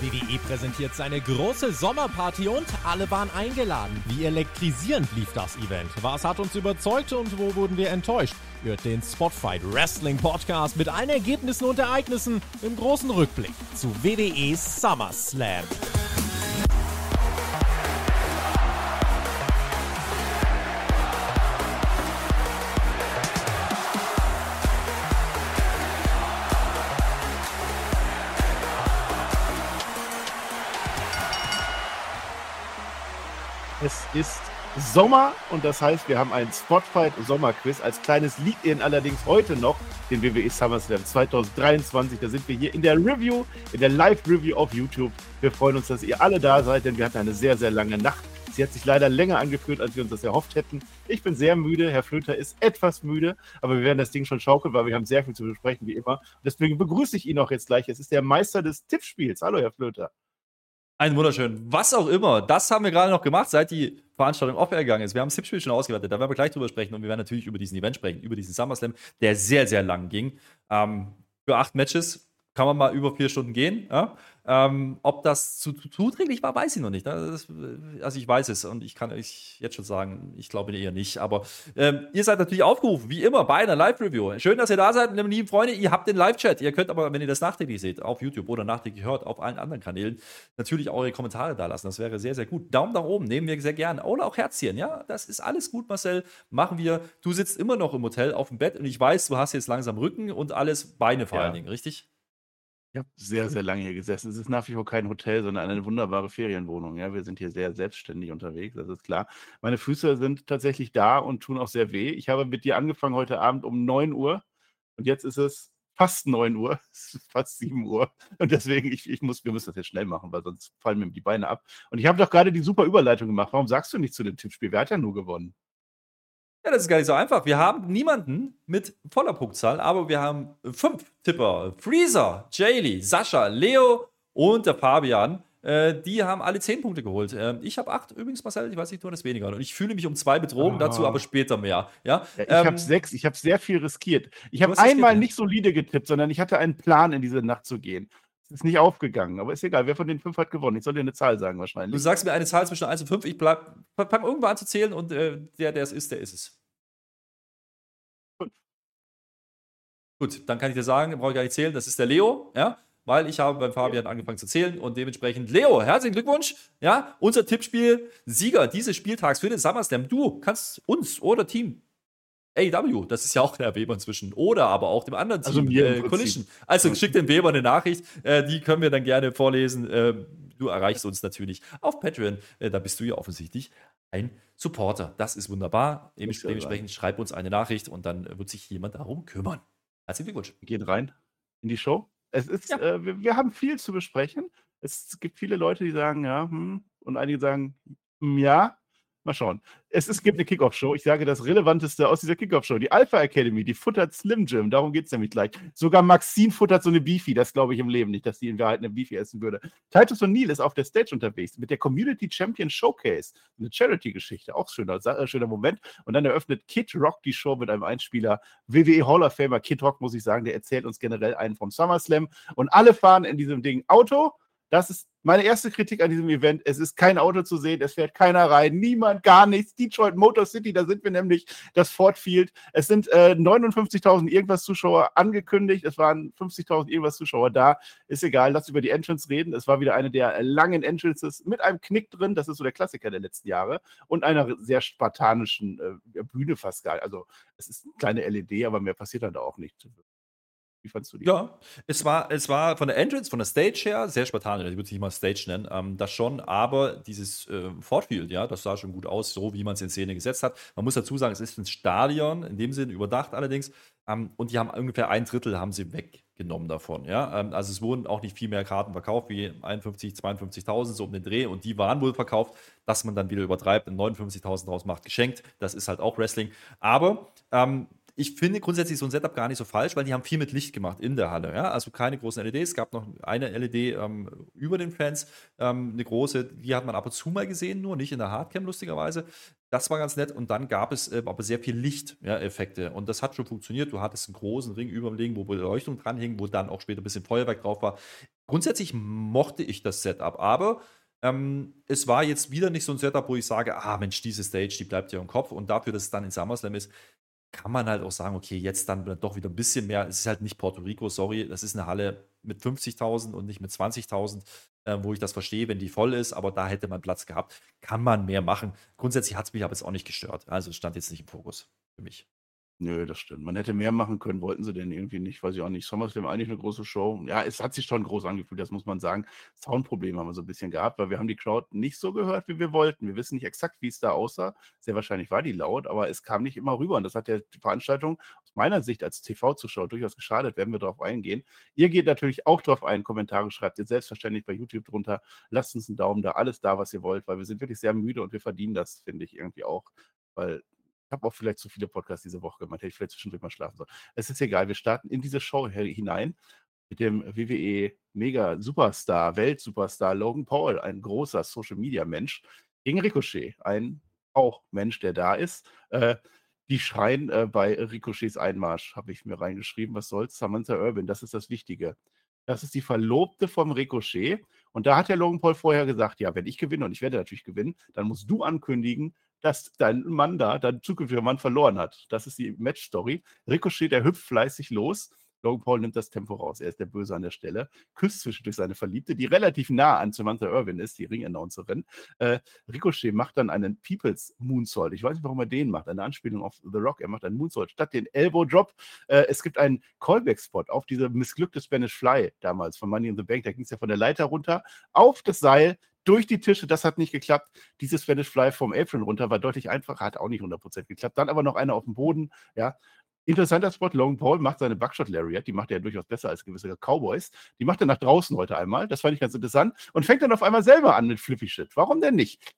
WWE präsentiert seine große Sommerparty und alle waren eingeladen. Wie elektrisierend lief das Event? Was hat uns überzeugt und wo wurden wir enttäuscht? Hört den Spotfight Wrestling Podcast mit allen Ergebnissen und Ereignissen im großen Rückblick zu WWE SummerSlam. Sommer und das heißt, wir haben einen Spotfight Sommerquiz. Als kleines liegt Ihnen allerdings heute noch den WWE SummerSlam 2023. Da sind wir hier in der Review, in der Live-Review auf YouTube. Wir freuen uns, dass ihr alle da seid, denn wir hatten eine sehr, sehr lange Nacht. Sie hat sich leider länger angeführt, als wir uns das erhofft hätten. Ich bin sehr müde, Herr Flöter ist etwas müde, aber wir werden das Ding schon schaukeln, weil wir haben sehr viel zu besprechen, wie immer. Deswegen begrüße ich ihn auch jetzt gleich. Es ist der Meister des Tippspiels. Hallo, Herr Flöter. Ein wunderschön. Was auch immer. Das haben wir gerade noch gemacht, seit die Veranstaltung off-air gegangen ist. Wir haben das Tippspiel schon ausgewertet. Da werden wir gleich drüber sprechen. Und wir werden natürlich über diesen Event sprechen, über diesen SummerSlam, der sehr, sehr lang ging. Ähm, für acht Matches kann man mal über vier Stunden gehen. Ja? Ähm, ob das zu, zu, zuträglich war, weiß ich noch nicht. Das, also ich weiß es und ich kann euch jetzt schon sagen, ich glaube eher nicht. Aber ähm, ihr seid natürlich aufgerufen, wie immer, bei einer Live-Review. Schön, dass ihr da seid, meine lieben Freunde. Ihr habt den Live-Chat. Ihr könnt aber, wenn ihr das nachträglich seht, auf YouTube oder nachträglich hört, auf allen anderen Kanälen, natürlich auch eure Kommentare da lassen. Das wäre sehr, sehr gut. Daumen nach oben, nehmen wir sehr gerne. Oder auch Herzchen. Ja, das ist alles gut, Marcel. Machen wir. Du sitzt immer noch im Hotel auf dem Bett und ich weiß, du hast jetzt langsam Rücken und alles Beine vor ja. allen Dingen, richtig? Ich habe sehr, sehr lange hier gesessen. Es ist nach wie vor kein Hotel, sondern eine wunderbare Ferienwohnung. Ja, wir sind hier sehr selbstständig unterwegs, das ist klar. Meine Füße sind tatsächlich da und tun auch sehr weh. Ich habe mit dir angefangen heute Abend um 9 Uhr und jetzt ist es fast 9 Uhr, fast 7 Uhr. Und deswegen, ich, ich muss, wir müssen das jetzt schnell machen, weil sonst fallen mir die Beine ab. Und ich habe doch gerade die super Überleitung gemacht. Warum sagst du nicht zu dem Tippspiel? Wer hat ja nur gewonnen? Ja, das ist gar nicht so einfach. Wir haben niemanden mit voller Punktzahl, aber wir haben fünf Tipper. Freezer, Jaylee, Sascha, Leo und der Fabian. Äh, die haben alle zehn Punkte geholt. Äh, ich habe acht, übrigens, Marcel, ich weiß nicht, du hattest weniger. Und ich fühle mich um zwei betrogen, oh. dazu aber später mehr. Ja, ja ich ähm, habe sechs, ich habe sehr viel riskiert. Ich habe einmal nicht solide getippt, sondern ich hatte einen Plan, in diese Nacht zu gehen. Ist nicht aufgegangen, aber ist egal. Wer von den fünf hat gewonnen? Ich soll dir eine Zahl sagen, wahrscheinlich. Du sagst mir eine Zahl zwischen 1 und 5. Ich bleib, fang irgendwann an zu zählen und äh, der, der es ist, der ist es. Fünf. Gut, dann kann ich dir sagen, brauche ich gar nicht zählen, das ist der Leo, ja, weil ich habe beim Fabian angefangen zu zählen und dementsprechend Leo, herzlichen Glückwunsch, ja, unser Tippspiel Sieger dieses Spieltags für den SummerSlam. Du kannst uns oder Team AW, das ist ja auch der Weber inzwischen. Oder aber auch dem anderen also Team, also äh, Collision. Also schick dem Weber eine Nachricht, äh, die können wir dann gerne vorlesen. Äh, du erreichst uns natürlich auf Patreon. Äh, da bist du ja offensichtlich ein Supporter. Das ist wunderbar. Dements dementsprechend schreib uns eine Nachricht und dann wird sich jemand darum kümmern. Herzlichen Glückwunsch. Wir gehen rein in die Show. Es ist, ja. Äh, wir, wir, haben viel zu besprechen. Es gibt viele Leute, die sagen, ja, hm, und einige sagen, hm, ja, Mal schauen. Es, es gibt eine Kickoff-Show. Ich sage das Relevanteste aus dieser Kickoff-Show. Die Alpha Academy, die futtert Slim Jim. Darum geht es nämlich gleich. Sogar Maxine futtert so eine Beefy. Das glaube ich im Leben nicht, dass sie in Wahrheit eine Beefy essen würde. Titus O'Neill ist auf der Stage unterwegs mit der Community Champion Showcase. Eine Charity-Geschichte. Auch schöner, äh, schöner Moment. Und dann eröffnet Kid Rock die Show mit einem Einspieler. WWE Hall of Famer Kid Rock, muss ich sagen, der erzählt uns generell einen vom SummerSlam. Und alle fahren in diesem Ding Auto. Das ist meine erste Kritik an diesem Event. Es ist kein Auto zu sehen, es fährt keiner rein, niemand, gar nichts. Detroit Motor City, da sind wir nämlich das Ford Field. Es sind äh, 59.000 irgendwas Zuschauer angekündigt. Es waren 50.000 irgendwas Zuschauer da. Ist egal, lass über die Entrance reden. Es war wieder eine der langen Entrances mit einem Knick drin. Das ist so der Klassiker der letzten Jahre. Und einer sehr spartanischen äh, Bühne fast gar. Also es ist eine kleine LED, aber mehr passiert dann da auch nicht. Wie fandest du die? Ja, es war, es war von der Entrance, von der Stage her sehr spartanisch. Ich würde es nicht mal Stage nennen, ähm, das schon, aber dieses äh, Fortfield, ja, das sah schon gut aus, so wie man es in Szene gesetzt hat. Man muss dazu sagen, es ist ein Stadion, in dem Sinne überdacht allerdings, ähm, und die haben ungefähr ein Drittel haben sie weggenommen davon, ja. Ähm, also es wurden auch nicht viel mehr Karten verkauft, wie 51, 52.000, so um den Dreh, und die waren wohl verkauft, dass man dann wieder übertreibt und 59.000 draus macht, geschenkt. Das ist halt auch Wrestling. Aber ähm, ich finde grundsätzlich so ein Setup gar nicht so falsch, weil die haben viel mit Licht gemacht in der Halle. Ja? Also keine großen LEDs. Es gab noch eine LED ähm, über den Fans, ähm, eine große, die hat man ab und zu mal gesehen, nur nicht in der Hardcam lustigerweise. Das war ganz nett. Und dann gab es äh, aber sehr viel Lichteffekte. Ja, und das hat schon funktioniert. Du hattest einen großen Ring über dem Ding, wo Beleuchtung dran hing, wo dann auch später ein bisschen Feuerwerk drauf war. Grundsätzlich mochte ich das Setup, aber ähm, es war jetzt wieder nicht so ein Setup, wo ich sage, ah Mensch, diese Stage, die bleibt ja im Kopf. Und dafür, dass es dann in SummerSlam ist, kann man halt auch sagen, okay, jetzt dann doch wieder ein bisschen mehr. Es ist halt nicht Puerto Rico, sorry, das ist eine Halle mit 50.000 und nicht mit 20.000, äh, wo ich das verstehe, wenn die voll ist, aber da hätte man Platz gehabt. Kann man mehr machen. Grundsätzlich hat es mich aber jetzt auch nicht gestört. Also stand jetzt nicht im Fokus für mich. Nö, das stimmt. Man hätte mehr machen können, wollten sie denn irgendwie nicht, weiß ich auch nicht. SummerSlam eigentlich eine große Show. Ja, es hat sich schon groß angefühlt, das muss man sagen. Soundprobleme haben wir so ein bisschen gehabt, weil wir haben die Crowd nicht so gehört, wie wir wollten. Wir wissen nicht exakt, wie es da aussah. Sehr wahrscheinlich war die laut, aber es kam nicht immer rüber. Und das hat der Veranstaltung aus meiner Sicht als TV-Zuschauer durchaus geschadet, werden wir darauf eingehen. Ihr geht natürlich auch darauf ein, Kommentare schreibt ihr selbstverständlich bei YouTube drunter. Lasst uns einen Daumen da, alles da, was ihr wollt, weil wir sind wirklich sehr müde und wir verdienen das, finde ich irgendwie auch. Weil habe auch vielleicht zu viele Podcasts diese Woche gemacht, hätte ich vielleicht zwischendurch mal schlafen sollen. Es ist egal, wir starten in diese Show hinein mit dem WWE Mega Superstar, Weltsuperstar Logan Paul, ein großer Social Media Mensch, gegen Ricochet, ein auch Mensch, der da ist. Äh, die schreien äh, bei Ricochets Einmarsch, habe ich mir reingeschrieben, was soll's, Samantha Irvin, das ist das Wichtige. Das ist die Verlobte vom Ricochet. Und da hat der Logan Paul vorher gesagt, ja, wenn ich gewinne, und ich werde natürlich gewinnen, dann musst du ankündigen, dass dein Mann da, dein zukünftiger Mann verloren hat. Das ist die Match-Story. Ricochet, der hüpft fleißig los. Logan Paul nimmt das Tempo raus. Er ist der Böse an der Stelle. Küsst zwischendurch seine Verliebte, die relativ nah an Samantha Irwin ist, die Ring-Announcerin. Äh, Ricochet macht dann einen People's Moonsault. Ich weiß nicht, warum er den macht. Eine Anspielung auf The Rock. Er macht einen Moonsault statt den Elbow Drop. Äh, es gibt einen Callback-Spot auf diese missglückte Spanish Fly damals von Money in the Bank. Da ging es ja von der Leiter runter auf das Seil durch die Tische, das hat nicht geklappt. Dieses Spanish Fly vom Apron runter war deutlich einfacher, hat auch nicht 100% geklappt. Dann aber noch einer auf dem Boden, ja. Interessanter Spot, Logan Paul macht seine Buckshot Lariat, die macht er ja durchaus besser als gewisse Cowboys. Die macht er nach draußen heute einmal, das fand ich ganz interessant und fängt dann auf einmal selber an mit Flippy Shit. Warum denn nicht?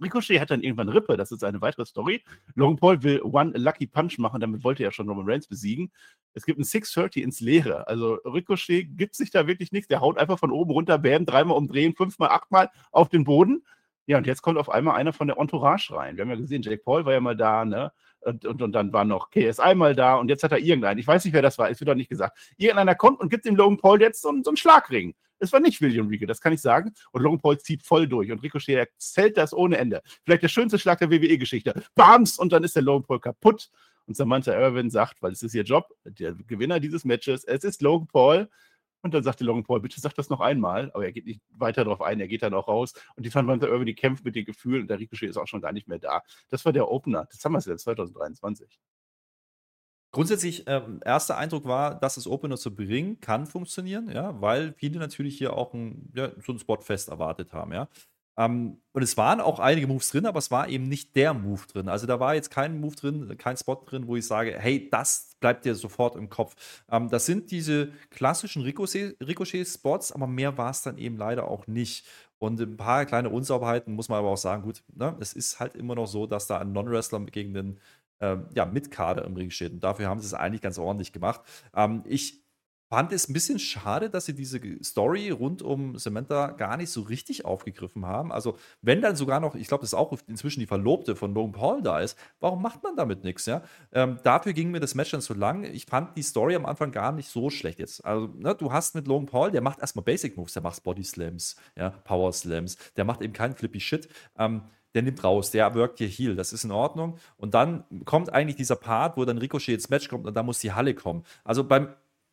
Ricochet hat dann irgendwann Rippe, das ist eine weitere Story. Logan Paul will One Lucky Punch machen, damit wollte er schon Roman Reigns besiegen. Es gibt ein 630 ins Leere. Also Ricochet gibt sich da wirklich nichts. Der haut einfach von oben runter, bam, dreimal umdrehen, fünfmal, achtmal auf den Boden. Ja, und jetzt kommt auf einmal einer von der Entourage rein. Wir haben ja gesehen, Jake Paul war ja mal da, ne? Und, und, und dann war noch KSI mal da und jetzt hat er irgendeinen, ich weiß nicht, wer das war, es wird doch nicht gesagt. Irgendeiner kommt und gibt dem Logan Paul jetzt so, so einen Schlagring. Es war nicht William Regal, das kann ich sagen. Und Logan Paul zieht voll durch und Ricochet erzählt das ohne Ende. Vielleicht der schönste Schlag der WWE-Geschichte. Bams! Und dann ist der Logan Paul kaputt. Und Samantha Irwin sagt, weil es ist ihr Job, der Gewinner dieses Matches, es ist Logan Paul. Und dann sagte Logan Paul, bitte sag das noch einmal. Aber er geht nicht weiter darauf ein, er geht dann auch raus. Und die Samantha Irwin, die kämpft mit den Gefühlen und der Ricochet ist auch schon gar nicht mehr da. Das war der Opener. Das haben wir jetzt 2023. Grundsätzlich, ähm, erster Eindruck war, dass das Opener zu bringen kann funktionieren, ja, weil viele natürlich hier auch ein, ja, so ein Spotfest erwartet haben, ja. Ähm, und es waren auch einige Moves drin, aber es war eben nicht der Move drin. Also da war jetzt kein Move drin, kein Spot drin, wo ich sage, hey, das bleibt dir sofort im Kopf. Ähm, das sind diese klassischen Ricochet-Spots, aber mehr war es dann eben leider auch nicht. Und ein paar kleine Unsauberheiten muss man aber auch sagen, gut, ne, es ist halt immer noch so, dass da ein Non-Wrestler gegen den ähm, ja, mit Kader im Ring steht. Und dafür haben sie es eigentlich ganz ordentlich gemacht. Ähm, ich fand es ein bisschen schade, dass sie diese Story rund um Samantha gar nicht so richtig aufgegriffen haben. Also, wenn dann sogar noch, ich glaube, das ist auch inzwischen die Verlobte von Logan Paul da ist, warum macht man damit nichts, ja? Ähm, dafür ging mir das Match dann zu lang. Ich fand die Story am Anfang gar nicht so schlecht jetzt. Also, ne, du hast mit Logan Paul, der macht erstmal Basic Moves, der macht Body Slams, ja, Power Slams, der macht eben keinen Flippy Shit. Ähm, der nimmt raus, der wirkt hier Heal, das ist in Ordnung. Und dann kommt eigentlich dieser Part, wo dann Ricochet ins Match kommt und da muss die Halle kommen. Also beim,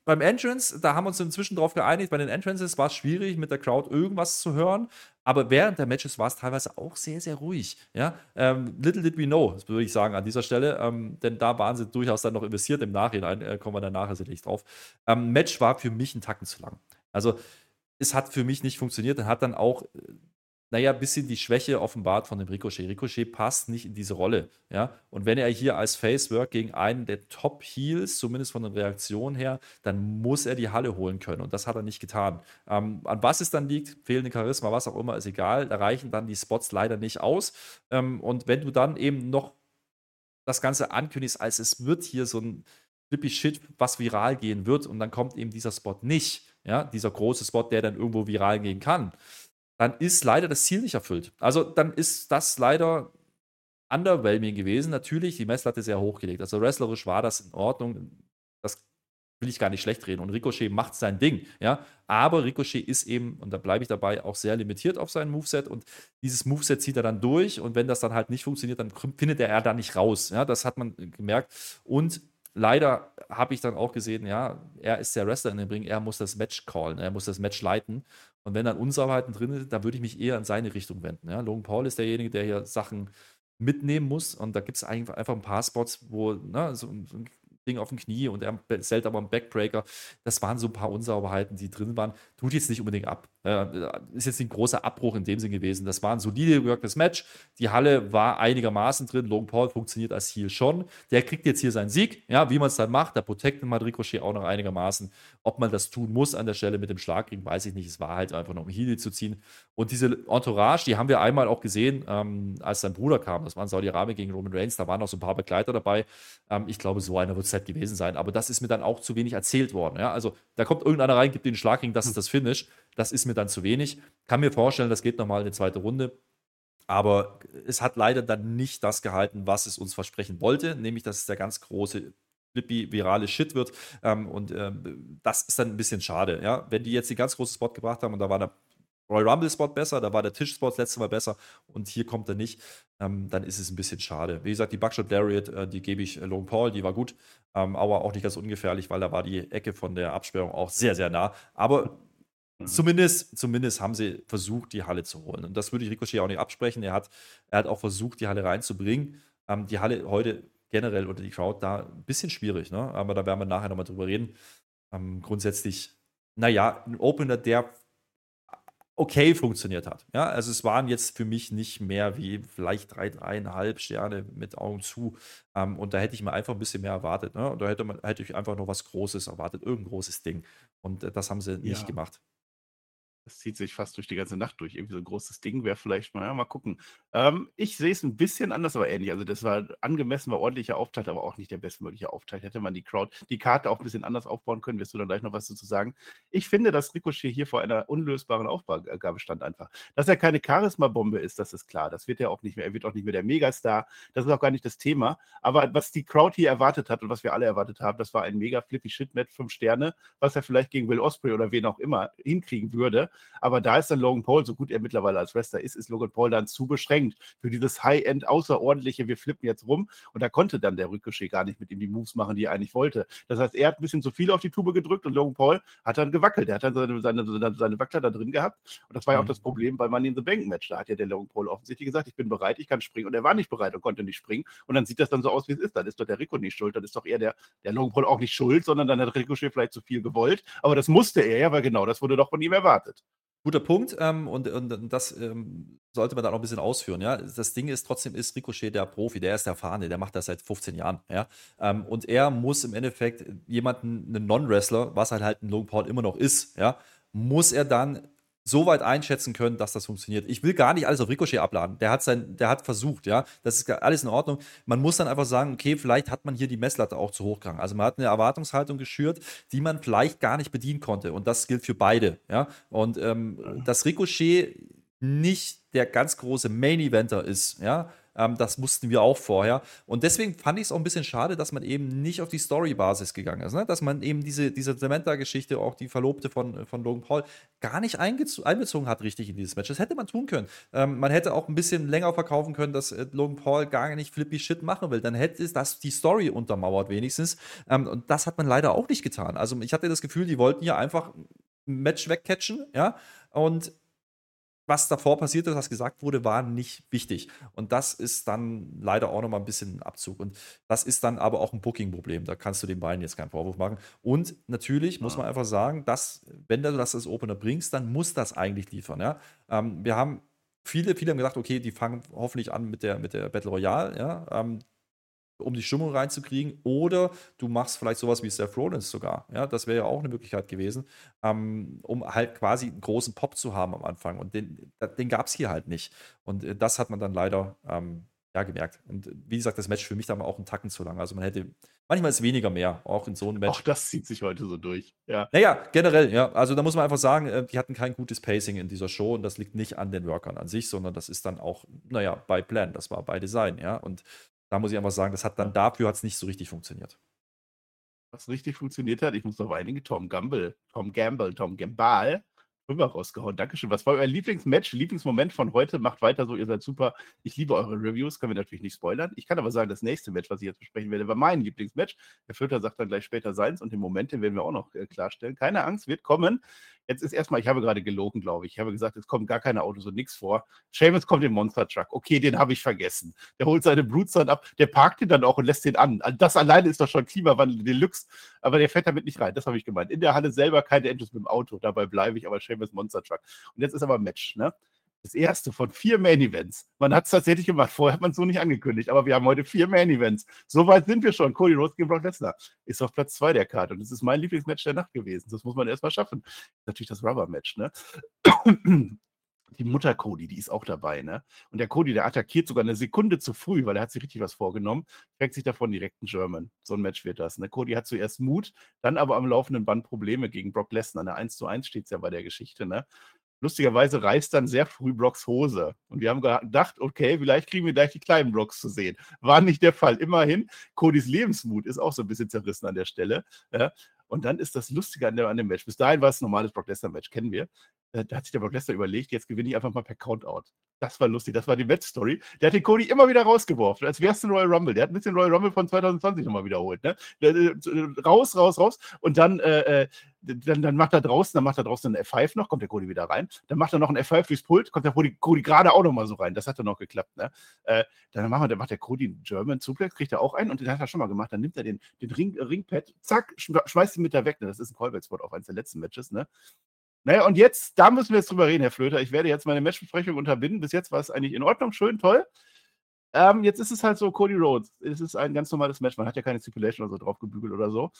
beim Entrance, da haben wir uns inzwischen darauf geeinigt, bei den Entrances war es schwierig, mit der Crowd irgendwas zu hören, aber während der Matches war es teilweise auch sehr, sehr ruhig. Ja? Ähm, little did we know, das würde ich sagen an dieser Stelle, ähm, denn da waren sie durchaus dann noch investiert im Nachhinein, äh, kommen wir dann nachher sicherlich drauf. Ähm, Match war für mich einen Tacken zu lang. Also es hat für mich nicht funktioniert, und hat dann auch äh, naja, ein bisschen die Schwäche offenbart von dem Ricochet. Ricochet passt nicht in diese Rolle. Ja? Und wenn er hier als Face work gegen einen der Top-Heels, zumindest von der Reaktion her, dann muss er die Halle holen können. Und das hat er nicht getan. Ähm, an was es dann liegt, fehlende Charisma, was auch immer, ist egal. Da reichen dann die Spots leider nicht aus. Ähm, und wenn du dann eben noch das Ganze ankündigst, als es wird hier so ein flippy Shit, was viral gehen wird und dann kommt eben dieser Spot nicht, ja, dieser große Spot, der dann irgendwo viral gehen kann, dann ist leider das Ziel nicht erfüllt. Also dann ist das leider underwhelming gewesen. Natürlich, die Messlatte sehr hochgelegt. Also wrestlerisch war das in Ordnung. Das will ich gar nicht schlecht reden. Und Ricochet macht sein Ding, ja. Aber Ricochet ist eben, und da bleibe ich dabei, auch sehr limitiert auf sein Moveset. Und dieses Moveset zieht er dann durch. Und wenn das dann halt nicht funktioniert, dann findet er da nicht raus. Ja, das hat man gemerkt. Und leider habe ich dann auch gesehen, ja, er ist der Wrestler in dem Ring, er muss das Match callen, er muss das Match leiten. Und wenn dann Unsauberheiten drin sind, dann würde ich mich eher in seine Richtung wenden. Ja. Logan Paul ist derjenige, der hier Sachen mitnehmen muss. Und da gibt es einfach ein paar Spots, wo ne, so, so ein Ding auf dem Knie und er zählt aber einen Backbreaker. Das waren so ein paar Unsauberheiten, die drin waren. Tut jetzt nicht unbedingt ab. Äh, ist jetzt ein großer Abbruch in dem Sinn gewesen. Das war ein solide geworktes Match. Die Halle war einigermaßen drin. Logan Paul funktioniert als Heal schon. Der kriegt jetzt hier seinen Sieg. Ja, wie man es dann macht, da protectet man Ricochet auch noch einigermaßen. Ob man das tun muss an der Stelle mit dem Schlagring, weiß ich nicht. Es war halt einfach noch um Heal zu ziehen. Und diese Entourage, die haben wir einmal auch gesehen, ähm, als sein Bruder kam. Das war in Saudi-Arabien gegen Roman Reigns. Da waren noch so ein paar Begleiter dabei. Ähm, ich glaube, so einer wird es halt gewesen sein. Aber das ist mir dann auch zu wenig erzählt worden. Ja? Also da kommt irgendeiner rein, gibt den Schlagring, das ist das Finish. Das ist mir dann zu wenig. Kann mir vorstellen, das geht nochmal in eine zweite Runde. Aber es hat leider dann nicht das gehalten, was es uns versprechen wollte, nämlich dass es der ganz große flippy virale Shit wird. Ähm, und ähm, das ist dann ein bisschen schade. Ja? Wenn die jetzt den ganz großen Spot gebracht haben und da war der Royal Rumble Spot besser, da war der Tischspot das letzte Mal besser und hier kommt er nicht, ähm, dann ist es ein bisschen schade. Wie gesagt, die Buckshot Lariat, äh, die gebe ich äh, Logan Paul, die war gut, ähm, aber auch nicht ganz ungefährlich, weil da war die Ecke von der Absperrung auch sehr, sehr nah. Aber Mhm. Zumindest, zumindest haben sie versucht, die Halle zu holen. Und das würde ich Ricochet auch nicht absprechen. Er hat, er hat auch versucht, die Halle reinzubringen. Ähm, die Halle heute generell oder die Crowd da ein bisschen schwierig, ne? aber da werden wir nachher nochmal drüber reden. Ähm, grundsätzlich, naja, ein Opener, der okay funktioniert hat. Ja, also es waren jetzt für mich nicht mehr wie vielleicht drei, dreieinhalb Sterne mit Augen zu. Ähm, und da hätte ich mir einfach ein bisschen mehr erwartet. Ne? Und da hätte, man, hätte ich einfach noch was Großes erwartet, irgendein großes Ding. Und äh, das haben sie nicht ja. gemacht. Das zieht sich fast durch die ganze Nacht durch. Irgendwie so ein großes Ding wäre vielleicht mal, ja, mal gucken. Ähm, ich sehe es ein bisschen anders, aber ähnlich. Also das war angemessen, war ordentlicher Aufteil, aber auch nicht der bestmögliche Aufteil. Hätte man die Crowd, die Karte auch ein bisschen anders aufbauen können, wirst du dann gleich noch was dazu sagen. Ich finde, dass Ricochet hier vor einer unlösbaren Aufgabe stand einfach. Dass er keine Charisma-Bombe ist, das ist klar. Das wird er auch nicht mehr. Er wird auch nicht mehr der Megastar. Das ist auch gar nicht das Thema. Aber was die Crowd hier erwartet hat und was wir alle erwartet haben, das war ein mega flippy Shit-Match, fünf Sterne, was er vielleicht gegen Will Osprey oder wen auch immer hinkriegen würde. Aber da ist dann Logan Paul, so gut er mittlerweile als Wrestler ist, ist Logan Paul dann zu beschränkt für dieses High-End außerordentliche, wir flippen jetzt rum. Und da konnte dann der Ricochet gar nicht mit ihm die Moves machen, die er eigentlich wollte. Das heißt, er hat ein bisschen zu viel auf die Tube gedrückt und Logan Paul hat dann gewackelt. Er hat dann seine, seine, seine, seine Wackler da drin gehabt. Und das war ja auch mhm. das Problem bei Money in the Bank Match. Da hat ja der Logan Paul offensichtlich gesagt, ich bin bereit, ich kann springen. Und er war nicht bereit und konnte nicht springen. Und dann sieht das dann so aus, wie es ist. Dann ist doch der Rico nicht schuld. Dann ist doch eher der, der Logan Paul auch nicht schuld, sondern dann hat Ricochet vielleicht zu viel gewollt. Aber das musste er ja, weil genau das wurde doch von ihm erwartet. Guter Punkt ähm, und, und, das ähm, sollte man dann auch ein bisschen ausführen. Ja? Das Ding ist, trotzdem ist Ricochet der Profi, der ist der Fahne, der macht das seit 15 Jahren. Ja? Ähm, und er muss im Endeffekt jemanden, einen Non-Wrestler, was halt halt ein Logan Paul immer noch ist, ja, muss er dann so weit einschätzen können, dass das funktioniert. Ich will gar nicht alles auf Ricochet abladen. Der hat sein, der hat versucht, ja. Das ist alles in Ordnung. Man muss dann einfach sagen, okay, vielleicht hat man hier die Messlatte auch zu hoch gegangen. Also man hat eine Erwartungshaltung geschürt, die man vielleicht gar nicht bedienen konnte. Und das gilt für beide, ja. Und ähm, dass Ricochet nicht der ganz große Main-Eventer ist, ja, ähm, das wussten wir auch vorher. Und deswegen fand ich es auch ein bisschen schade, dass man eben nicht auf die Story-Basis gegangen ist. Ne? Dass man eben diese, diese Samantha-Geschichte, auch die Verlobte von, von Logan Paul, gar nicht einbezogen hat richtig in dieses Match. Das hätte man tun können. Ähm, man hätte auch ein bisschen länger verkaufen können, dass äh, Logan Paul gar nicht flippy Shit machen will. Dann hätte das die Story untermauert wenigstens. Ähm, und das hat man leider auch nicht getan. Also ich hatte das Gefühl, die wollten ja einfach ein Match wegcatchen, ja. Und was davor passiert ist, was gesagt wurde, war nicht wichtig. Und das ist dann leider auch nochmal ein bisschen ein Abzug. Und das ist dann aber auch ein Booking-Problem. Da kannst du den beiden jetzt keinen Vorwurf machen. Und natürlich muss man einfach sagen, dass, wenn du das als Opener bringst, dann muss das eigentlich liefern. Ja? Ähm, wir haben viele, viele haben gesagt, okay, die fangen hoffentlich an mit der, mit der Battle Royale. Ja? Ähm, um die Stimmung reinzukriegen. Oder du machst vielleicht sowas wie Seth Rollins sogar. Ja, das wäre ja auch eine Möglichkeit gewesen, ähm, um halt quasi einen großen Pop zu haben am Anfang. Und den, den gab es hier halt nicht. Und äh, das hat man dann leider ähm, ja, gemerkt. Und wie gesagt, das Match für mich dann auch einen Tacken zu lang. Also man hätte, manchmal ist weniger mehr, auch in so einem Match. Auch das zieht sich heute so durch. Ja. Naja, generell, ja. Also da muss man einfach sagen, äh, die hatten kein gutes Pacing in dieser Show und das liegt nicht an den Workern an sich, sondern das ist dann auch, naja, bei Plan, das war bei Design, ja. Und da muss ich einfach sagen, das hat dann dafür hat es nicht so richtig funktioniert. Was richtig funktioniert hat, ich muss noch einige Tom Gamble, Tom Gamble, Tom Gambal rüber rausgehauen. Dankeschön. Was war euer Lieblingsmatch, Lieblingsmoment von heute? Macht weiter so, ihr seid super. Ich liebe eure Reviews, können wir natürlich nicht spoilern. Ich kann aber sagen, das nächste Match, was ich jetzt besprechen werde, war mein Lieblingsmatch. Herr Fürther sagt dann gleich später seins und den Moment, den werden wir auch noch äh, klarstellen. Keine Angst, wird kommen. Jetzt ist erstmal, ich habe gerade gelogen, glaube ich. Ich habe gesagt, es kommen gar keine Autos und nichts vor. Seamus kommt im Monster Truck. Okay, den habe ich vergessen. Der holt seine Brutes dann ab, der parkt ihn dann auch und lässt den an. Also das alleine ist doch schon Klimawandel Deluxe, aber der fährt damit nicht rein. Das habe ich gemeint. In der Halle selber keine Engines mit dem Auto. Dabei bleibe ich, aber Seamus Monster Truck. Und jetzt ist aber ein Match, ne? Das erste von vier Main Events. Man hat es tatsächlich gemacht. Vorher hat man es so nicht angekündigt, aber wir haben heute vier Main Events. So weit sind wir schon. Cody Rhodes gegen Brock Lesnar ist auf Platz zwei der Karte und das ist mein Lieblingsmatch der Nacht gewesen. Das muss man erstmal schaffen. Natürlich das Rubber-Match, ne? Die Mutter Cody, die ist auch dabei, ne? Und der Cody, der attackiert sogar eine Sekunde zu früh, weil er hat sich richtig was vorgenommen, fängt sich davon direkt einen German. So ein Match wird das. Ne? Cody hat zuerst Mut, dann aber am laufenden Band Probleme gegen Brock Lesnar. Eine 1 zu 1 steht es ja bei der Geschichte, ne? Lustigerweise reißt dann sehr früh Brocks Hose. Und wir haben gedacht, okay, vielleicht kriegen wir gleich die kleinen Brocks zu sehen. War nicht der Fall. Immerhin, Codys Lebensmut ist auch so ein bisschen zerrissen an der Stelle. Ja. Und dann ist das Lustige an, dem Match. Bis dahin war es ein normales Brock Lesnar-Match, kennen wir. Äh, da hat sich der Brock Lesnar überlegt, jetzt gewinne ich einfach mal per Countout. Das war lustig, das war die Match-Story. Der hat den Cody immer wieder rausgeworfen, als wäre es ein Royal Rumble. Der hat ein bisschen Royal Rumble von 2020 nochmal wiederholt. Ne? Raus, raus, raus. Und dann, äh, äh, dann, dann macht er draußen, dann macht er draußen einen F5 noch, kommt der Cody wieder rein. Dann macht er noch einen F5 fürs Pult, kommt der Cody, gerade auch nochmal so rein. Das hat dann noch geklappt. Ne? Äh, dann macht, wir, macht der Cody einen German Suplex, kriegt er auch einen und den hat er schon mal gemacht. Dann nimmt er den, den Ring, Ringpad, zack, schmeißt ihn mit da weg. Ne? Das ist ein Callback-Spot auf eines der letzten Matches. Ne? Naja, und jetzt, da müssen wir jetzt drüber reden, Herr Flöter. Ich werde jetzt meine Matchbesprechung unterbinden. Bis jetzt war es eigentlich in Ordnung, schön, toll. Ähm, jetzt ist es halt so, Cody Rhodes. Es ist ein ganz normales Match. Man hat ja keine Stipulation oder so draufgebügelt oder so.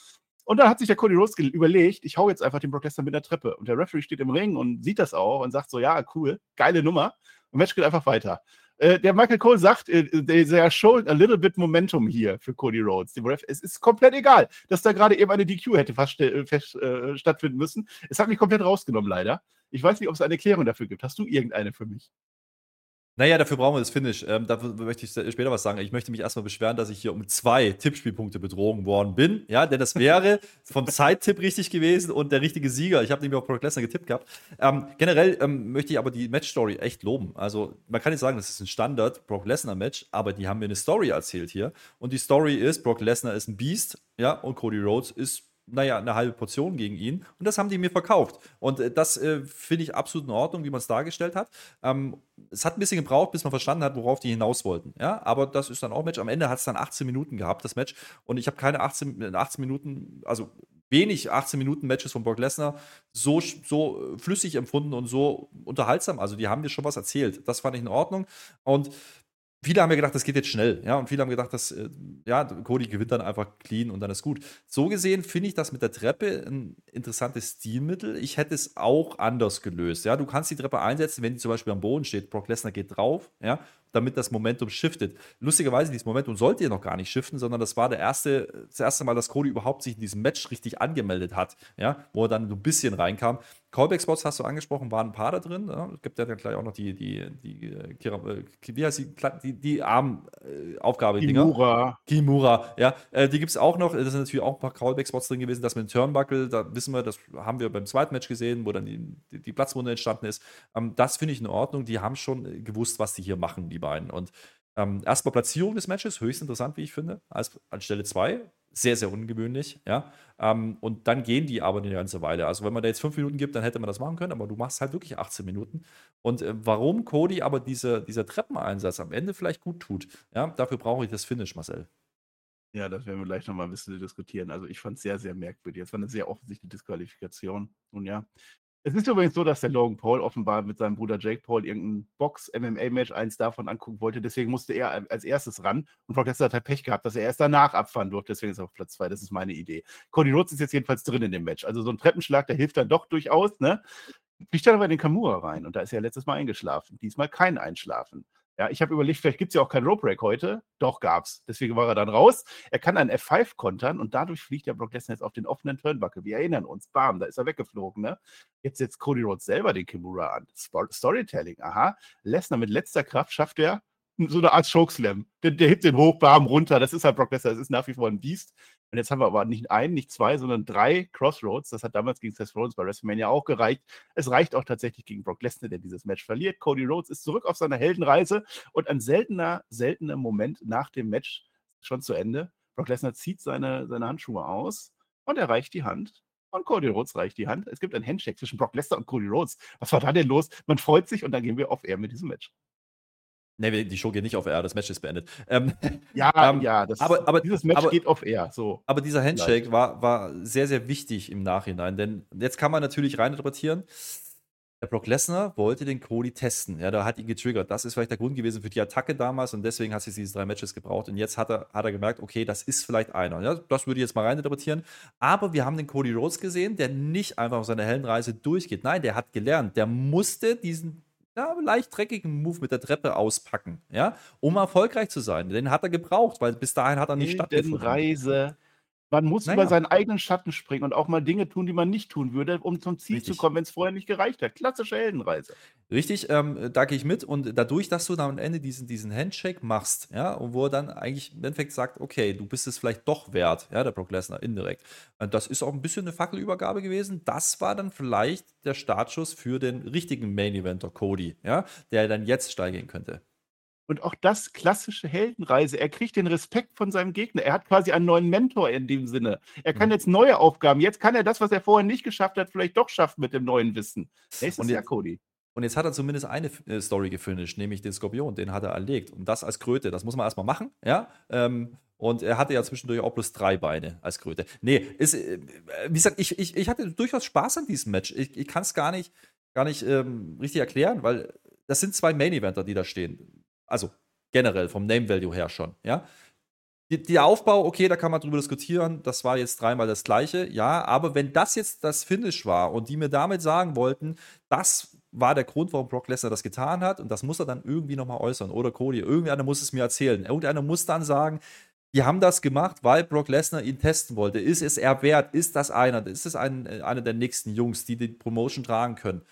Und dann hat sich der Cody Rhodes überlegt, ich hau jetzt einfach den Brock Lesnar mit der Treppe. Und der Referee steht im Ring und sieht das auch und sagt so, ja, cool, geile Nummer. Und Match geht einfach weiter. Äh, der Michael Cole sagt, äh, there showed a little bit momentum hier für Cody Rhodes. Es ist komplett egal, dass da gerade eben eine DQ hätte fast, äh, fest, äh, stattfinden müssen. Es hat mich komplett rausgenommen, leider. Ich weiß nicht, ob es eine Erklärung dafür gibt. Hast du irgendeine für mich? Naja, dafür brauchen wir das Finish. Ähm, dafür möchte ich später was sagen. Ich möchte mich erstmal beschweren, dass ich hier um zwei Tippspielpunkte betrogen worden bin. Ja, denn das wäre vom Zeittipp richtig gewesen und der richtige Sieger. Ich habe nämlich auf Brock Lesnar getippt gehabt. Ähm, generell ähm, möchte ich aber die Match-Story echt loben. Also, man kann nicht sagen, das ist ein Standard Brock Lesnar-Match, aber die haben mir eine Story erzählt hier. Und die Story ist, Brock Lesnar ist ein Beast, ja, und Cody Rhodes ist naja, eine halbe Portion gegen ihn. Und das haben die mir verkauft. Und äh, das äh, finde ich absolut in Ordnung, wie man es dargestellt hat. Ähm, es hat ein bisschen gebraucht, bis man verstanden hat, worauf die hinaus wollten. Ja, aber das ist dann auch Match. Am Ende hat es dann 18 Minuten gehabt, das Match. Und ich habe keine 18, 18 Minuten, also wenig 18 Minuten Matches von Brock Lesnar so, so flüssig empfunden und so unterhaltsam. Also die haben mir schon was erzählt. Das fand ich in Ordnung. Und viele haben ja gedacht, das geht jetzt schnell, ja, und viele haben gedacht, dass, äh, ja, Cody gewinnt dann einfach clean und dann ist gut. So gesehen finde ich das mit der Treppe ein interessantes Stilmittel. Ich hätte es auch anders gelöst, ja. Du kannst die Treppe einsetzen, wenn die zum Beispiel am Boden steht, Brock Lesnar geht drauf, ja, damit das Momentum shiftet. Lustigerweise, dieses Momentum sollte ja noch gar nicht shiften, sondern das war der erste, das erste Mal, dass Cody überhaupt sich in diesem Match richtig angemeldet hat, ja, wo er dann so ein bisschen reinkam. Callback-Spots hast du angesprochen, waren ein paar da drin. Ja. Es gibt ja dann gleich auch noch die, die, die, äh, Kira, äh, wie heißt die, die, die Armaufgabe. Äh, Kimura. Kimura, ja. Die gibt es auch noch. Da sind natürlich auch ein paar Callback-Spots drin gewesen. Das mit dem Turnbuckle, da wissen wir, das haben wir beim zweiten Match gesehen, wo dann die, die, die Platzwunde entstanden ist. Ähm, das finde ich in Ordnung. Die haben schon gewusst, was die hier machen, die beiden. Und ähm, erstmal Platzierung des Matches, höchst interessant, wie ich finde, als anstelle 2 sehr, sehr ungewöhnlich, ja. Ähm, und dann gehen die aber eine ganze Weile. Also, wenn man da jetzt fünf Minuten gibt, dann hätte man das machen können, aber du machst halt wirklich 18 Minuten. Und äh, warum Cody aber diese, dieser Treppeneinsatz am Ende vielleicht gut tut, ja, dafür brauche ich das Finish, Marcel. Ja, das werden wir gleich nochmal ein bisschen diskutieren. Also, ich fand es sehr, sehr merkwürdig. Es war eine sehr offensichtliche Disqualifikation. Und ja, es ist übrigens so, dass der Logan Paul offenbar mit seinem Bruder Jake Paul irgendein Box-MMA-Match eins davon angucken wollte. Deswegen musste er als erstes ran. Und Brock Lesnar hat halt Pech gehabt, dass er erst danach abfahren durfte. Deswegen ist er auf Platz zwei. Das ist meine Idee. Cody Rhodes ist jetzt jedenfalls drin in dem Match. Also so ein Treppenschlag, der hilft dann doch durchaus. Ne? Kriegt dann aber in den Kamura rein. Und da ist er letztes Mal eingeschlafen. Diesmal kein Einschlafen. Ja, ich habe überlegt, vielleicht gibt es ja auch keinen Rope Break heute. Doch gab's. Deswegen war er dann raus. Er kann einen F5 kontern und dadurch fliegt der Brock Lesnar jetzt auf den offenen Turnbuckle. Wir erinnern uns. Bam, da ist er weggeflogen. Ne? Jetzt setzt Cody Rhodes selber den Kimura an. Storytelling. Aha. Lesnar mit letzter Kraft schafft er so eine Art Chokeslam. Der, der hebt den hoch, bam, runter. Das ist halt Brock Lesnar. Das ist nach wie vor ein Biest. Und jetzt haben wir aber nicht ein, nicht zwei, sondern drei Crossroads. Das hat damals gegen Seth Rollins bei WrestleMania auch gereicht. Es reicht auch tatsächlich gegen Brock Lesnar, der dieses Match verliert. Cody Rhodes ist zurück auf seiner Heldenreise und ein seltener, seltener Moment nach dem Match schon zu Ende. Brock Lesnar zieht seine, seine Handschuhe aus und er reicht die Hand und Cody Rhodes reicht die Hand. Es gibt ein Handshake zwischen Brock Lesnar und Cody Rhodes. Was war da denn los? Man freut sich und dann gehen wir off-air mit diesem Match. Nee, die Show geht nicht auf Air, das Match ist beendet. Ähm, ja, ähm, ja, das, aber, aber, dieses Match aber, geht auf Air. So. Aber dieser Handshake war, war sehr, sehr wichtig im Nachhinein, denn jetzt kann man natürlich reininterpretieren. Der Brock Lesnar wollte den Cody testen. Ja, da hat ihn getriggert. Das ist vielleicht der Grund gewesen für die Attacke damals und deswegen hat es diese drei Matches gebraucht. Und jetzt hat er, hat er gemerkt, okay, das ist vielleicht einer. Ja, das würde ich jetzt mal reininterpretieren. Aber wir haben den Cody Rhodes gesehen, der nicht einfach auf seiner Heldenreise durchgeht. Nein, der hat gelernt. Der musste diesen ja, leicht dreckigen Move mit der Treppe auspacken, ja, um erfolgreich zu sein. Den hat er gebraucht, weil bis dahin hat er nicht stattgefunden. Reise. Man muss naja. über seinen eigenen Schatten springen und auch mal Dinge tun, die man nicht tun würde, um zum Ziel Richtig. zu kommen, wenn es vorher nicht gereicht hat. Klassische Heldenreise. Richtig, ähm, da gehe ich mit. Und dadurch, dass du dann am Ende diesen, diesen Handshake machst, ja, und wo er dann eigentlich im Endeffekt sagt, okay, du bist es vielleicht doch wert, ja, der Brock Lesnar indirekt. Und das ist auch ein bisschen eine Fackelübergabe gewesen. Das war dann vielleicht der Startschuss für den richtigen Main Eventer Cody, ja, der dann jetzt steigen könnte. Und auch das klassische Heldenreise. Er kriegt den Respekt von seinem Gegner. Er hat quasi einen neuen Mentor in dem Sinne. Er kann mhm. jetzt neue Aufgaben. Jetzt kann er das, was er vorher nicht geschafft hat, vielleicht doch schaffen mit dem neuen Wissen. Nächstes Jahr Cody. Und jetzt hat er zumindest eine äh, Story gefinisht, nämlich den Skorpion. Den hat er erlegt. Und das als Kröte. Das muss man erstmal machen. Ja. Ähm, und er hatte ja zwischendurch auch bloß drei Beine als Kröte. Nee, ist, äh, wie gesagt, ich, ich, ich hatte durchaus Spaß an diesem Match. Ich, ich kann es gar nicht, gar nicht ähm, richtig erklären, weil das sind zwei Main-Eventer, die da stehen. Also generell vom Name Value her schon, ja. Der Aufbau, okay, da kann man drüber diskutieren, das war jetzt dreimal das gleiche, ja, aber wenn das jetzt das Finish war und die mir damit sagen wollten, das war der Grund, warum Brock Lesnar das getan hat und das muss er dann irgendwie nochmal äußern oder Cody, irgendeiner muss es mir erzählen, irgendeiner muss dann sagen, die haben das gemacht, weil Brock Lesnar ihn testen wollte. Ist es er wert? Ist das einer? Ist es ein, einer der nächsten Jungs, die die Promotion tragen können?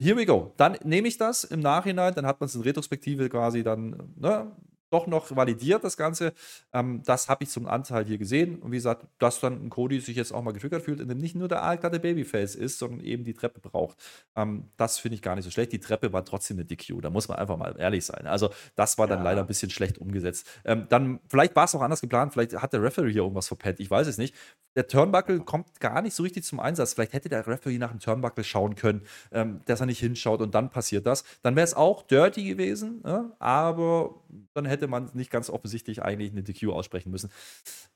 Here we go. Dann nehme ich das im Nachhinein, dann hat man es in Retrospektive quasi dann ne, doch noch validiert, das Ganze. Ähm, das habe ich zum Anteil hier gesehen. Und wie gesagt, dass dann ein Cody sich jetzt auch mal getriggert fühlt, indem nicht nur der allglatte Babyface ist, sondern eben die Treppe braucht. Ähm, das finde ich gar nicht so schlecht. Die Treppe war trotzdem eine DQ. Da muss man einfach mal ehrlich sein. Also, das war dann ja. leider ein bisschen schlecht umgesetzt. Ähm, dann, vielleicht war es auch anders geplant. Vielleicht hat der Referee hier irgendwas verpennt. Ich weiß es nicht. Der Turnbuckle kommt gar nicht so richtig zum Einsatz. Vielleicht hätte der Referee nach dem Turnbuckle schauen können, ähm, dass er nicht hinschaut und dann passiert das. Dann wäre es auch dirty gewesen, ja? aber dann hätte man nicht ganz offensichtlich eigentlich eine DQ aussprechen müssen.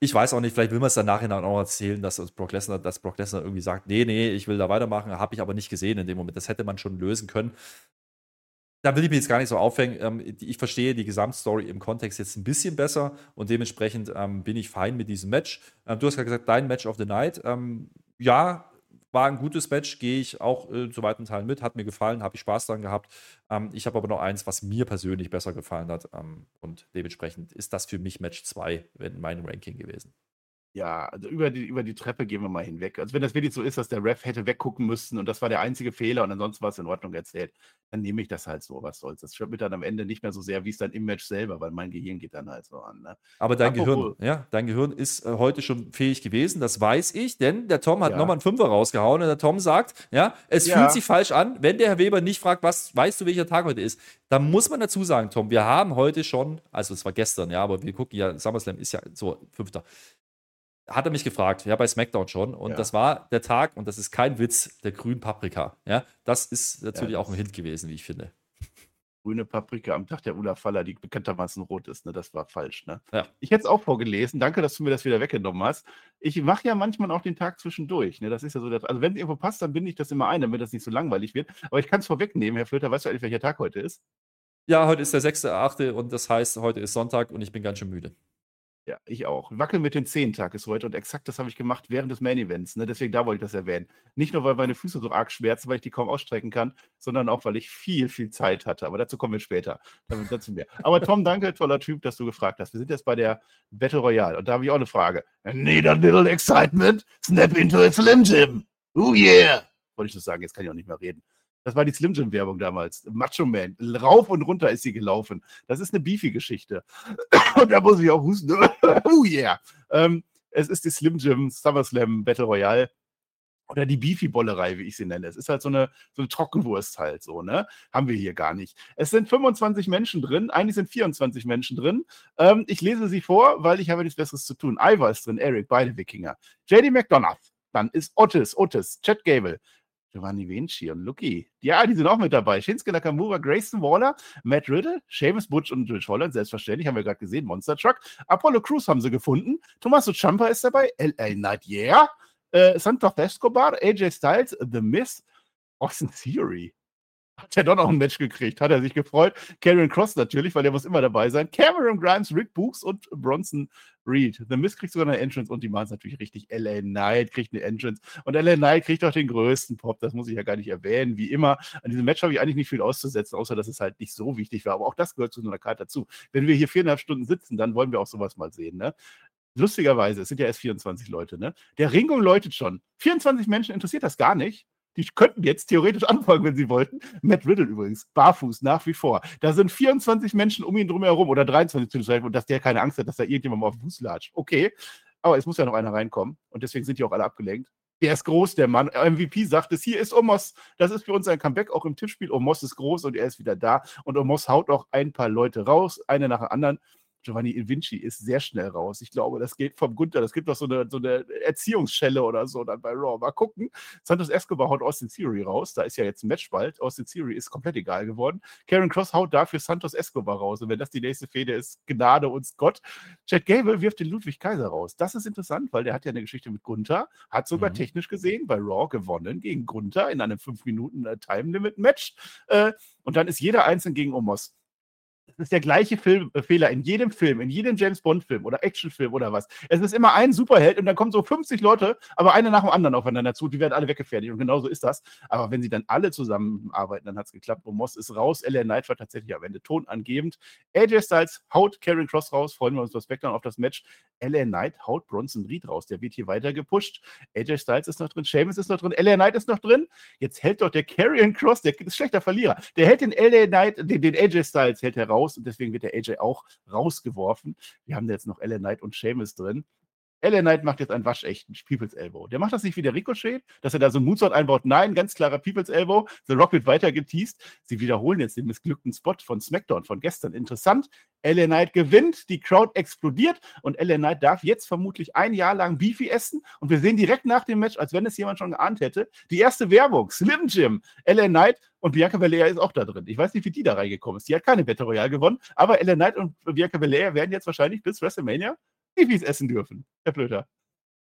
Ich weiß auch nicht, vielleicht will man es dann nachher auch erzählen, dass Brock Lesnar, dass Brock Lesnar irgendwie sagt, nee, nee, ich will da weitermachen, habe ich aber nicht gesehen in dem Moment. Das hätte man schon lösen können. Da will ich mich jetzt gar nicht so aufhängen. Ähm, ich verstehe die Gesamtstory im Kontext jetzt ein bisschen besser und dementsprechend ähm, bin ich fein mit diesem Match. Ähm, du hast gerade gesagt, dein Match of the Night. ja, war ein gutes Match, gehe ich auch äh, zu weiten Teilen mit, hat mir gefallen, habe ich Spaß daran gehabt. Ähm, ich habe aber noch eins, was mir persönlich besser gefallen hat ähm, und dementsprechend ist das für mich Match 2 in meinem Ranking gewesen. Ja, also über die, über die Treppe gehen wir mal hinweg. Also wenn das wirklich so ist, dass der Ref hätte weggucken müssen und das war der einzige Fehler und ansonsten war es in Ordnung erzählt, dann nehme ich das halt so, was soll's. Das stört mich dann am Ende nicht mehr so sehr, wie es dann im Match selber, weil mein Gehirn geht dann halt so an. Ne? Aber dein Apropos, Gehirn, ja, dein Gehirn ist äh, heute schon fähig gewesen, das weiß ich, denn der Tom hat ja. nochmal einen Fünfer rausgehauen und der Tom sagt, ja, es ja. fühlt sich falsch an, wenn der Herr Weber nicht fragt, was weißt du, welcher Tag heute ist. Da muss man dazu sagen, Tom, wir haben heute schon, also es war gestern, ja, aber wir gucken ja, SummerSlam ist ja so fünfter hat er mich gefragt, ja, bei SmackDown schon. Und ja. das war der Tag, und das ist kein Witz, der grünen Paprika. Ja, das ist natürlich ja, das auch ein Hint gewesen, wie ich finde. Grüne Paprika am Tag der Ulla Faller, die bekanntermaßen rot ist, ne? Das war falsch, ne? Ja. Ich hätte es auch vorgelesen. Danke, dass du mir das wieder weggenommen hast. Ich mache ja manchmal auch den Tag zwischendurch. Ne? Das ist ja so, also wenn es irgendwo passt, dann binde ich das immer ein, damit das nicht so langweilig wird. Aber ich kann es vorwegnehmen, Herr Flöter, weißt du eigentlich, welcher Tag heute ist? Ja, heute ist der 6.8. und das heißt, heute ist Sonntag und ich bin ganz schön müde. Ja, ich auch. Wackeln mit dem Zehentag ist heute und exakt das habe ich gemacht während des Main Events. Ne? Deswegen da wollte ich das erwähnen. Nicht nur, weil meine Füße so arg schmerzen, weil ich die kaum ausstrecken kann, sondern auch, weil ich viel, viel Zeit hatte. Aber dazu kommen wir später. Dazu mehr. Aber Tom, danke, toller Typ, dass du gefragt hast. Wir sind jetzt bei der Battle Royale und da habe ich auch eine Frage. Need a little excitement? Snap into a Slim Jim. Oh yeah! Wollte ich das sagen, jetzt kann ich auch nicht mehr reden. Das war die Slim Jim Werbung damals. Macho Man. Rauf und runter ist sie gelaufen. Das ist eine Beefy-Geschichte. Und da muss ich auch husten. oh yeah. Ähm, es ist die Slim Jim SummerSlam Battle Royale. Oder die Beefy-Bollerei, wie ich sie nenne. Es ist halt so eine, so eine Trockenwurst halt so, ne? Haben wir hier gar nicht. Es sind 25 Menschen drin, eigentlich sind 24 Menschen drin. Ähm, ich lese sie vor, weil ich habe nichts Besseres zu tun. Ivar ist drin, Eric, beide Wikinger. JD McDonough, dann ist Otis, Otis, Chad Gable, Giovanni Vinci und Lucky. Ja, die sind auch mit dabei. Shinsuke Nakamura, Grayson Waller, Matt Riddle, Seamus Butch und Rich Holland, selbstverständlich, haben wir gerade gesehen. Monster Truck. Apollo Crews haben sie gefunden. Tommaso Ciampa ist dabei. L.A. Knight, yeah. Äh, Santos Escobar, AJ Styles, The Miz, Austin Theory, hat er doch noch ein Match gekriegt. Hat er sich gefreut. Karen Cross natürlich, weil der muss immer dabei sein. Cameron Grimes, Rick Books und Bronson Reed. The Miz kriegt sogar eine Entrance und die machen es natürlich richtig. LA Knight kriegt eine Entrance und LA Knight kriegt auch den größten Pop. Das muss ich ja gar nicht erwähnen. Wie immer, an diesem Match habe ich eigentlich nicht viel auszusetzen, außer dass es halt nicht so wichtig war. Aber auch das gehört zu so einer Karte dazu. Wenn wir hier viereinhalb Stunden sitzen, dann wollen wir auch sowas mal sehen. Ne? Lustigerweise, es sind ja erst 24 Leute. Ne? Der Ringung läutet schon. 24 Menschen interessiert das gar nicht. Die könnten jetzt theoretisch anfangen, wenn sie wollten. Matt Riddle übrigens, barfuß nach wie vor. Da sind 24 Menschen um ihn drum herum oder 23 zu und dass der keine Angst hat, dass da irgendjemand mal auf den Fuß latscht. Okay, aber es muss ja noch einer reinkommen und deswegen sind die auch alle abgelenkt. Der ist groß, der Mann. MVP sagt es, hier ist Omos. Das ist für uns ein Comeback, auch im Tippspiel. Omos ist groß und er ist wieder da. Und Omos haut auch ein paar Leute raus, eine nach der anderen. Giovanni Vinci ist sehr schnell raus. Ich glaube, das geht vom Gunther. Das gibt doch so eine, so eine Erziehungsschelle oder so dann bei Raw. Mal gucken. Santos Escobar haut Austin Theory raus. Da ist ja jetzt ein Match bald. Austin Theory ist komplett egal geworden. Karen Cross haut dafür Santos Escobar raus. Und wenn das die nächste Fehde ist, Gnade uns Gott. Chad Gable wirft den Ludwig Kaiser raus. Das ist interessant, weil der hat ja eine Geschichte mit Gunther. Hat sogar mhm. technisch gesehen bei Raw gewonnen gegen Gunther in einem 5 Minuten äh. Äh, und dann ist jeder einzeln gegen Omos. Ist der gleiche Film, äh, Fehler in jedem Film, in jedem James Bond-Film oder Actionfilm oder was. Es ist immer ein Superheld und dann kommen so 50 Leute, aber einer nach dem anderen aufeinander zu. Die werden alle weggefertigt und genauso ist das. Aber wenn sie dann alle zusammenarbeiten, dann hat es geklappt. Moss ist raus. LA Knight war tatsächlich am Ende tonangebend. AJ Styles haut Karen Cross raus. Freuen wir uns bei SmackDown auf das Match. LA Knight haut Bronson Reed raus. Der wird hier weiter gepusht. AJ Styles ist noch drin. Sheamus ist noch drin. LA Knight ist noch drin. Jetzt hält doch der Karrion Cross, der ist schlechter Verlierer. Der hält den LA Knight, den, den AJ Styles hält heraus raus und deswegen wird der AJ auch rausgeworfen. Wir haben da jetzt noch Ellen Knight und Seamus drin. LA Knight macht jetzt einen waschechten People's Elbow. Der macht das nicht wie der Ricochet, dass er da so einen Moonsault einbaut. Nein, ganz klarer People's Elbow. The Rock wird weiter geteased. Sie wiederholen jetzt den missglückten Spot von SmackDown von gestern. Interessant. LA Knight gewinnt, die Crowd explodiert und LA Knight darf jetzt vermutlich ein Jahr lang Beefy essen. Und wir sehen direkt nach dem Match, als wenn es jemand schon geahnt hätte, die erste Werbung. Slim Jim, LA Knight und Bianca Belair ist auch da drin. Ich weiß nicht, wie die da reingekommen ist. Die hat keine Battle Royale gewonnen, aber LA Knight und Bianca Belair werden jetzt wahrscheinlich bis WrestleMania Bibis essen dürfen. Herr Blöder.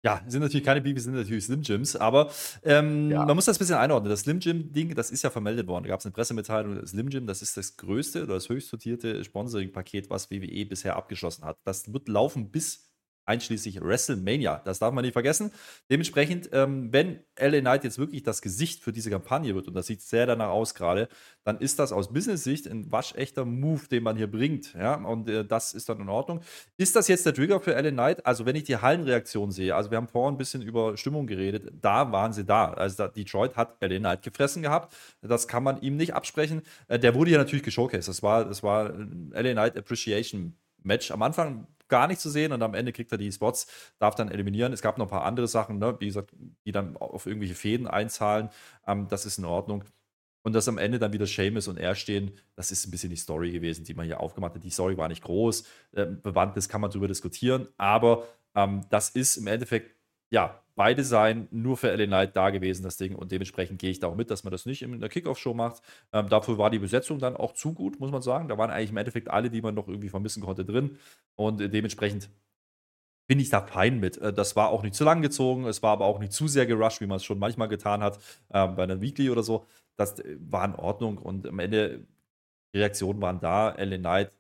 Ja, sind natürlich keine Bibis, sind natürlich Slim Jims, aber ähm, ja. man muss das ein bisschen einordnen. Das Slim Jim-Ding, das ist ja vermeldet worden. Da gab es eine Pressemitteilung. Slim Jim, das ist das größte oder das höchst dotierte Sponsoring-Paket, was WWE bisher abgeschlossen hat. Das wird laufen bis einschließlich WrestleMania. Das darf man nicht vergessen. Dementsprechend, ähm, wenn LA Knight jetzt wirklich das Gesicht für diese Kampagne wird, und das sieht sehr danach aus gerade, dann ist das aus Business-Sicht ein waschechter Move, den man hier bringt. Ja? Und äh, das ist dann in Ordnung. Ist das jetzt der Trigger für LA Knight? Also, wenn ich die Hallenreaktion sehe, also wir haben vorhin ein bisschen über Stimmung geredet, da waren sie da. Also, da, Detroit hat LA Knight gefressen gehabt. Das kann man ihm nicht absprechen. Äh, der wurde ja natürlich geshowcased. Das war, das war LA Knight Appreciation Match. Am Anfang gar nicht zu sehen und am Ende kriegt er die Spots, darf dann eliminieren. Es gab noch ein paar andere Sachen, ne, wie gesagt, die dann auf irgendwelche Fäden einzahlen. Ähm, das ist in Ordnung. Und dass am Ende dann wieder Seamus und er stehen, das ist ein bisschen die Story gewesen, die man hier aufgemacht hat. Die Story war nicht groß, äh, Bewandtnis kann man darüber diskutieren, aber ähm, das ist im Endeffekt ja, beide seien nur für LA Knight da gewesen, das Ding. Und dementsprechend gehe ich da auch mit, dass man das nicht in der Kickoff-Show macht. Ähm, dafür war die Besetzung dann auch zu gut, muss man sagen. Da waren eigentlich im Endeffekt alle, die man noch irgendwie vermissen konnte, drin. Und äh, dementsprechend bin ich da fein mit. Äh, das war auch nicht zu lang gezogen, es war aber auch nicht zu sehr gerusht, wie man es schon manchmal getan hat, äh, bei einer Weekly oder so. Das äh, war in Ordnung und am Ende, die Reaktionen waren da. LA Knight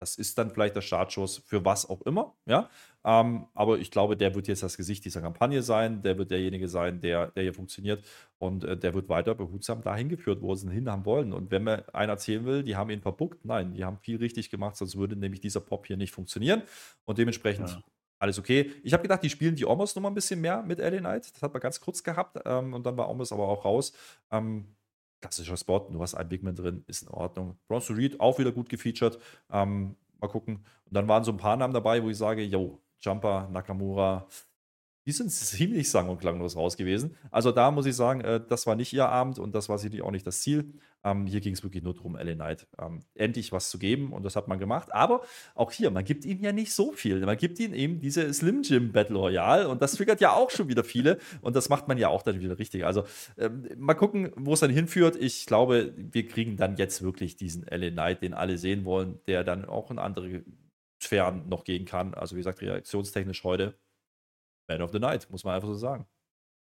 Das ist dann vielleicht der Startschuss für was auch immer, ja. Ähm, aber ich glaube, der wird jetzt das Gesicht dieser Kampagne sein. Der wird derjenige sein, der, der hier funktioniert. Und äh, der wird weiter behutsam dahin geführt, wo sie ihn hin haben wollen. Und wenn mir einer erzählen will, die haben ihn verbuckt, nein, die haben viel richtig gemacht, sonst würde nämlich dieser Pop hier nicht funktionieren. Und dementsprechend ja. alles okay. Ich habe gedacht, die spielen die Omos noch mal ein bisschen mehr mit LA Knight. Das hat man ganz kurz gehabt. Ähm, und dann war Omos aber auch raus. Ähm, klassischer Spot, du hast ein Bigman drin, ist in Ordnung. Bronson Reed auch wieder gut gefeatured. Ähm, mal gucken. Und dann waren so ein paar Namen dabei, wo ich sage, yo, Jumper, Nakamura, die sind ziemlich sang- und klanglos raus gewesen. Also da muss ich sagen, äh, das war nicht ihr Abend und das war sicherlich auch nicht das Ziel. Ähm, hier ging es wirklich nur darum, LA Knight ähm, endlich was zu geben und das hat man gemacht. Aber auch hier, man gibt ihm ja nicht so viel. Man gibt ihm eben diese Slim Jim Battle Royale und das triggert ja auch schon wieder viele und das macht man ja auch dann wieder richtig. Also ähm, mal gucken, wo es dann hinführt. Ich glaube, wir kriegen dann jetzt wirklich diesen LA Knight, den alle sehen wollen, der dann auch in andere Sphären noch gehen kann. Also wie gesagt, reaktionstechnisch heute Man of the Night, muss man einfach so sagen.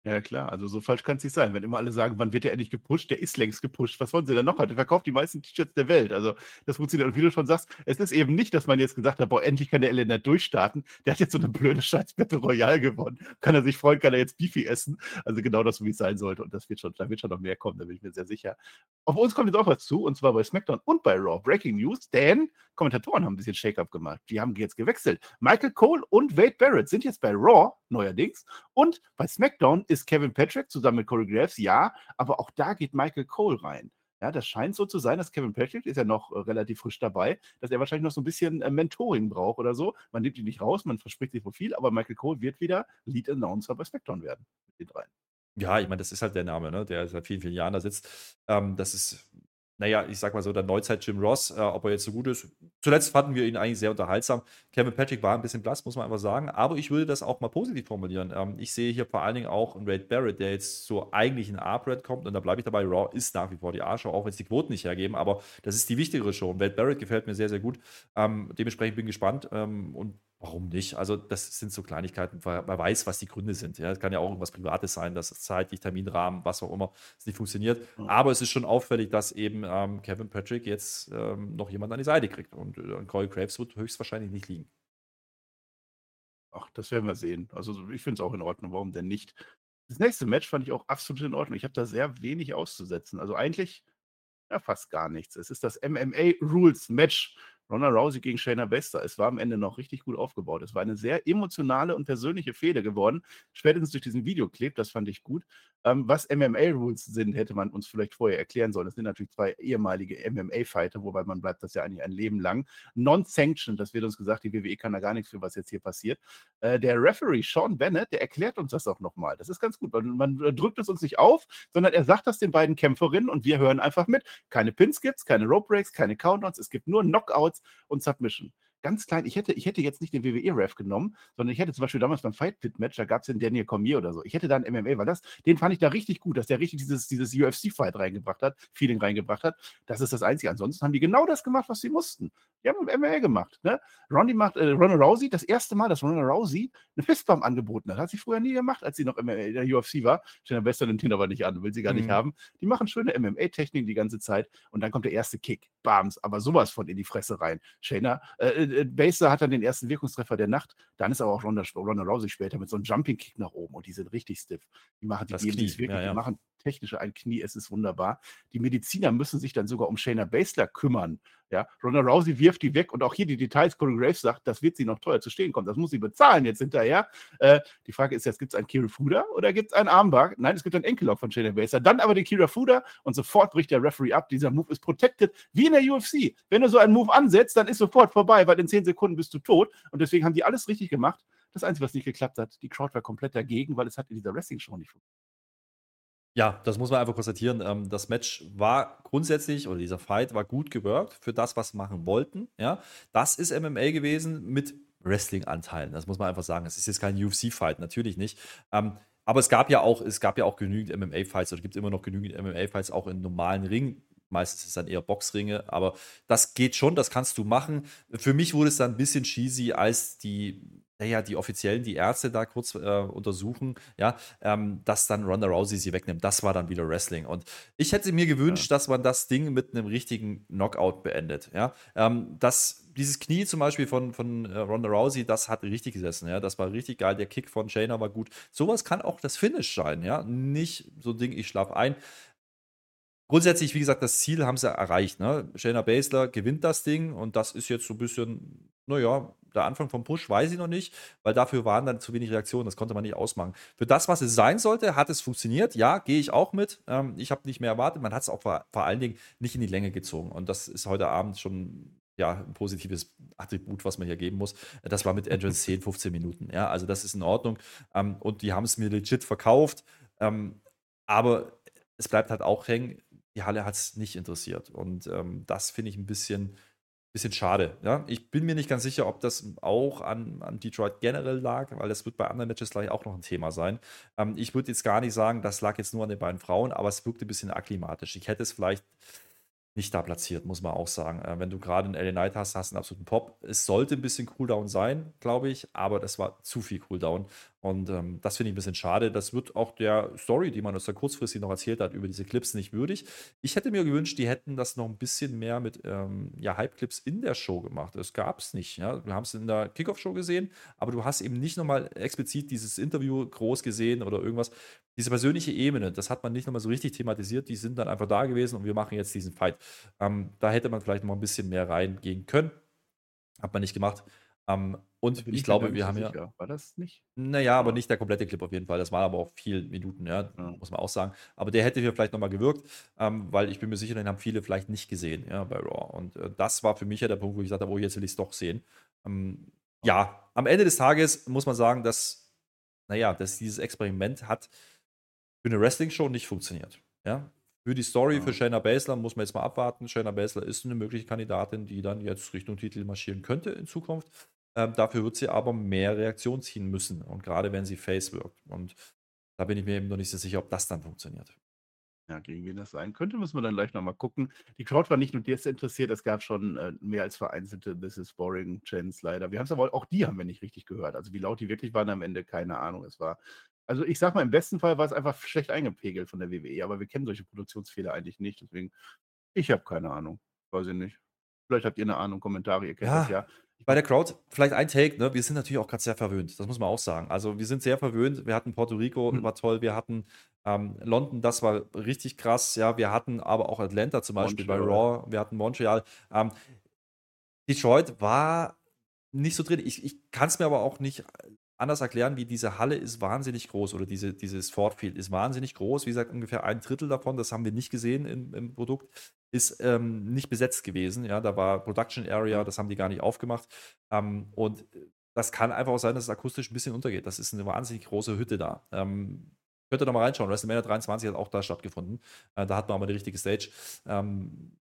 Ja, klar, also so falsch kann es nicht sein. Wenn immer alle sagen, wann wird der endlich gepusht? Der ist längst gepusht. Was wollen sie denn noch? Der verkauft die meisten T-Shirts der Welt. Also das funktioniert. Und wie du schon sagst, es ist eben nicht, dass man jetzt gesagt hat, boah, endlich kann der Elender durchstarten. Der hat jetzt so eine blöde Scheiß Battle Royale gewonnen. Kann er sich freuen, kann er jetzt Beefy essen. Also genau das, wie es sein sollte. Und das wird schon, da wird schon noch mehr kommen, da bin ich mir sehr sicher. Auf uns kommt jetzt auch was zu, und zwar bei SmackDown und bei Raw. Breaking News, denn Kommentatoren haben ein bisschen Shake-up gemacht. Die haben jetzt gewechselt. Michael Cole und Wade Barrett sind jetzt bei Raw, neuerdings. Und bei SmackDown ist Kevin Patrick zusammen mit Corey Graves, ja, aber auch da geht Michael Cole rein. Ja, das scheint so zu sein, dass Kevin Patrick ist ja noch äh, relativ frisch dabei, dass er wahrscheinlich noch so ein bisschen äh, Mentoring braucht oder so. Man nimmt ihn nicht raus, man verspricht sich wohl viel, aber Michael Cole wird wieder Lead Announcer bei SmackDown werden mit den dreien. Ja, ich meine, das ist halt der Name, ne? der seit vielen, vielen Jahren da sitzt. Ähm, das ist naja, ich sag mal so, der Neuzeit Jim Ross, äh, ob er jetzt so gut ist. Zuletzt fanden wir ihn eigentlich sehr unterhaltsam. Kevin Patrick war ein bisschen blass, muss man einfach sagen. Aber ich würde das auch mal positiv formulieren. Ähm, ich sehe hier vor allen Dingen auch einen Wade Barrett, der jetzt so eigentlich in A-Red kommt. Und da bleibe ich dabei. Raw ist nach wie vor die A-Show, auch wenn es die Quoten nicht hergeben. Aber das ist die wichtigere Show. Und Wade Barrett gefällt mir sehr, sehr gut. Ähm, dementsprechend bin ich gespannt. Ähm, und Warum nicht? Also, das sind so Kleinigkeiten, man weiß, was die Gründe sind. Ja, es kann ja auch irgendwas Privates sein, dass zeitlich, Terminrahmen, was auch immer, es nicht funktioniert. Mhm. Aber es ist schon auffällig, dass eben ähm, Kevin Patrick jetzt ähm, noch jemand an die Seite kriegt. Und äh, Corey Graves wird höchstwahrscheinlich nicht liegen. Ach, das werden wir sehen. Also, ich finde es auch in Ordnung. Warum denn nicht? Das nächste Match fand ich auch absolut in Ordnung. Ich habe da sehr wenig auszusetzen. Also, eigentlich ja, fast gar nichts. Es ist das MMA Rules Match Ronda Rousey gegen Shayna Baszler. Es war am Ende noch richtig gut aufgebaut. Es war eine sehr emotionale und persönliche Fehde geworden. Spätestens durch diesen Videoclip, das fand ich gut. Ähm, was MMA-Rules sind, hätte man uns vielleicht vorher erklären sollen. Das sind natürlich zwei ehemalige MMA-Fighter, wobei man bleibt das ja eigentlich ein Leben lang. Non-sanctioned, das wird uns gesagt, die WWE kann da gar nichts für, was jetzt hier passiert. Äh, der Referee Sean Bennett, der erklärt uns das auch nochmal. Das ist ganz gut. Man, man drückt es uns nicht auf, sondern er sagt das den beiden Kämpferinnen und wir hören einfach mit. Keine Pins gibt's, keine Rope Breaks, keine Countdowns, es gibt nur Knockouts und Submission ganz klein. Ich hätte, ich hätte jetzt nicht den WWE-Ref genommen, sondern ich hätte zum Beispiel damals beim Fight Pit Match, da gab es den Daniel Cormier oder so. Ich hätte da einen MMA, weil das, den fand ich da richtig gut, dass der richtig dieses, dieses UFC-Fight reingebracht hat, Feeling reingebracht hat. Das ist das Einzige. Ansonsten haben die genau das gemacht, was sie mussten. Die haben MMA gemacht. Ne? Ronnie macht, äh, Ronda Rousey, das erste Mal, dass Ronda Rousey eine Fistbump angeboten hat. Hat sie früher nie gemacht, als sie noch MMA, in der UFC war. Stellen am besten den aber nicht an, will sie gar mhm. nicht haben. Die machen schöne MMA-Techniken die ganze Zeit und dann kommt der erste Kick. Bams, aber sowas von in die Fresse rein. Shayna, äh, äh, Baser hat dann den ersten Wirkungstreffer der Nacht. Dann ist aber auch Ronda, Ronda Rousey später mit so einem Jumping-Kick nach oben und die sind richtig stiff. Die machen die, das geben Knie. wirklich, ja, ja. die machen technische ein Knie, es ist wunderbar. Die Mediziner müssen sich dann sogar um Shayna Baszler kümmern. Ja, Ronda Rousey wirft die weg und auch hier die Details, Corey Graves sagt, das wird sie noch teuer zu stehen kommen. Das muss sie bezahlen jetzt hinterher. Äh, die Frage ist jetzt, gibt es einen Kira Fuda oder gibt es einen Armbar? Nein, es gibt einen Enkellock von Shayna Baszler. Dann aber den Kira Fuda und sofort bricht der Referee ab. Dieser Move ist protected, wie in der UFC. Wenn du so einen Move ansetzt, dann ist sofort vorbei, weil in 10 Sekunden bist du tot. Und deswegen haben die alles richtig gemacht. Das Einzige, was nicht geklappt hat, die Crowd war komplett dagegen, weil es hat in dieser Wrestling-Show nicht funktioniert. Ja, das muss man einfach konstatieren. Ähm, das Match war grundsätzlich, oder dieser Fight war gut gewirkt für das, was sie machen wollten. Ja, das ist MMA gewesen mit Wrestling-Anteilen. Das muss man einfach sagen. Es ist jetzt kein UFC-Fight, natürlich nicht. Ähm, aber es gab ja auch, es gab ja auch genügend MMA-Fights oder gibt immer noch genügend MMA-Fights auch in normalen Ringen. Meistens ist es dann eher Boxringe, aber das geht schon, das kannst du machen. Für mich wurde es dann ein bisschen cheesy, als die naja, die Offiziellen, die Ärzte da kurz äh, untersuchen, ja, ähm, dass dann Ronda Rousey sie wegnimmt. Das war dann wieder Wrestling. Und ich hätte mir gewünscht, ja. dass man das Ding mit einem richtigen Knockout beendet. Ja, ähm, das, dieses Knie zum Beispiel von, von äh, Ronda Rousey, das hat richtig gesessen. Ja, das war richtig geil. Der Kick von Shayna war gut. Sowas kann auch das Finish sein. Ja, nicht so ein Ding, ich schlafe ein. Grundsätzlich, wie gesagt, das Ziel haben sie erreicht. Ne? Shayna Baszler gewinnt das Ding und das ist jetzt so ein bisschen, naja, der Anfang vom Push weiß ich noch nicht, weil dafür waren dann zu wenig Reaktionen, das konnte man nicht ausmachen. Für das, was es sein sollte, hat es funktioniert. Ja, gehe ich auch mit. Ähm, ich habe nicht mehr erwartet. Man hat es auch vor, vor allen Dingen nicht in die Länge gezogen. Und das ist heute Abend schon ja, ein positives Attribut, was man hier geben muss. Das war mit Entrance 10, 15 Minuten. Ja, also das ist in Ordnung. Ähm, und die haben es mir legit verkauft. Ähm, aber es bleibt halt auch hängen die Halle hat es nicht interessiert. Und ähm, das finde ich ein bisschen, bisschen schade. Ja? Ich bin mir nicht ganz sicher, ob das auch an, an Detroit generell lag, weil das wird bei anderen Matches gleich auch noch ein Thema sein. Ähm, ich würde jetzt gar nicht sagen, das lag jetzt nur an den beiden Frauen, aber es wirkte ein bisschen akklimatisch. Ich hätte es vielleicht nicht da platziert, muss man auch sagen. Äh, wenn du gerade einen LA Knight hast, hast du einen absoluten Pop. Es sollte ein bisschen Cooldown sein, glaube ich, aber das war zu viel Cooldown. Und ähm, das finde ich ein bisschen schade. Das wird auch der Story, die man aus der kurzfristig noch erzählt hat, über diese Clips nicht würdig. Ich hätte mir gewünscht, die hätten das noch ein bisschen mehr mit ähm, ja, Hype-Clips in der Show gemacht. Das gab es nicht. Ja? Wir haben es in der Kickoff-Show gesehen, aber du hast eben nicht nochmal explizit dieses Interview groß gesehen oder irgendwas. Diese persönliche Ebene, das hat man nicht nochmal so richtig thematisiert. Die sind dann einfach da gewesen und wir machen jetzt diesen Fight. Ähm, da hätte man vielleicht noch ein bisschen mehr reingehen können. Hat man nicht gemacht. Ähm, und ich, glaube, wir haben sicher. ja. War das nicht? Naja, aber nicht der komplette Clip auf jeden Fall. Das waren aber auch viele Minuten, ja, ja. muss man auch sagen. Aber der hätte hier vielleicht nochmal gewirkt, ähm, weil ich bin mir sicher, den haben viele vielleicht nicht gesehen, ja, bei Raw. Und äh, das war für mich ja der Punkt, wo ich gesagt habe, oh, jetzt will ich es doch sehen. Ähm, ja, am Ende des Tages muss man sagen, dass, naja, dass dieses Experiment hat für eine Wrestling-Show nicht funktioniert. Ja, für die Story, ja. für Shayna Baszler muss man jetzt mal abwarten. Shayna Baszler ist eine mögliche Kandidatin, die dann jetzt Richtung Titel marschieren könnte in Zukunft. Ähm, dafür wird sie aber mehr Reaktion ziehen müssen. Und gerade wenn sie Face wirkt. Und da bin ich mir eben noch nicht so sicher, ob das dann funktioniert. Ja, gegen wen das sein könnte, müssen wir dann gleich nochmal gucken. Die Crowd war nicht nur interessiert, es gab schon äh, mehr als vereinzelte This is Boring Chants leider. Wir haben es aber auch die haben wir nicht richtig gehört. Also wie laut die wirklich waren am Ende, keine Ahnung. Es war, also ich sag mal, im besten Fall war es einfach schlecht eingepegelt von der WWE, aber wir kennen solche Produktionsfehler eigentlich nicht. Deswegen, ich habe keine Ahnung. Weiß ich nicht. Vielleicht habt ihr eine Ahnung, Kommentare, ihr kennt ja. das ja. Bei der Crowd, vielleicht ein Take, ne? wir sind natürlich auch gerade sehr verwöhnt, das muss man auch sagen. Also wir sind sehr verwöhnt, wir hatten Puerto Rico, mhm. war toll, wir hatten ähm, London, das war richtig krass, ja, wir hatten aber auch Atlanta zum Beispiel Montreal. bei Raw, wir hatten Montreal. Ähm, Detroit war nicht so drin. Ich, ich kann es mir aber auch nicht anders erklären, wie diese Halle ist wahnsinnig groß oder diese, dieses Ford Field ist wahnsinnig groß. Wie gesagt, ungefähr ein Drittel davon, das haben wir nicht gesehen im, im Produkt, ist ähm, nicht besetzt gewesen. Ja, da war Production Area, das haben die gar nicht aufgemacht. Ähm, und das kann einfach auch sein, dass es akustisch ein bisschen untergeht. Das ist eine wahnsinnig große Hütte da. Ähm, könnt ihr da mal reinschauen. WrestleMania 23 hat auch da stattgefunden. Äh, da hat man aber die richtige Stage. Ähm,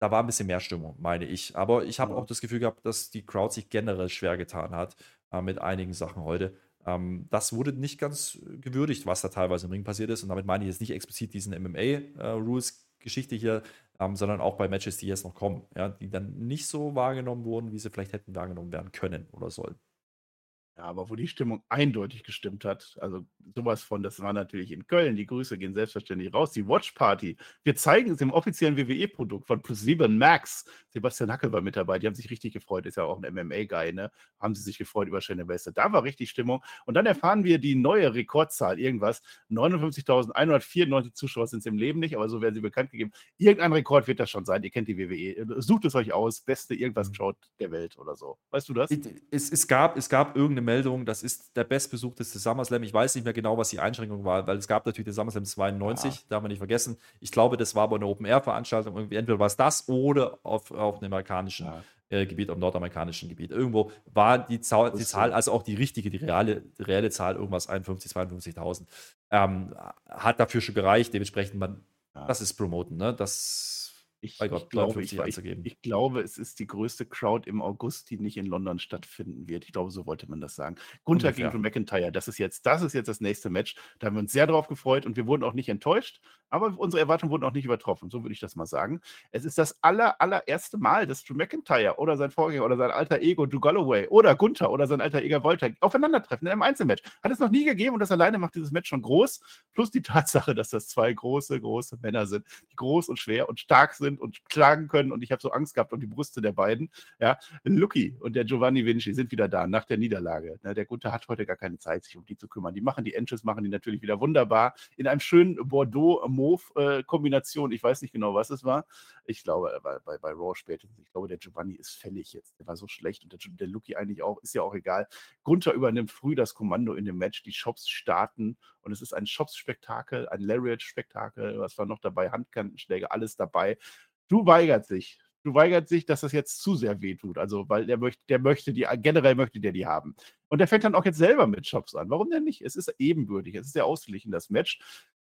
da war ein bisschen mehr Stimmung, meine ich. Aber ich habe ja. auch das Gefühl gehabt, dass die Crowd sich generell schwer getan hat äh, mit einigen Sachen heute. Ähm, das wurde nicht ganz gewürdigt, was da teilweise im Ring passiert ist. Und damit meine ich jetzt nicht explizit diesen MMA-Rules-Geschichte äh, hier, ähm, sondern auch bei Matches, die jetzt noch kommen, ja, die dann nicht so wahrgenommen wurden, wie sie vielleicht hätten wahrgenommen werden können oder sollen. Ja, aber wo die Stimmung eindeutig gestimmt hat, also sowas von, das war natürlich in Köln, die Grüße gehen selbstverständlich raus, die Watch Party. Wir zeigen es im offiziellen WWE-Produkt von Plus 7 Max. Sebastian Hackel war mit dabei, die haben sich richtig gefreut, ist ja auch ein MMA-Guy, ne? Haben sie sich gefreut über Shayna Weste. Da war richtig Stimmung. Und dann erfahren wir die neue Rekordzahl, irgendwas. 59.194 Zuschauer sind es im Leben nicht, aber so werden sie bekannt gegeben. Irgendein Rekord wird das schon sein, ihr kennt die WWE. Sucht es euch aus, beste irgendwas geschaut mhm. der Welt oder so. Weißt du das? Es, es, gab, es gab irgendeine Meldung, das ist der bestbesuchteste SummerSlam. Ich weiß nicht mehr genau, was die Einschränkung war, weil es gab natürlich den SummerSlam 92, ja. darf man nicht vergessen. Ich glaube, das war aber eine Open-Air-Veranstaltung. Entweder war es das oder auf, auf einem amerikanischen ja. äh, Gebiet, auf dem nordamerikanischen Gebiet. Irgendwo war die, Zahl, die Zahl, also auch die richtige, die reale, die reelle Zahl, irgendwas 51, 52.000. Ähm, hat dafür schon gereicht. Dementsprechend, man, ja. das ist Promoten. Ne? Das ich, Gott, ich, glaube, ich, ich, ich, glaube, es ist die größte Crowd im August, die nicht in London stattfinden wird. Ich glaube, so wollte man das sagen. Gunther gegen Drew McIntyre, das ist jetzt, das ist jetzt das nächste Match. Da haben wir uns sehr drauf gefreut und wir wurden auch nicht enttäuscht. Aber unsere Erwartungen wurden auch nicht übertroffen, so würde ich das mal sagen. Es ist das aller, allererste Mal, dass Drew McIntyre oder sein Vorgänger oder sein alter Ego Drew Galloway oder Gunther oder sein alter Ego Volta aufeinandertreffen in einem Einzelmatch. Hat es noch nie gegeben und das alleine macht dieses Match schon groß. Plus die Tatsache, dass das zwei große, große Männer sind, die groß und schwer und stark sind und schlagen können. Und ich habe so Angst gehabt um die Brüste der beiden. Ja, Lucky und der Giovanni Vinci sind wieder da nach der Niederlage. Ne, der Gunther hat heute gar keine Zeit, sich um die zu kümmern. Die machen die Entrance, machen die natürlich wieder wunderbar in einem schönen Bordeaux Mauve-Kombination. Ich weiß nicht genau, was es war. Ich glaube, bei, bei, bei Raw spätestens. Ich glaube, der Giovanni ist fällig jetzt. Der war so schlecht und der, der Lucky eigentlich auch. Ist ja auch egal. Gunther übernimmt früh das Kommando in dem Match. Die Shops starten und es ist ein Shops-Spektakel, ein Lariat-Spektakel. Was war noch dabei? Handkantenschläge, alles dabei. Du weigert sich du weigert sich, dass das jetzt zu sehr wehtut. Also, weil der möchte, der möchte die, generell möchte der die haben. Und der fängt dann auch jetzt selber mit Shops an. Warum denn nicht? Es ist ebenbürtig, es ist sehr ausgeglichen, das Match.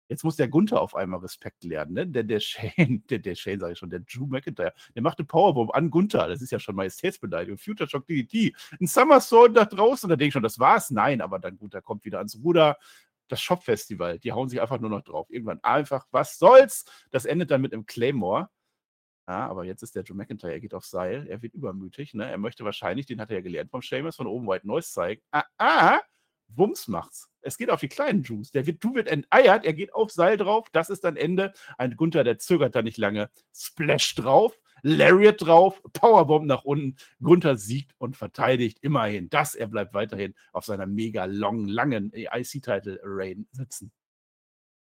Jetzt muss der Gunther auf einmal Respekt lernen, ne? Der, der Shane, der, der Shane sage ich schon, der Drew McIntyre, der macht eine Powerbomb an Gunther. Das ist ja schon Majestätsbeleidigung. Future Shock DDT. Ein Somersault da draußen. Da denke ich schon, das war's. Nein, aber dann Gunther kommt wieder ans Ruder. Das Shop-Festival, die hauen sich einfach nur noch drauf. Irgendwann einfach, was soll's? Das endet dann mit einem Claymore. Ja, aber jetzt ist der Joe McIntyre, er geht auf Seil, er wird übermütig. Ne? Er möchte wahrscheinlich, den hat er ja gelernt vom Seamus, von oben White Noise zeigen. Ah, ah, Wumms macht's. Es geht auf die kleinen Juice. Der wird, du wird enteiert, er geht auf Seil drauf. Das ist dann Ende. Ein Gunther, der zögert da nicht lange. Splash drauf, Lariat drauf, Powerbomb nach unten. Gunther siegt und verteidigt immerhin das. Er bleibt weiterhin auf seiner mega long, langen IC-Title-Reign sitzen.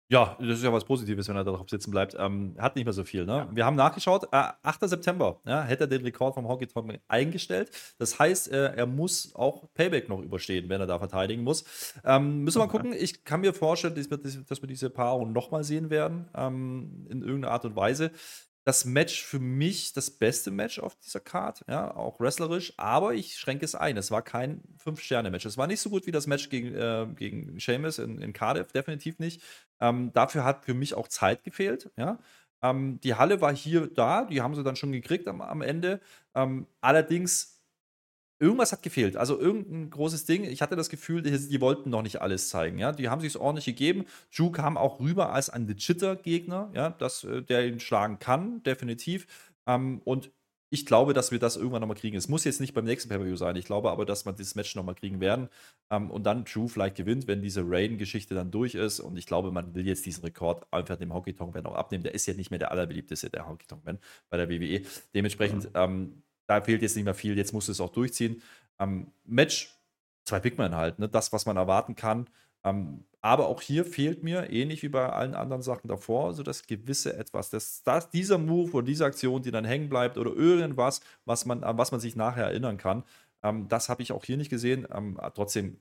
Ja, das ist ja was Positives, wenn er darauf sitzen bleibt. Ähm, hat nicht mehr so viel. Ne? Ja. Wir haben nachgeschaut, äh, 8. September ja, hätte er den Rekord vom Hockey Talk eingestellt. Das heißt, äh, er muss auch Payback noch überstehen, wenn er da verteidigen muss. Ähm, müssen wir mal gucken. Ich kann mir vorstellen, dass wir, dass wir diese Paarung nochmal sehen werden, ähm, in irgendeiner Art und Weise das Match für mich das beste Match auf dieser Card, ja, auch wrestlerisch, aber ich schränke es ein. Es war kein Fünf-Sterne-Match. Es war nicht so gut wie das Match gegen, äh, gegen Seamus in, in Cardiff, definitiv nicht. Ähm, dafür hat für mich auch Zeit gefehlt, ja. Ähm, die Halle war hier da, die haben sie dann schon gekriegt am, am Ende. Ähm, allerdings irgendwas hat gefehlt. Also irgendein großes Ding. Ich hatte das Gefühl, die, die wollten noch nicht alles zeigen. Ja? Die haben sich es ordentlich gegeben. Drew kam auch rüber als ein legitter Gegner, ja? dass, äh, der ihn schlagen kann, definitiv. Ähm, und ich glaube, dass wir das irgendwann nochmal kriegen. Es muss jetzt nicht beim nächsten Pay-Per-View sein. Ich glaube aber, dass wir dieses Match nochmal kriegen werden. Ähm, und dann Drew vielleicht gewinnt, wenn diese Rain-Geschichte dann durch ist. Und ich glaube, man will jetzt diesen Rekord einfach dem Honky Tonk Man auch abnehmen. Der ist ja nicht mehr der allerbeliebteste, der Honky Tonk Man bei der WWE. Dementsprechend ähm, da fehlt jetzt nicht mehr viel, jetzt musst du es auch durchziehen. Ähm, Match, zwei Bigmen halt, ne? das, was man erwarten kann. Ähm, aber auch hier fehlt mir, ähnlich wie bei allen anderen Sachen davor, so das gewisse Etwas, dass, dass dieser Move oder diese Aktion, die dann hängen bleibt oder irgendwas, was man, an was man sich nachher erinnern kann, ähm, das habe ich auch hier nicht gesehen. Ähm, trotzdem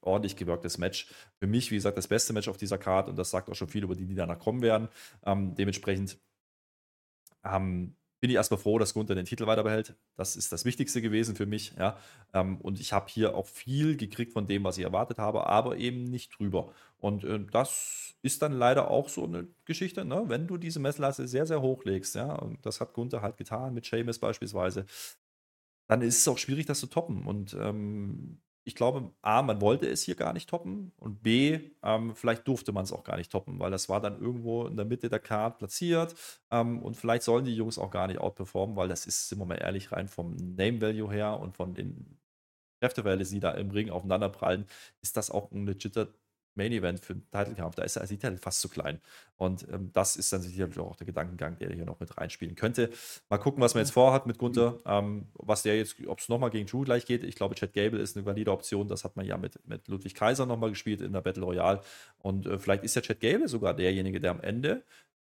ordentlich gewirktes Match. Für mich, wie gesagt, das beste Match auf dieser Karte und das sagt auch schon viel über die, die danach kommen werden. Ähm, dementsprechend ähm, bin ich erstmal froh, dass Gunther den Titel weiterbehält. Das ist das Wichtigste gewesen für mich. Ja. Ähm, und ich habe hier auch viel gekriegt von dem, was ich erwartet habe, aber eben nicht drüber. Und äh, das ist dann leider auch so eine Geschichte, ne? wenn du diese Messlasse sehr, sehr hoch legst. Ja. Und das hat Gunther halt getan, mit Seamus beispielsweise. Dann ist es auch schwierig, das zu toppen. Und ähm, ich glaube, A, man wollte es hier gar nicht toppen und B, ähm, vielleicht durfte man es auch gar nicht toppen, weil das war dann irgendwo in der Mitte der Card platziert ähm, und vielleicht sollen die Jungs auch gar nicht outperformen, weil das ist, sind wir mal ehrlich, rein vom Name Value her und von den Kräfteverhältnissen, die da im Ring aufeinanderprallen, ist das auch ein legitter Main Event für den Titelkampf. Da ist der Titel fast zu klein. Und ähm, das ist dann sicherlich auch der Gedankengang, der hier noch mit reinspielen könnte. Mal gucken, was man jetzt vorhat mit Gunther. Ähm, was der jetzt, ob es nochmal gegen Drew gleich geht. Ich glaube, Chad Gable ist eine valide Option. Das hat man ja mit, mit Ludwig Kaiser nochmal gespielt in der Battle Royale. Und äh, vielleicht ist ja Chad Gable sogar derjenige, der am Ende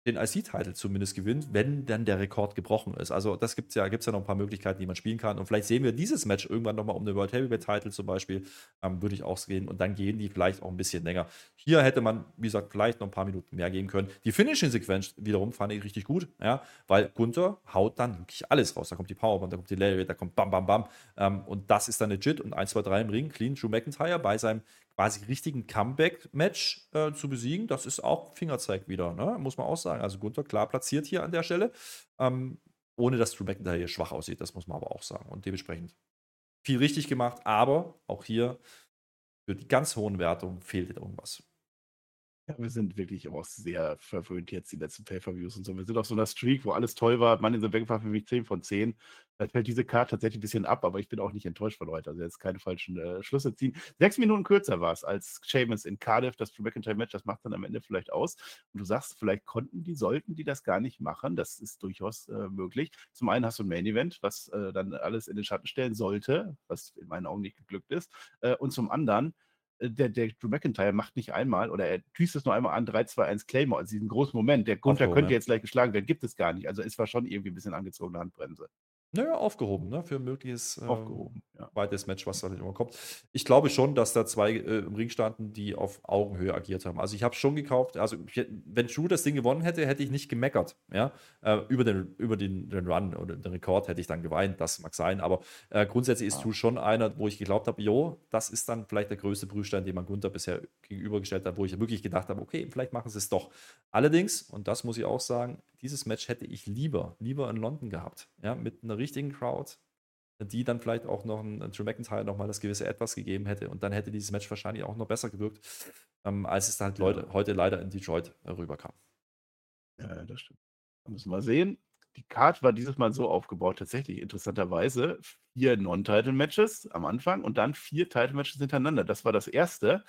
den IC-Titel zumindest gewinnt, wenn dann der Rekord gebrochen ist. Also das gibt es ja, gibt's ja noch ein paar Möglichkeiten, die man spielen kann. Und vielleicht sehen wir dieses Match irgendwann nochmal um den World Heavyweight-Titel zum Beispiel, ähm, würde ich auch sehen. Und dann gehen die vielleicht auch ein bisschen länger. Hier hätte man, wie gesagt, vielleicht noch ein paar Minuten mehr geben können. Die Finishing-Sequenz wiederum fand ich richtig gut, ja, weil Gunther haut dann wirklich alles raus. Da kommt die Powerbomb, da kommt die Lariat, da kommt Bam, Bam, Bam. Ähm, und das ist dann legit. Und 1, 2, 3 im Ring, clean, Drew McIntyre bei seinem quasi richtigen Comeback-Match äh, zu besiegen, das ist auch Fingerzeig wieder, ne? muss man auch sagen. Also Gunther klar platziert hier an der Stelle, ähm, ohne dass Drew McIntyre hier schwach aussieht, das muss man aber auch sagen. Und dementsprechend viel richtig gemacht, aber auch hier für die ganz hohen Wertungen fehlt irgendwas. Ja, wir sind wirklich auch sehr verwöhnt jetzt, die letzten Pay-Per-Views und so. Wir sind auf so einer Streak, wo alles toll war. Mann in the Bank war für mich 10 von 10. Da fällt diese Karte tatsächlich ein bisschen ab, aber ich bin auch nicht enttäuscht von heute. Also jetzt keine falschen äh, Schlüsse ziehen. Sechs Minuten kürzer war es als Sheamus in Cardiff, das McIntyre-Match, das macht dann am Ende vielleicht aus. Und du sagst, vielleicht konnten die, sollten die das gar nicht machen. Das ist durchaus äh, möglich. Zum einen hast du ein Main-Event, was äh, dann alles in den Schatten stellen sollte, was in meinen Augen nicht geglückt ist. Äh, und zum anderen der, der Drew McIntyre macht nicht einmal oder er düst es nur einmal an, 3, 2, 1 Claymore, also diesen großen Moment. Der Gunther Aufgehoben, könnte ja. jetzt gleich geschlagen werden, gibt es gar nicht. Also es war schon irgendwie ein bisschen angezogene Handbremse. Naja, aufgehoben, ne? Für ein mögliches Aufgehoben, ja. Match, was da immer kommt. Ich glaube schon, dass da zwei äh, im Ring standen, die auf Augenhöhe agiert haben. Also ich habe schon gekauft, also ich, wenn Drew das Ding gewonnen hätte, hätte ich nicht gemeckert. Ja? Äh, über den, über den, den Run oder den Rekord hätte ich dann geweint, das mag sein. Aber äh, grundsätzlich ist Ja. Drew schon einer, wo ich geglaubt habe, jo, das ist dann vielleicht der größte Prüfstein, den man Gunther bisher gegenübergestellt hat, wo ich wirklich gedacht habe, okay, vielleicht machen sie es doch. Allerdings, und das muss ich auch sagen, dieses Match hätte ich lieber, lieber in London gehabt. Ja? Mit einer richtigen Crowd, die dann vielleicht auch noch ein Drew McIntyre nochmal das gewisse Etwas gegeben hätte. Und dann hätte dieses Match wahrscheinlich auch noch besser gewirkt, ähm, als es halt Ja. Leute, heute leider in Detroit äh, rüberkam. Ja, das stimmt. Da müssen wir sehen. Die Card war dieses Mal so aufgebaut, tatsächlich interessanterweise. Vier Non-Title-Matches am Anfang und dann vier Title-Matches hintereinander. Das war das erste.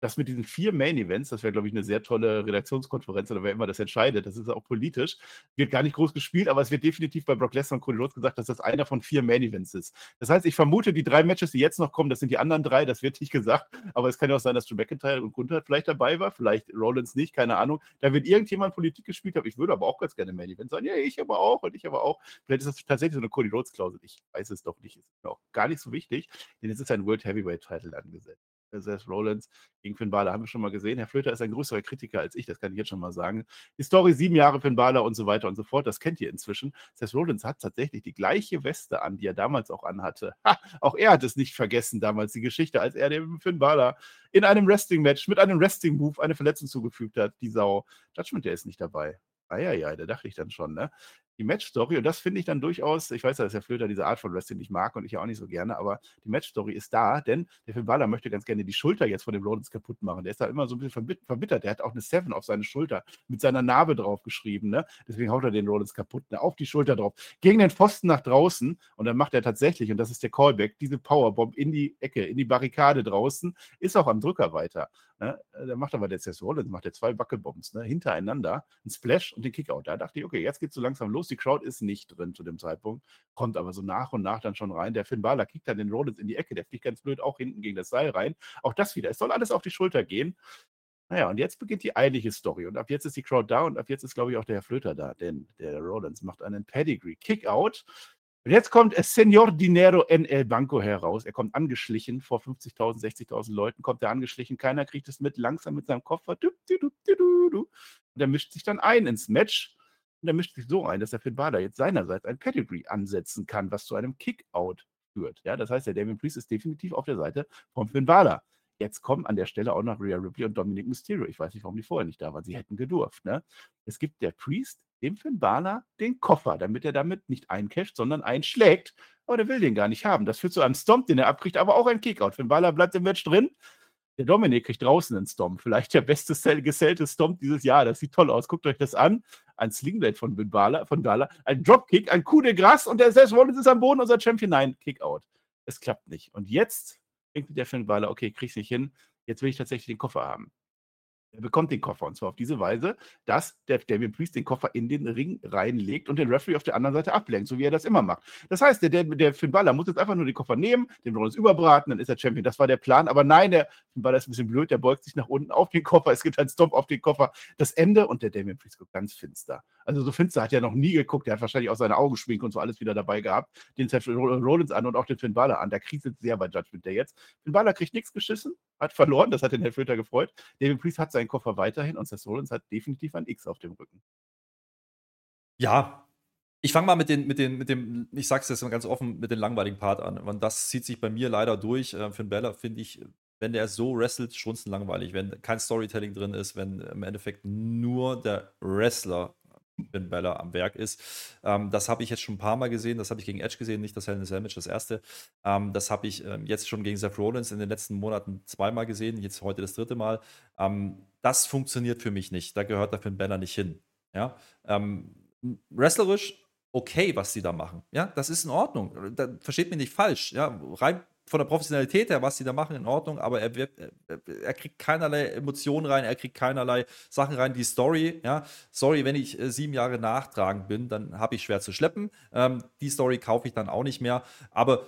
Das mit diesen vier Main-Events, das wäre, glaube ich, eine sehr tolle Redaktionskonferenz oder wer immer das entscheidet, das ist auch politisch, wird gar nicht groß gespielt, aber es wird definitiv bei Brock Lesnar und Cody Rhodes gesagt, dass das einer von vier Main-Events ist. Das heißt, ich vermute, die drei Matches, die jetzt noch kommen, das sind die anderen drei, das wird nicht gesagt, aber es kann ja auch sein, dass Drew McIntyre und Gunther vielleicht dabei war, vielleicht Rollins nicht, keine Ahnung. Da wird irgendjemand Politik gespielt haben. Ich würde aber auch ganz gerne Main Event sein. Ja, ich aber auch und ich aber auch. Vielleicht ist das tatsächlich so eine Cody Rhodes Klausel. Ich weiß es doch nicht. Ist mir auch gar nicht so wichtig, denn es ist ein World Heavyweight Title angesetzt. Seth Rollins gegen Finn Balor haben wir schon mal gesehen. Herr Flöter ist ein größerer Kritiker als ich, das kann ich jetzt schon mal sagen. Die Story sieben Jahre Finn Balor und so weiter und so fort, das kennt ihr inzwischen. Seth Rollins hat tatsächlich die gleiche Weste an, die er damals auch anhatte. Ha, auch er hat es nicht vergessen damals, die Geschichte, als er dem Finn Balor in einem Wrestling-Match mit einem Wrestling-Move eine Verletzung zugefügt hat. Die Sau. Judgment, der ist nicht dabei. Eieiei, da dachte ich dann schon, ne? Die Match-Story, und das finde ich dann durchaus, ich weiß ja, dass Herr Flöter diese Art von Wrestling nicht mag und ich auch nicht so gerne, aber die Match-Story ist da, denn der Finn Balor möchte ganz gerne die Schulter jetzt von dem Rollins kaputt machen. Der ist da immer so ein bisschen verbit- verbittert. Der hat auch eine Seven auf seine Schulter mit seiner Narbe drauf geschrieben, ne? Deswegen haut er den Rollins kaputt, ne? Auf die Schulter drauf. Gegen den Pfosten nach draußen und dann macht er tatsächlich, und das ist der Callback, diese Powerbomb in die Ecke, in die Barrikade draußen, ist auch am Drücker weiter. Ne? Da macht aber der Seth Rollins, macht er zwei Buckelbombs ne? hintereinander, ein Splash und den Kickout. Da dachte ich, okay, jetzt geht's so langsam los. Die Crowd ist nicht drin zu dem Zeitpunkt, kommt aber so nach und nach dann schon rein. Der Finn Balor kickt dann den Rollins in die Ecke, der fliegt ganz blöd auch hinten gegen das Seil rein. Auch das wieder. Es soll alles auf die Schulter gehen. Naja, und jetzt beginnt die eigentliche Story. Und ab jetzt ist die Crowd da und ab jetzt ist, glaube ich, auch der Herr Flöter da, denn der Rollins macht einen Pedigree Kickout. Und jetzt kommt Senor Dinero en El Banco heraus. Er kommt angeschlichen, vor 50.000, 60.000 Leuten kommt er angeschlichen. Keiner kriegt es mit, langsam mit seinem Koffer. Und er mischt sich dann ein ins Match. Und er mischt sich so ein, dass der Finn Balor jetzt seinerseits ein Pedigree ansetzen kann, was zu einem Kickout führt. Ja, das heißt, der Damien Priest ist definitiv auf der Seite vom Finn Balor. Jetzt kommen an der Stelle auch noch Rhea Ripley und Dominic Mysterio. Ich weiß nicht, warum die vorher nicht da waren. Sie hätten gedurft. Ne? Es gibt der Priest dem Finn Balor den Koffer, damit er damit nicht eincasht, sondern einschlägt. Aber der will den gar nicht haben. Das führt zu einem Stomp, den er abkriegt, aber auch ein Kickout. Finn Balor bleibt im Match drin. Der Dominik kriegt draußen einen Stomp. Vielleicht der beste sell- gesellte Stomp dieses Jahr. Das sieht toll aus. Guckt euch das an. Ein Slingblade von Balor, von Balor, ein Dropkick, ein Coup de Gras und der Seth Rollins ist am Boden, unser Champion. Nein, Kickout. Es klappt nicht. Und jetzt denkt der Finn Balor, okay, krieg's nicht hin. Jetzt will ich tatsächlich den Koffer haben. Er bekommt den Koffer und zwar auf diese Weise, dass der Damien Priest den Koffer in den Ring reinlegt und den Referee auf der anderen Seite ablenkt, so wie er das immer macht. Das heißt, der, der, der Finn Balor muss jetzt einfach nur den Koffer nehmen, den Rollins überbraten, dann ist er Champion. Das war der Plan. Aber nein, der Finn Balor ist ein bisschen blöd, der beugt sich nach unten auf den Koffer, es gibt einen Stop auf den Koffer. Das Ende und der Damien Priest guckt ganz finster. Also so finster hat er noch nie geguckt. Der hat wahrscheinlich auch seine Augenschminke und so alles wieder dabei gehabt. Den Seth Rollins an und auch den Finn Balor an. Der kriselt sehr bei Judgment Day jetzt. Finn Balor kriegt nichts geschissen, hat verloren, das hat den Herrn Flöter gefreut. David Priest hat seinen Koffer weiterhin und Seth Rollins hat definitiv ein X auf dem Rücken. Ja, ich fange mal mit, den, mit, den, mit dem, ich sag's jetzt mal ganz offen, mit dem langweiligen Part an. Und das zieht sich bei mir leider durch. Äh, Finn Balor finde ich, wenn der so wrestelt, strunzenlangweilig. Wenn kein Storytelling drin ist, wenn im Endeffekt nur der Wrestler Finn Balor am Werk ist. Ähm, das habe ich jetzt schon ein paar Mal gesehen. Das habe ich gegen Edge gesehen, nicht das Hell in a Match, das erste. Ähm, das habe ich ähm, jetzt schon gegen Seth Rollins in den letzten Monaten zweimal gesehen, jetzt heute das dritte Mal. Ähm, das funktioniert für mich nicht. Da gehört der Finn Balor nicht hin. Ja, ähm, wrestlerisch okay, was sie da machen. Ja, das ist in Ordnung. Da, versteht mich nicht falsch. Ja, rein von der Professionalität her, was sie da machen, in Ordnung, aber er, wird, er, er, kriegt keinerlei Emotionen rein, er kriegt keinerlei Sachen rein. Die Story, ja, sorry, wenn ich äh, sieben Jahre nachtragend bin, dann habe ich schwer zu schleppen. Ähm, die Story kaufe ich dann auch nicht mehr, aber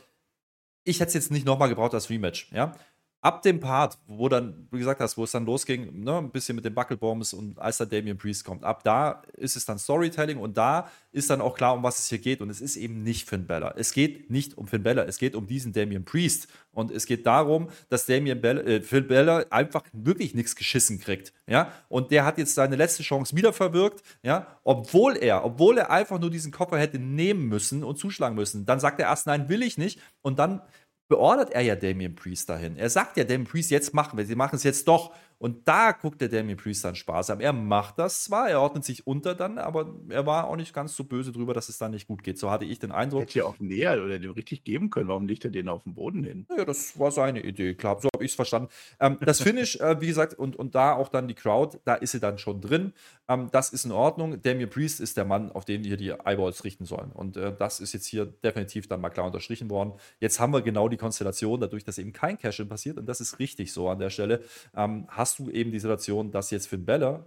ich hätte es jetzt nicht nochmal gebraucht als Rematch, ja ab dem Part, wo dann, wie gesagt hast, wo es dann losging, ne, ein bisschen mit den Buckelbombs und als dann Damien Priest kommt, ab da ist es dann Storytelling und da ist dann auch klar, um was es hier geht. Und es ist eben nicht Finn Bella. Es geht nicht um Finn Bella, es geht um diesen Damien Priest. Und es geht darum, dass Damien Bella, äh, Finn Bella einfach wirklich nichts geschissen kriegt. Ja? Und der hat jetzt seine letzte Chance wieder verwirkt, ja? obwohl er, obwohl er einfach nur diesen Koffer hätte nehmen müssen und zuschlagen müssen. Dann sagt er erst, nein, will ich nicht. Und dann beordert er ja Damien Priest dahin. Er sagt ja Damien Priest, jetzt machen wir, sie machen es jetzt doch. Und da guckt der Damien Priest dann sparsam. Er macht das zwar, er ordnet sich unter dann, aber er war auch nicht ganz so böse drüber, dass es dann nicht gut geht. So hatte ich den Eindruck. Hätte ja auch näher oder dem richtig geben können. Warum legt er den auf den Boden hin? Ja, das war seine Idee, klar. So habe ich es verstanden. Ähm, das Finish, äh, wie gesagt, und, und da auch dann die Crowd, da ist sie dann schon drin. Ähm, das ist in Ordnung. Damien Priest ist der Mann, auf den wir die Eyeballs richten sollen. Und äh, das ist jetzt hier definitiv dann mal klar unterstrichen worden. Jetzt haben wir genau die Konstellation, dadurch, dass eben kein Cash-In passiert, und das ist richtig so an der Stelle, ähm, hast du eben die Situation, dass jetzt Finn Bella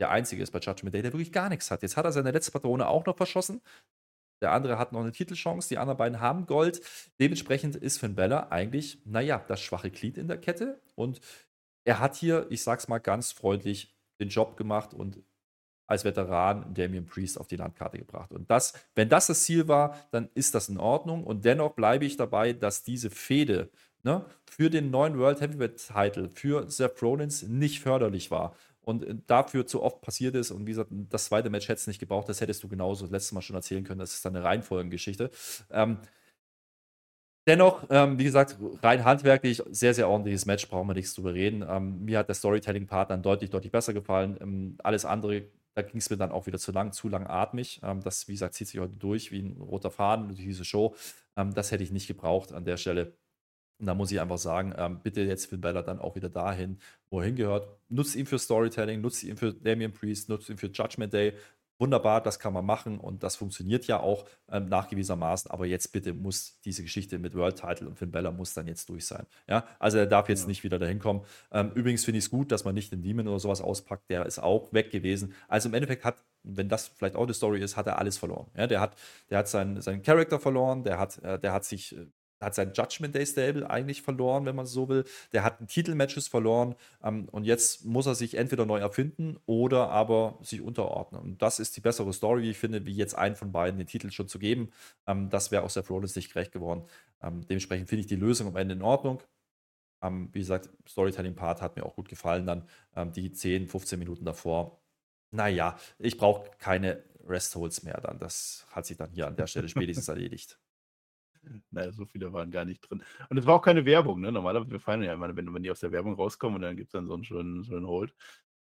der Einzige ist bei Judgment Day, der wirklich gar nichts hat. Jetzt hat er seine letzte Patrone auch noch verschossen. Der andere hat noch eine Titelchance, die anderen beiden haben Gold. Dementsprechend ist Finn Bella eigentlich, naja, das schwache Glied in der Kette. Und er hat hier, ich sag's mal ganz freundlich, den Job gemacht und als Veteran Damien Priest auf die Landkarte gebracht. Und das, wenn das das Ziel war, dann ist das in Ordnung. Und dennoch bleibe ich dabei, dass diese Fehde ne, für den neuen World Heavyweight Title für Seth Rollins nicht förderlich war und äh, dafür zu oft passiert ist. Und wie gesagt, das zweite Match hätte es nicht gebraucht, das hättest du genauso letztes Mal schon erzählen können. Das ist dann eine Reihenfolgengeschichte. Ähm, dennoch, ähm, wie gesagt, rein handwerklich sehr, sehr ordentliches Match, brauchen wir nichts drüber reden. Ähm, mir hat der Storytelling-Part dann deutlich, deutlich besser gefallen. Ähm, alles andere, da ging es mir dann auch wieder zu lang, zu langatmig. Ähm, das, wie gesagt, zieht sich heute durch wie ein roter Faden durch diese Show. Ähm, das hätte ich nicht gebraucht an der Stelle. Und da muss ich einfach sagen, ähm, bitte jetzt Finn Balor dann auch wieder dahin, wo er hingehört. Nutzt ihn für Storytelling, nutzt ihn für Damien Priest, nutzt ihn für Judgment Day. Wunderbar, das kann man machen und das funktioniert ja auch ähm, nachgewiesenermaßen. Aber jetzt bitte muss diese Geschichte mit World Title und Finn Balor muss dann jetzt durch sein. Ja, also er darf jetzt ja. nicht wieder dahin kommen. Ähm, übrigens finde ich es gut, dass man nicht den Demon oder sowas auspackt. Der ist auch weg gewesen. Also im Endeffekt hat wenn das vielleicht auch die Story ist, hat er alles verloren. Ja, der hat, der hat seinen, seinen Charakter verloren, der hat, äh, der hat sich äh, hat sein Judgment Day Stable eigentlich verloren, wenn man so will. Der hat Titelmatches verloren ähm, und jetzt muss er sich entweder neu erfinden oder aber sich unterordnen. Und das ist die bessere Story, wie ich finde, wie jetzt einen von beiden den Titel schon zu geben. Ähm, das wäre auch Seth Rollins nicht gerecht geworden. Ähm, dementsprechend finde ich die Lösung am Ende in Ordnung. Ähm, wie gesagt, Storytelling-Part hat mir auch gut gefallen. Dann ähm, die 10, 15 Minuten davor. Naja, ich brauche keine Rest-Holds mehr dann. Das hat sich dann hier an der Stelle spätestens erledigt. Naja, so viele waren gar nicht drin. Und es war auch keine Werbung, ne? Normalerweise, wir feiern ja immer, wenn, wenn die aus der Werbung rauskommen und dann gibt es dann so einen schönen, schönen Hold.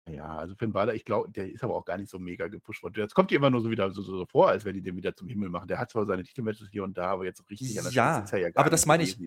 Ja, also Finn Balor, ich glaube, der ist aber auch gar nicht so mega gepusht worden. Jetzt kommt die immer nur so wieder so, so, vor, als wenn die den wieder zum Himmel machen. Der hat zwar seine Titelmatches hier und da, aber jetzt richtig an der ja, Spitze ja aber das meine ich.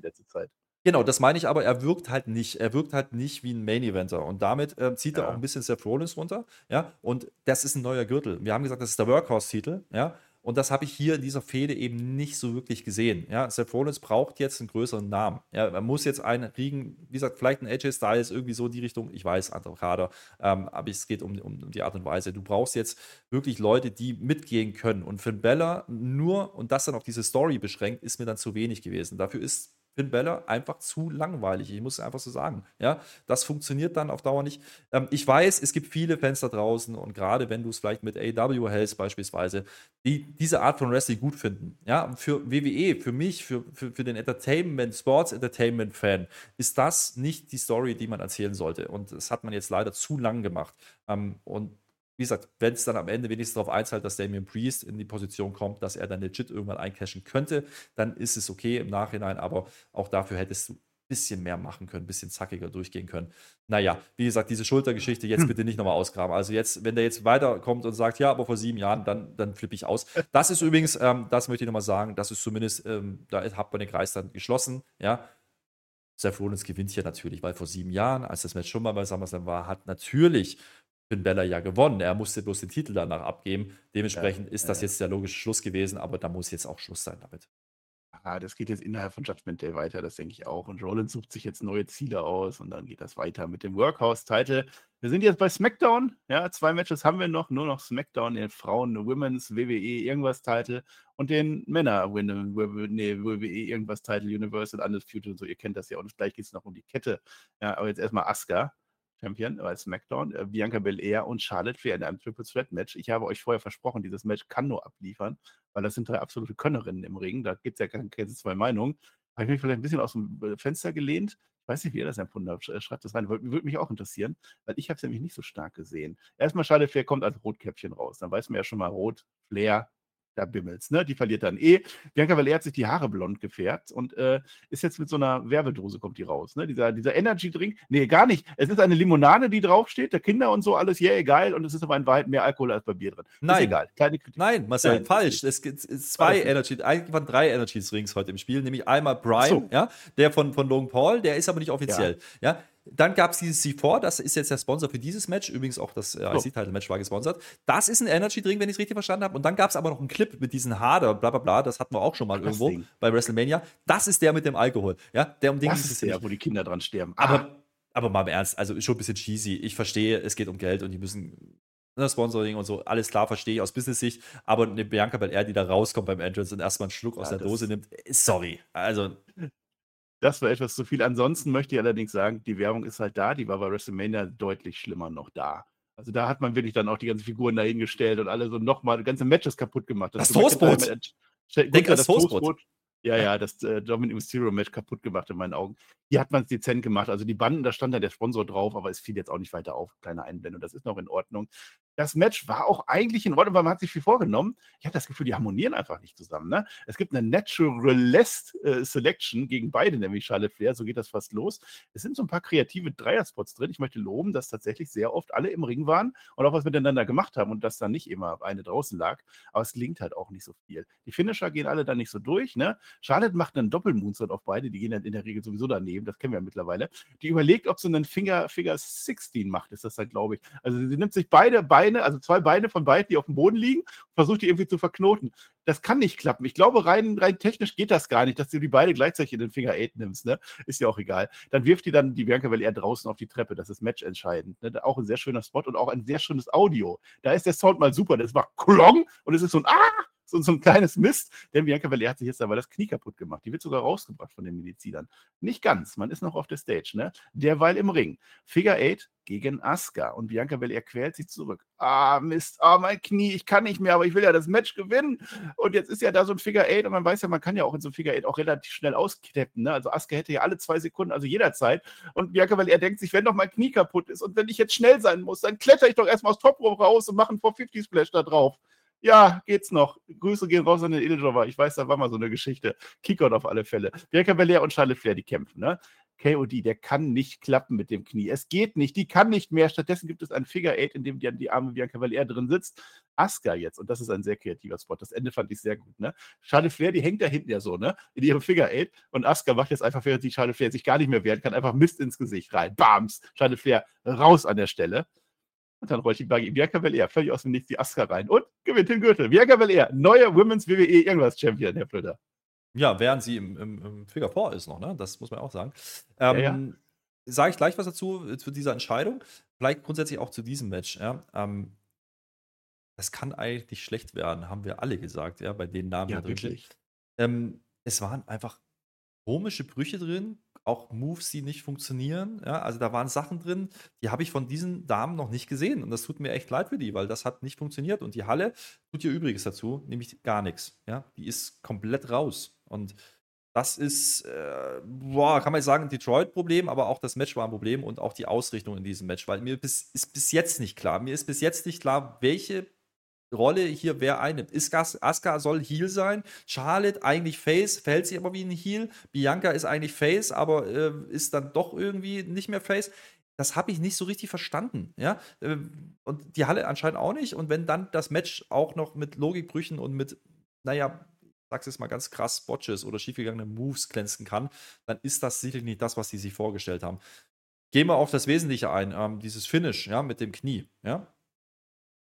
Genau, das meine ich, aber er wirkt halt nicht. Er wirkt halt nicht wie ein Main Eventer. Und damit äh, zieht ja. er auch ein bisschen Seth Rollins runter. Ja, und das ist ein neuer Gürtel. Wir haben gesagt, das ist der Workhorse-Titel. Ja, und das habe ich hier in dieser Fehde eben nicht so wirklich gesehen. Ja, Seth Rollins braucht jetzt einen größeren Namen. Ja, er muss jetzt einen kriegen, wie gesagt, vielleicht ein AJ Styles, irgendwie so in die Richtung. Ich weiß, anderer Kader, ähm, aber es geht um, um, die Art und Weise. Du brauchst jetzt wirklich Leute, die mitgehen können. Und für Bella nur, und das dann auf diese Story beschränkt, ist mir dann zu wenig gewesen. Dafür ist Finn Balor einfach zu langweilig. Ich muss es einfach so sagen. Ja, das funktioniert dann auf Dauer nicht. Ähm, ich weiß, es gibt viele Fans da draußen und gerade wenn du es vielleicht mit AW hältst beispielsweise, die diese Art von Wrestling gut finden. Ja, für WWE, für mich, für, für, für den Entertainment, Sports Entertainment Fan ist das nicht die Story, die man erzählen sollte. Und das hat man jetzt leider zu lang gemacht. Ähm, und wie gesagt, wenn es dann am Ende wenigstens darauf einzahlt, dass Damien Priest in die Position kommt, dass er dann legit irgendwann eincashen könnte, dann ist es okay im Nachhinein, aber auch dafür hättest du ein bisschen mehr machen können, ein bisschen zackiger durchgehen können. Naja, wie gesagt, diese Schultergeschichte jetzt hm. bitte nicht nochmal ausgraben. Also jetzt, wenn der jetzt weiterkommt und sagt, ja, aber vor sieben Jahren, dann, dann flippe ich aus. Das ist übrigens, ähm, das möchte ich nochmal sagen, das ist zumindest, ähm, da hat man den Kreis dann geschlossen, ja. Seth Rollins gewinnt hier natürlich, weil vor sieben Jahren, als das Match schon mal bei SummerSlam war, hat natürlich Finn Bella ja gewonnen. Er musste bloß den Titel danach abgeben. Dementsprechend ja, ist das ja. jetzt der logische Schluss gewesen, aber da muss jetzt auch Schluss sein damit. Ja, das geht jetzt innerhalb von Judgment Day weiter, das denke ich auch. Und Rollins sucht sich jetzt neue Ziele aus und dann geht das weiter mit dem Workhouse-Title. Wir sind jetzt bei SmackDown. Ja, zwei Matches haben wir noch. Nur noch SmackDown, den Frauen, Women's, WWE, irgendwas Title und den Männer, nee, WWE, irgendwas Title, Universal, Undisputed und so. Ihr kennt das ja. Und gleich geht es noch um die Kette. Ja, aber jetzt erstmal Asuka. Champion bei SmackDown, äh, Bianca Belair und Charlotte Flair in einem Triple Threat Match. Ich habe euch vorher versprochen, dieses Match kann nur abliefern, weil das sind drei absolute Könnerinnen im Ring. Da gibt es ja keine, zwei Meinungen. Habe ich mich vielleicht ein bisschen aus dem äh, Fenster gelehnt. Ich weiß nicht, wie ihr das empfunden habt. Schreibt das rein. Würde mich auch interessieren, weil ich habe es nämlich nicht so stark gesehen. Erstmal Charlotte Flair kommt als Rotkäppchen raus. Dann weiß man ja schon mal Rot, Flair, da bimmelt's, ne? Die verliert dann eh. Bianca Belair hat sich die Haare blond gefärbt und äh, ist jetzt mit so einer Werbedose, kommt die raus, ne? Dieser, dieser Energy-Drink, nee, gar nicht. Es ist eine Limonade, die draufsteht, der Kinder und so, alles, yeah, geil, und es ist aber in Wahrheit mehr Alkohol als bei Bier drin. Nein. Ist egal. Kleine Kritik. Nein, Marcel, Nein, falsch. Es gibt zwei Energy, eigentlich waren drei Energy-Drinks heute im Spiel, nämlich einmal Brian, so. ja, der von, von Logan Paul, der ist aber nicht offiziell, ja. ja? Dann gab es dieses C4, das ist jetzt der Sponsor für dieses Match. Übrigens auch das äh, IC-Title-Match war gesponsert. Das ist ein Energy-Drink, wenn ich es richtig verstanden habe. Und dann gab es aber noch einen Clip mit diesen Hader, bla bla bla. Das hatten wir auch schon mal Ach, irgendwo bei WrestleMania. Das ist der mit dem Alkohol. Ja, der um den das ist der, wo die Kinder dran sterben. Ah. Aber, aber mal im Ernst, also schon ein bisschen cheesy. Ich verstehe, es geht um Geld und die müssen ne, Sponsoring und so, alles klar, verstehe ich aus Business-Sicht, aber eine Bianca Belair, die da rauskommt beim Entrance und erstmal einen Schluck ja, aus der Dose nimmt, sorry. Also, das war etwas zu viel. Ansonsten möchte ich allerdings sagen, die Werbung ist halt da. Die war bei WrestleMania deutlich schlimmer noch da. Also da hat man wirklich dann auch die ganzen Figuren dahingestellt und alle so nochmal ganze Matches kaputt gemacht. Das, das Toastbrot. Denk an das Toastbrot. Ja, ja, das äh, Dominic Mysterio Match kaputt gemacht in meinen Augen. Hier hat man es dezent gemacht. Also die Banden, da stand dann der Sponsor drauf, aber es fiel jetzt auch nicht weiter auf. Kleine Einblendung, das ist noch in Ordnung. Das Match war auch eigentlich in Ordnung, weil man hat sich viel vorgenommen. Ich habe das Gefühl, die harmonieren einfach nicht zusammen. Ne? Es gibt eine Naturalist äh, Selection gegen beide, nämlich Charlotte Flair, so geht das fast los. Es sind so ein paar kreative Dreierspots drin. Ich möchte loben, dass tatsächlich sehr oft alle im Ring waren und auch was miteinander gemacht haben und dass dann nicht immer eine draußen lag. Aber es gelingt halt auch nicht so viel. Die Finisher gehen alle dann nicht so durch. Ne? Charlotte macht einen Doppelmoonsault auf beide, die gehen dann in der Regel sowieso daneben, das kennen wir ja mittlerweile. Die überlegt, ob sie einen Finger, Finger 16 macht, ist das dann, glaube ich. Also sie nimmt sich beide Beine, also zwei Beine von beiden, die auf dem Boden liegen, versucht die irgendwie zu verknoten. Das kann nicht klappen. Ich glaube, rein, rein technisch geht das gar nicht, dass du die beide gleichzeitig in den Finger 8 nimmst. Ne? Ist ja auch egal. Dann wirft die dann die Bianca eher draußen auf die Treppe. Das ist matchentscheidend. Ne? Auch ein sehr schöner Spot und auch ein sehr schönes Audio. Da ist der Sound mal super. Das macht Klong und es ist so ein Ah! so, so ein kleines Mist, denn Bianca Belair hat sich jetzt aber das Knie kaputt gemacht. Die wird sogar rausgebracht von den Medizinern. Nicht ganz, man ist noch auf der Stage, ne? Derweil im Ring. Figure 8 gegen Asuka und Bianca Belair quält sich zurück. Ah, Mist, ah, mein Knie, ich kann nicht mehr, aber ich will ja das Match gewinnen. Und jetzt ist ja da so ein Figure 8 und man weiß ja, man kann ja auch in so einem Figure 8 auch relativ schnell ausknappen, ne? Also Asuka hätte ja alle zwei Sekunden, also jederzeit. Und Bianca Belair denkt sich, wenn doch mein Knie kaputt ist und wenn ich jetzt schnell sein muss, dann kletter ich doch erstmal aus Top Rope raus und mache einen 450 Splash da drauf. Ja, geht's noch. Grüße gehen raus an den Edeljova. Ich weiß, da war mal so eine Geschichte. Kickout auf alle Fälle. Bianca Belair und Charlotte Flair, die kämpfen, ne? KOD, der kann nicht klappen mit dem Knie. Es geht nicht, die kann nicht mehr. Stattdessen gibt es ein Figure Eight, in dem die, die arme Bianca Belair drin sitzt. Asuka jetzt, und das ist ein sehr kreativer Spot. Das Ende fand ich sehr gut, ne? Charlotte Flair, die hängt da hinten ja so, ne? In ihrem Figure Eight. Und Asuka macht jetzt einfach, während die Charlotte Flair sich gar nicht mehr wehren kann, einfach Mist ins Gesicht rein. Bams! Charlotte Flair raus an der Stelle. Und dann rollt die Bianca Belair völlig aus dem Nichts die Asuka rein und gewinnt den Gürtel. Bianca Belair, neuer Women's WWE irgendwas Champion, Herr Flöter. Ja, während sie im, im, im Figure 4 ist noch, ne? Das muss man auch sagen. Ähm, ja, ja. Sage ich gleich was dazu, äh, zu dieser Entscheidung. Vielleicht grundsätzlich auch zu diesem Match, ja. Ähm, das kann eigentlich nicht schlecht werden, haben wir alle gesagt, ja, bei den Namen, ja, drin ähm, es waren einfach komische Brüche drin, auch Moves, die nicht funktionieren. Ja, also da waren Sachen drin, die habe ich von diesen Damen noch nicht gesehen. Und das tut mir echt leid für die, weil das hat nicht funktioniert. Und die Halle tut ihr Übriges dazu, nämlich gar nichts. Ja, die ist komplett raus. Und das ist, äh, boah, kann man sagen, ein Detroit-Problem, aber auch das Match war ein Problem und auch die Ausrichtung in diesem Match, weil mir bis, ist bis jetzt nicht klar, mir ist bis jetzt nicht klar, welche Rolle hier wer einnimmt. Ist Asuka soll Heal sein, Charlotte eigentlich Face, verhält sich aber wie ein Heal, Bianca ist eigentlich Face, aber äh, ist dann doch irgendwie nicht mehr Face. Das habe ich nicht so richtig verstanden, ja. Äh, und die Halle anscheinend auch nicht. Und wenn dann das Match auch noch mit Logikbrüchen und mit, naja, sag's jetzt mal ganz krass, Botches oder schiefgegangene Moves glänzen kann, dann ist das sicherlich nicht das, was die sich vorgestellt haben. Gehen wir auf das Wesentliche ein, ähm, dieses Finish, ja, mit dem Knie, ja.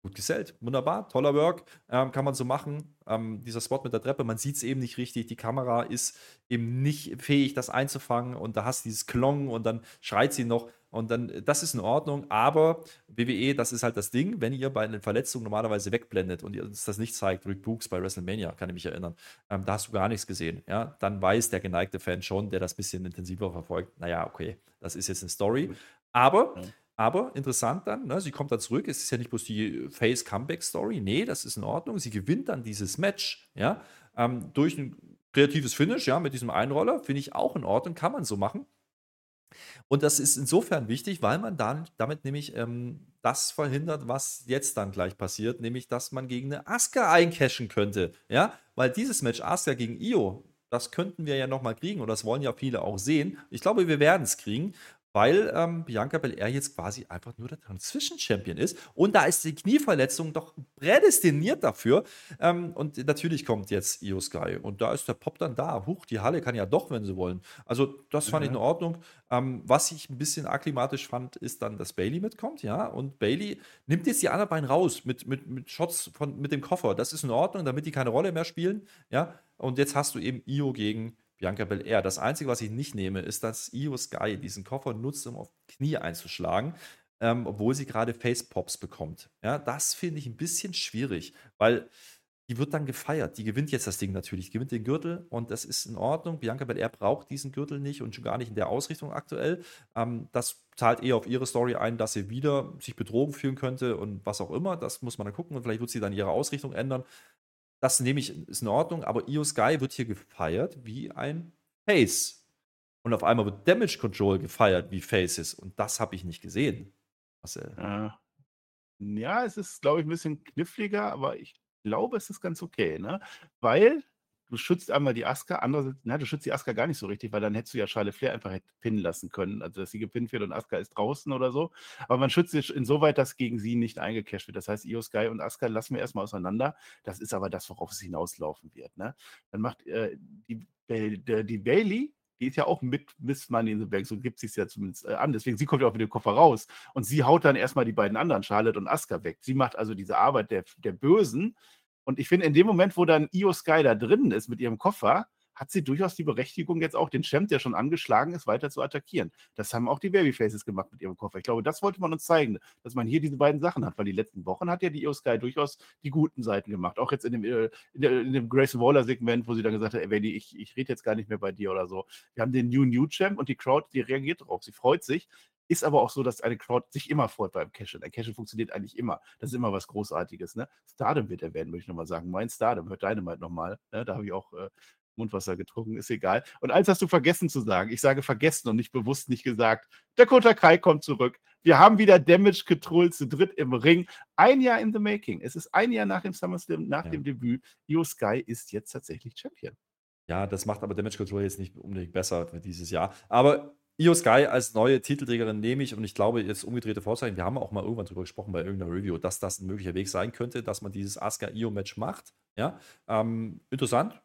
Gut gesellt, wunderbar, toller Work, ähm, kann man so machen. Ähm, dieser Spot mit der Treppe, man sieht es eben nicht richtig, die Kamera ist eben nicht fähig, das einzufangen und da hast du dieses Klong und dann schreit sie noch. Und dann, das ist in Ordnung, aber WWE, das ist halt das Ding, wenn ihr bei einer Verletzung normalerweise wegblendet und ihr uns das nicht zeigt, Rick Books bei WrestleMania, kann ich mich erinnern, ähm, da hast du gar nichts gesehen, ja, dann weiß der geneigte Fan schon, der das ein bisschen intensiver verfolgt, naja, okay, das ist jetzt eine Story, aber ja. Aber interessant dann, ne, sie kommt dann zurück. Es ist ja nicht bloß die Face-Comeback-Story. Nee, das ist in Ordnung. Sie gewinnt dann dieses Match, ja, ähm, durch ein kreatives Finish, ja, mit diesem Einroller. Finde ich auch in Ordnung, kann man so machen. Und das ist insofern wichtig, weil man dann damit nämlich ähm, das verhindert, was jetzt dann gleich passiert, nämlich dass man gegen eine Asuka eincashen könnte. Ja, weil dieses Match Asuka gegen Io, das könnten wir ja nochmal kriegen und das wollen ja viele auch sehen. Ich glaube, wir werden es kriegen weil ähm, Bianca Belair jetzt quasi einfach nur der Transition Champion ist. Und da ist die Knieverletzung doch prädestiniert dafür. Ähm, und natürlich kommt jetzt Io Sky. Und da ist der Pop dann da. Huch, die Halle kann ja doch, wenn sie wollen. Also, das fand mhm. ich in Ordnung. Ähm, was ich ein bisschen akklimatisch fand, ist dann, dass Bailey mitkommt, ja. Und Bailey nimmt jetzt die anderen beiden raus mit, mit, mit Shots von, mit dem Koffer. Das ist in Ordnung, damit die keine Rolle mehr spielen, ja. Und jetzt hast du eben Io gegen Bianca Belair. Das Einzige, was ich nicht nehme, ist, dass Io Sky diesen Koffer nutzt, um auf Knie einzuschlagen, ähm, obwohl sie gerade Face-Pops bekommt. Ja, das finde ich ein bisschen schwierig, weil die wird dann gefeiert. Die gewinnt jetzt das Ding natürlich, gewinnt den Gürtel und das ist in Ordnung. Bianca Belair braucht diesen Gürtel nicht und schon gar nicht in der Ausrichtung aktuell. Ähm, das zahlt eher auf ihre Story ein, dass sie wieder sich betrogen fühlen könnte und was auch immer. Das muss man dann gucken und vielleicht wird sie dann ihre Ausrichtung ändern. Das nehme ich, ist in Ordnung, aber Io Sky wird hier gefeiert wie ein Face. Und auf einmal wird Damage Control gefeiert wie Faces. Und das habe ich nicht gesehen, Marcel. Ja. es ist, glaube ich, ein bisschen kniffliger, aber ich glaube, es ist ganz okay, ne? Weil du schützt einmal die Aska, andererseits, na, du schützt die Aska gar nicht so richtig, weil dann hättest du ja Charlotte Flair einfach pinnen lassen können. Also, dass sie gepinnt wird und Aska ist draußen oder so. Aber man schützt sie insoweit, dass gegen sie nicht eingecasht wird. Das heißt, Io Sky und Aska lassen wir erstmal auseinander. Das ist aber das, worauf es hinauslaufen wird. Ne? Dann macht äh, die, die, die Bailey, die ist ja auch mit Miss Money in the Bank, so gibt sie es ja zumindest äh, an. Deswegen, sie kommt ja auch mit dem Koffer raus. Und sie haut dann erstmal die beiden anderen, Charlotte und Asuka, weg. Sie macht also diese Arbeit der, der Bösen, und ich finde, in dem Moment, wo dann Io Sky da drin ist mit ihrem Koffer, hat sie durchaus die Berechtigung, jetzt auch den Champ, der schon angeschlagen ist, weiter zu attackieren. Das haben auch die Babyfaces gemacht mit ihrem Koffer. Ich glaube, das wollte man uns zeigen, dass man hier diese beiden Sachen hat, weil die letzten Wochen hat ja die Io Sky durchaus die guten Seiten gemacht. Auch jetzt in dem, äh, in, dem Grayson Waller-Segment, wo sie dann gesagt hat, ey, Wendy, ich, ich rede jetzt gar nicht mehr bei dir oder so. Wir haben den New New Champ und die Crowd, die reagiert drauf. Sie freut sich. Ist aber auch so, dass eine Crowd sich immer freut beim Cashen. Ein Cashen funktioniert eigentlich immer. Das ist immer was Großartiges. Ne? Stardom wird erwähnt, würde ich nochmal sagen. Mein Stardom, hört Dynamite nochmal. Ne? Da habe ich auch äh, Mundwasser getrunken, ist egal. Und eins hast du vergessen zu sagen. Ich sage vergessen und nicht bewusst nicht gesagt. Dakota Kai kommt zurück. Wir haben wieder Damage Control zu dritt im Ring. Ein Jahr in the making. Es ist ein Jahr nach dem SummerSlam, nach ja. dem Debüt. Io Sky ist jetzt tatsächlich Champion. Ja, das macht aber Damage Control jetzt nicht unbedingt besser für dieses Jahr. Aber Io Sky als neue Titelträgerin nehme ich und ich glaube, jetzt umgedrehte Vorzeichen, wir haben auch mal irgendwann darüber gesprochen bei irgendeiner Review, dass das ein möglicher Weg sein könnte, dass man dieses Asuka-Io-Match macht. Ja, ähm, interessant,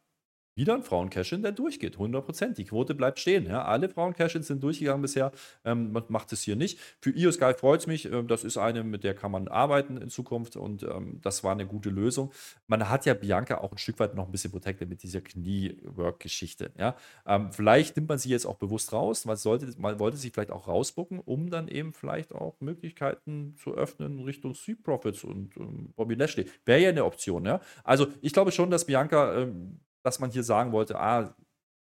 wieder ein Frauen-Cash-In, der durchgeht. 100%. Die Quote bleibt stehen. Ja. Alle Frauen-Cash-Ins sind durchgegangen bisher. Ähm, man macht es hier nicht. Für Io Sky freut es mich. Ähm, das ist eine, mit der kann man arbeiten in Zukunft und ähm, das war eine gute Lösung. Man hat ja Bianca auch ein Stück weit noch ein bisschen protected mit dieser Knie-Work-Geschichte. Ja. Ähm, vielleicht nimmt man sie jetzt auch bewusst raus. Man, sollte, man wollte sie vielleicht auch rausbucken, um dann eben vielleicht auch Möglichkeiten zu öffnen Richtung Street Profits und ähm, Bobby Lashley. Wäre ja eine Option. Ja. Also ich glaube schon, dass Bianca ähm, dass man hier sagen wollte, ah,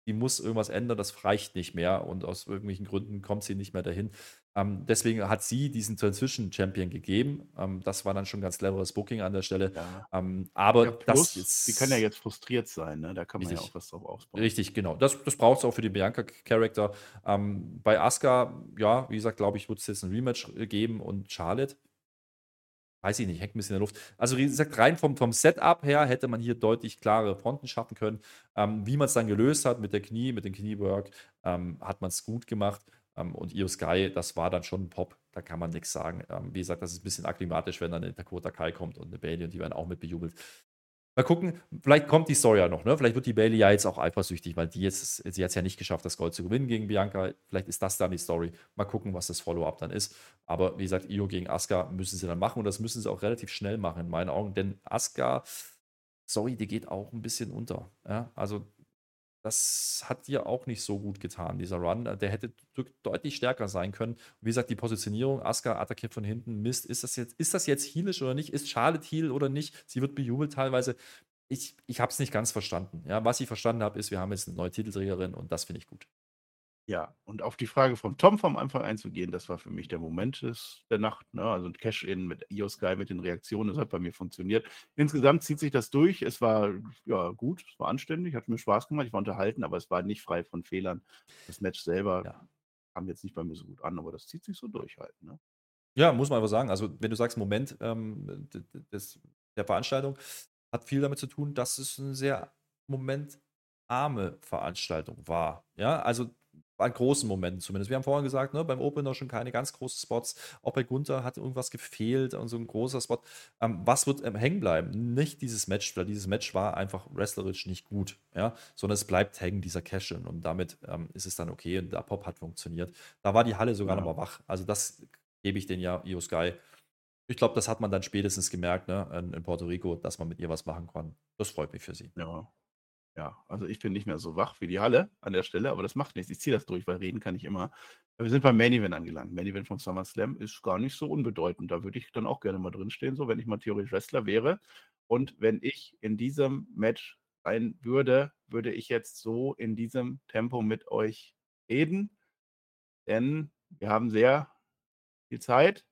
die muss irgendwas ändern, das reicht nicht mehr und aus irgendwelchen Gründen kommt sie nicht mehr dahin. Ähm, deswegen hat sie diesen Transition Champion gegeben. Ähm, das war dann schon ganz cleveres Booking an der Stelle. Ja. Ähm, aber ja, das jetzt, sie kann ja jetzt frustriert sein, ne? da kann man richtig, ja auch was drauf ausbauen. Richtig, genau. Das, das braucht es auch für den Bianca-Charakter. Ähm, bei Asuka, ja, wie gesagt, glaube ich, wird es jetzt ein Rematch geben und Charlotte weiß ich nicht, hängt ein bisschen in der Luft. Also, wie gesagt, rein vom, vom Setup her hätte man hier deutlich klare Fronten schaffen können. Ähm, wie man es dann gelöst hat mit der Knie, mit dem Kniework, ähm, hat man es gut gemacht. Ähm, und Io Sky, das war dann schon ein Pop, da kann man nichts sagen. Ähm, wie gesagt, das ist ein bisschen akklimatisch, wenn dann eine Dakota Kai kommt und eine Bailey und die werden auch mit bejubelt. Mal gucken, vielleicht kommt die Story ja noch, ne? Vielleicht wird die Bailey ja jetzt auch eifersüchtig, weil die jetzt, sie hat es ja nicht geschafft, das Gold zu gewinnen gegen Bianca. Vielleicht ist das dann die Story. Mal gucken, was das Follow-up dann ist. Aber wie gesagt, Io gegen Asuka müssen sie dann machen und das müssen sie auch relativ schnell machen, in meinen Augen. Denn Asuka, sorry, die geht auch ein bisschen unter. Ja? Also das hat dir auch nicht so gut getan, dieser Run. Der hätte deutlich stärker sein können. wie gesagt, die Positionierung, Asuka attackiert von hinten, Mist, ist das jetzt, ist das jetzt heelisch oder nicht? Ist Charlotte Heal oder nicht? Sie wird bejubelt teilweise. Ich, ich habe es nicht ganz verstanden. Ja, was ich verstanden habe, ist, wir haben jetzt eine neue Titelträgerin und das finde ich gut. Ja, und auf die Frage von Tom vom Anfang einzugehen, das war für mich der Moment des, der Nacht. Ne? Also ein Cash-In mit Io Sky, mit den Reaktionen, das hat bei mir funktioniert. Insgesamt zieht sich das durch. Es war ja gut, es war anständig, hat mir Spaß gemacht, ich war unterhalten, aber es war nicht frei von Fehlern. Das Match selber ja. kam jetzt nicht bei mir so gut an, aber das zieht sich so durch halt. Ne? Ja, muss man einfach sagen. Also, wenn du sagst, Moment ähm, des, der Veranstaltung hat viel damit zu tun, dass es eine sehr momentarme Veranstaltung war. Ja, also an großen Momenten zumindest. Wir haben vorhin gesagt, ne, beim Opener schon keine ganz großen Spots. Auch bei Gunther hat irgendwas gefehlt und so ein großer Spot. Ähm, was wird ähm, hängen bleiben? Nicht dieses Match, weil dieses Match war einfach wrestlerisch nicht gut, ja, sondern es bleibt hängen, dieser Cash-In. Und damit ähm, ist es dann okay und der Pop hat funktioniert. Da war die Halle sogar ja. nochmal wach. Also das gebe ich den ja Io Sky. Ich glaube, das hat man dann spätestens gemerkt, ne, in, in Puerto Rico, dass man mit ihr was machen kann. Das freut mich für sie. Ja, ja, also ich bin nicht mehr so wach wie die Halle an der Stelle, aber das macht nichts. Ich ziehe das durch, weil reden kann ich immer. Wir sind beim Main Event angelangt. Main Event von SummerSlam ist gar nicht so unbedeutend. Da würde ich dann auch gerne mal drinstehen, so wenn ich mal theoretisch Wrestler wäre. Und wenn ich in diesem Match sein würde, würde ich jetzt so in diesem Tempo mit euch reden. Denn wir haben sehr viel Zeit.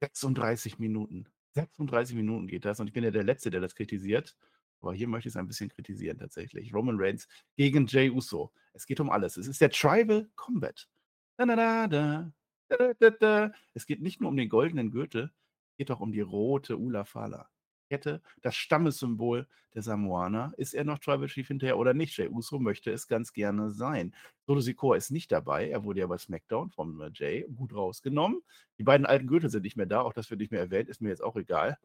36 Minuten. 36 Minuten geht das und ich bin ja der Letzte, der das kritisiert. Aber hier möchte ich es ein bisschen kritisieren tatsächlich. Roman Reigns gegen Jay Uso. Es geht um alles. Es ist der Tribal Combat. Da, da, da, es geht nicht nur um den goldenen Gürtel, es geht auch um die rote Ula Fala. Kette, das Stammessymbol der Samoaner. Ist er noch Tribal Chief hinterher oder nicht? Jay Uso möchte es ganz gerne sein. Solo Sikoa ist nicht dabei. Er wurde ja bei SmackDown vom Jay gut rausgenommen. Die beiden alten Gürtel sind nicht mehr da. Auch das wird nicht mehr erwähnt. Ist mir jetzt auch egal.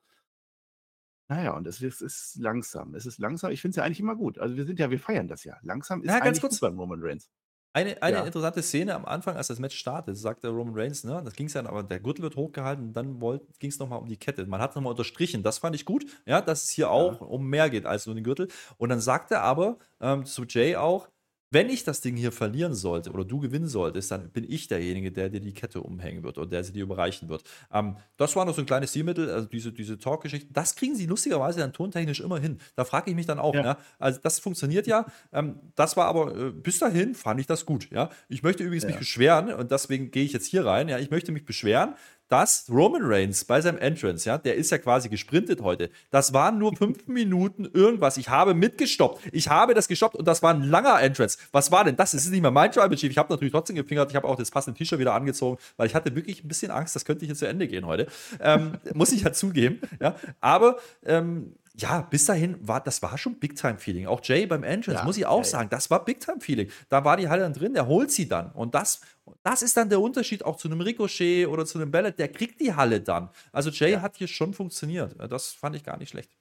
Naja, und es ist, ist langsam. Es ist langsam. Ich finde es ja eigentlich immer gut. Also wir sind ja, wir feiern das ja. Langsam ist ja, ganz kurz. beim Roman Reigns. Eine, eine ja. interessante Szene am Anfang, als das Match startet, sagte Roman Reigns, ne, das ging es dann, aber der Gürtel wird hochgehalten und dann ging es nochmal um die Kette. Man hat nochmal unterstrichen, das fand ich gut, ja, dass es hier ja. auch um mehr geht als nur den Gürtel. Und dann sagt er aber ähm, zu Jay auch, wenn ich das Ding hier verlieren sollte oder du gewinnen solltest, dann bin ich derjenige, der dir die Kette umhängen wird oder der sie dir überreichen wird. Ähm, das war noch so ein kleines Stilmittel, also diese, diese Talk-Geschichte. Das kriegen sie lustigerweise dann tontechnisch immer hin. Da frage ich mich dann auch. Ja. Ne? Also das funktioniert ja. Ähm, das war aber äh, bis dahin fand ich das gut. Ja, ich möchte übrigens ja. mich beschweren und deswegen gehe ich jetzt hier rein. Ja, ich möchte mich beschweren, dass Roman Reigns bei seinem Entrance, ja, der ist ja quasi gesprintet heute. Das waren nur fünf Minuten irgendwas. Ich habe mitgestoppt. Ich habe das gestoppt und das war ein langer Entrance. Was war denn das? Das ist nicht mehr mein Tribal Chief. Ich habe natürlich trotzdem gefingert. Ich habe auch das passende T-Shirt wieder angezogen, weil ich hatte wirklich ein bisschen Angst, das könnte hier zu Ende gehen heute. Ähm, muss ich ja zugeben. Ja. Aber ähm, ja, bis dahin war das war schon Big Time Feeling. Auch Jay beim Entrance ja, muss ich auch ja, sagen, das war Big Time Feeling. Da war die Halle dann drin, der holt sie dann und das das ist dann der Unterschied auch zu einem Ricochet oder zu einem Ballet, der kriegt die Halle dann. Also Jay ja. hat hier schon funktioniert. Das fand ich gar nicht schlecht.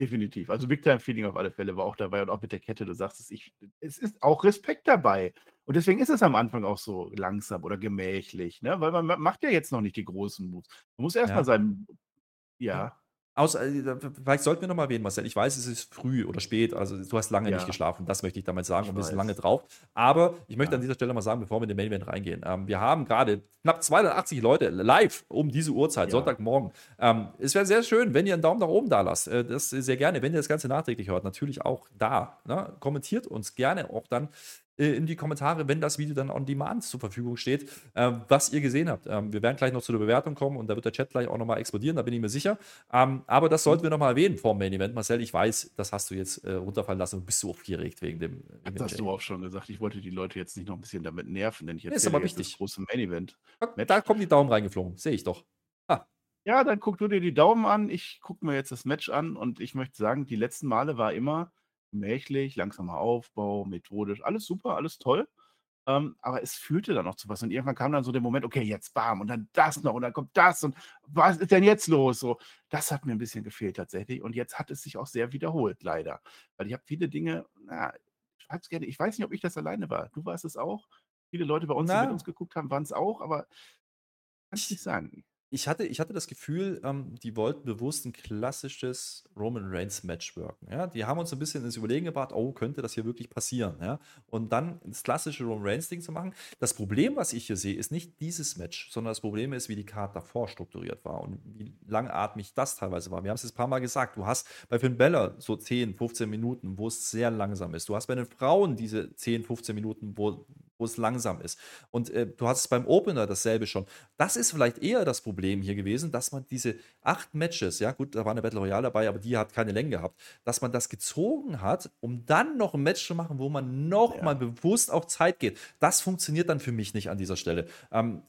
Definitiv. Also Big Time Feeling auf alle Fälle war auch dabei und auch mit der Kette, du sagst es, ich, es ist auch Respekt dabei. Und deswegen ist es am Anfang auch so langsam oder gemächlich, ne? Weil man macht ja jetzt noch nicht die großen Moves. Man muss erstmal ja. sein, ja, Außer, äh, vielleicht sollten wir noch mal erwähnen, Marcel. Ich weiß, es ist früh oder spät. Also, du hast lange ja. nicht geschlafen. Das möchte ich damit sagen. Ich und wir sind lange drauf. Aber ich möchte ja. an dieser Stelle mal sagen, bevor wir in den Main Event reingehen. Ähm, wir haben gerade knapp 280 Leute live um diese Uhrzeit, ja. Sonntagmorgen. Ähm, es wäre sehr schön, wenn ihr einen Daumen nach oben da lasst. Äh, das sehr gerne. Wenn ihr das Ganze nachträglich hört, natürlich auch da. Ne? Kommentiert uns gerne auch dann in die Kommentare, wenn das Video dann on demand zur Verfügung steht, äh, was ihr gesehen habt. Ähm, wir werden gleich noch zu der Bewertung kommen und da wird der Chat gleich auch nochmal explodieren, da bin ich mir sicher. Ähm, aber das sollten wir nochmal erwähnen vor dem Main Event. Marcel, ich weiß, das hast du jetzt äh, runterfallen lassen und bist du aufgeregt wegen dem. Wegen das hast du auch schon gesagt. Ich wollte die Leute jetzt nicht noch ein bisschen damit nerven, denn ich jetzt ist aber wichtig. das große Main Event. Da kommen die Daumen reingeflogen, sehe ich doch. Ah. Ja, dann guck du dir die Daumen an. Ich gucke mir jetzt das Match an und ich möchte sagen, die letzten Male war immer gemächlich, langsamer Aufbau, methodisch, alles super, alles toll. Ähm, aber es führte dann noch zu was. Und irgendwann kam dann so der Moment, okay, jetzt bam, und dann das noch, und dann kommt das, und was ist denn jetzt los? So, das hat mir ein bisschen gefehlt tatsächlich. Und jetzt hat es sich auch sehr wiederholt, leider. Weil ich habe viele Dinge, na, schreib's gerne, ich weiß nicht, ob ich das alleine war. Du warst es auch. Viele Leute bei uns, die mit Na, uns geguckt haben, waren es auch, aber kann ich nicht ich, sagen. Ich, hatte, ich hatte das Gefühl, ähm, die wollten bewusst ein klassisches Roman Reigns Match worken. Ja? Die haben uns ein bisschen ins Überlegen gebracht, oh, könnte das hier wirklich passieren? Ja? Und dann das klassische Roman Reigns Ding zu machen. Das Problem, was ich hier sehe, ist nicht dieses Match, sondern das Problem ist, wie die Karte davor strukturiert war und wie langatmig das teilweise war. Wir haben es jetzt ein paar Mal gesagt, du hast bei Finn Bella so 10, 15 Minuten, wo es sehr langsam ist. Du hast bei den Frauen diese 10, 15 Minuten, wo wo es langsam ist. Und äh, du hast es beim Opener dasselbe schon. Das ist vielleicht eher das Problem hier gewesen, dass man diese acht Matches, ja gut, da war eine Battle Royale dabei, aber die hat keine Länge gehabt, dass man das gezogen hat, um dann noch ein Match zu machen, wo man nochmal Ja. bewusst auf Zeit geht. Das funktioniert dann für mich nicht an dieser Stelle. Ähm,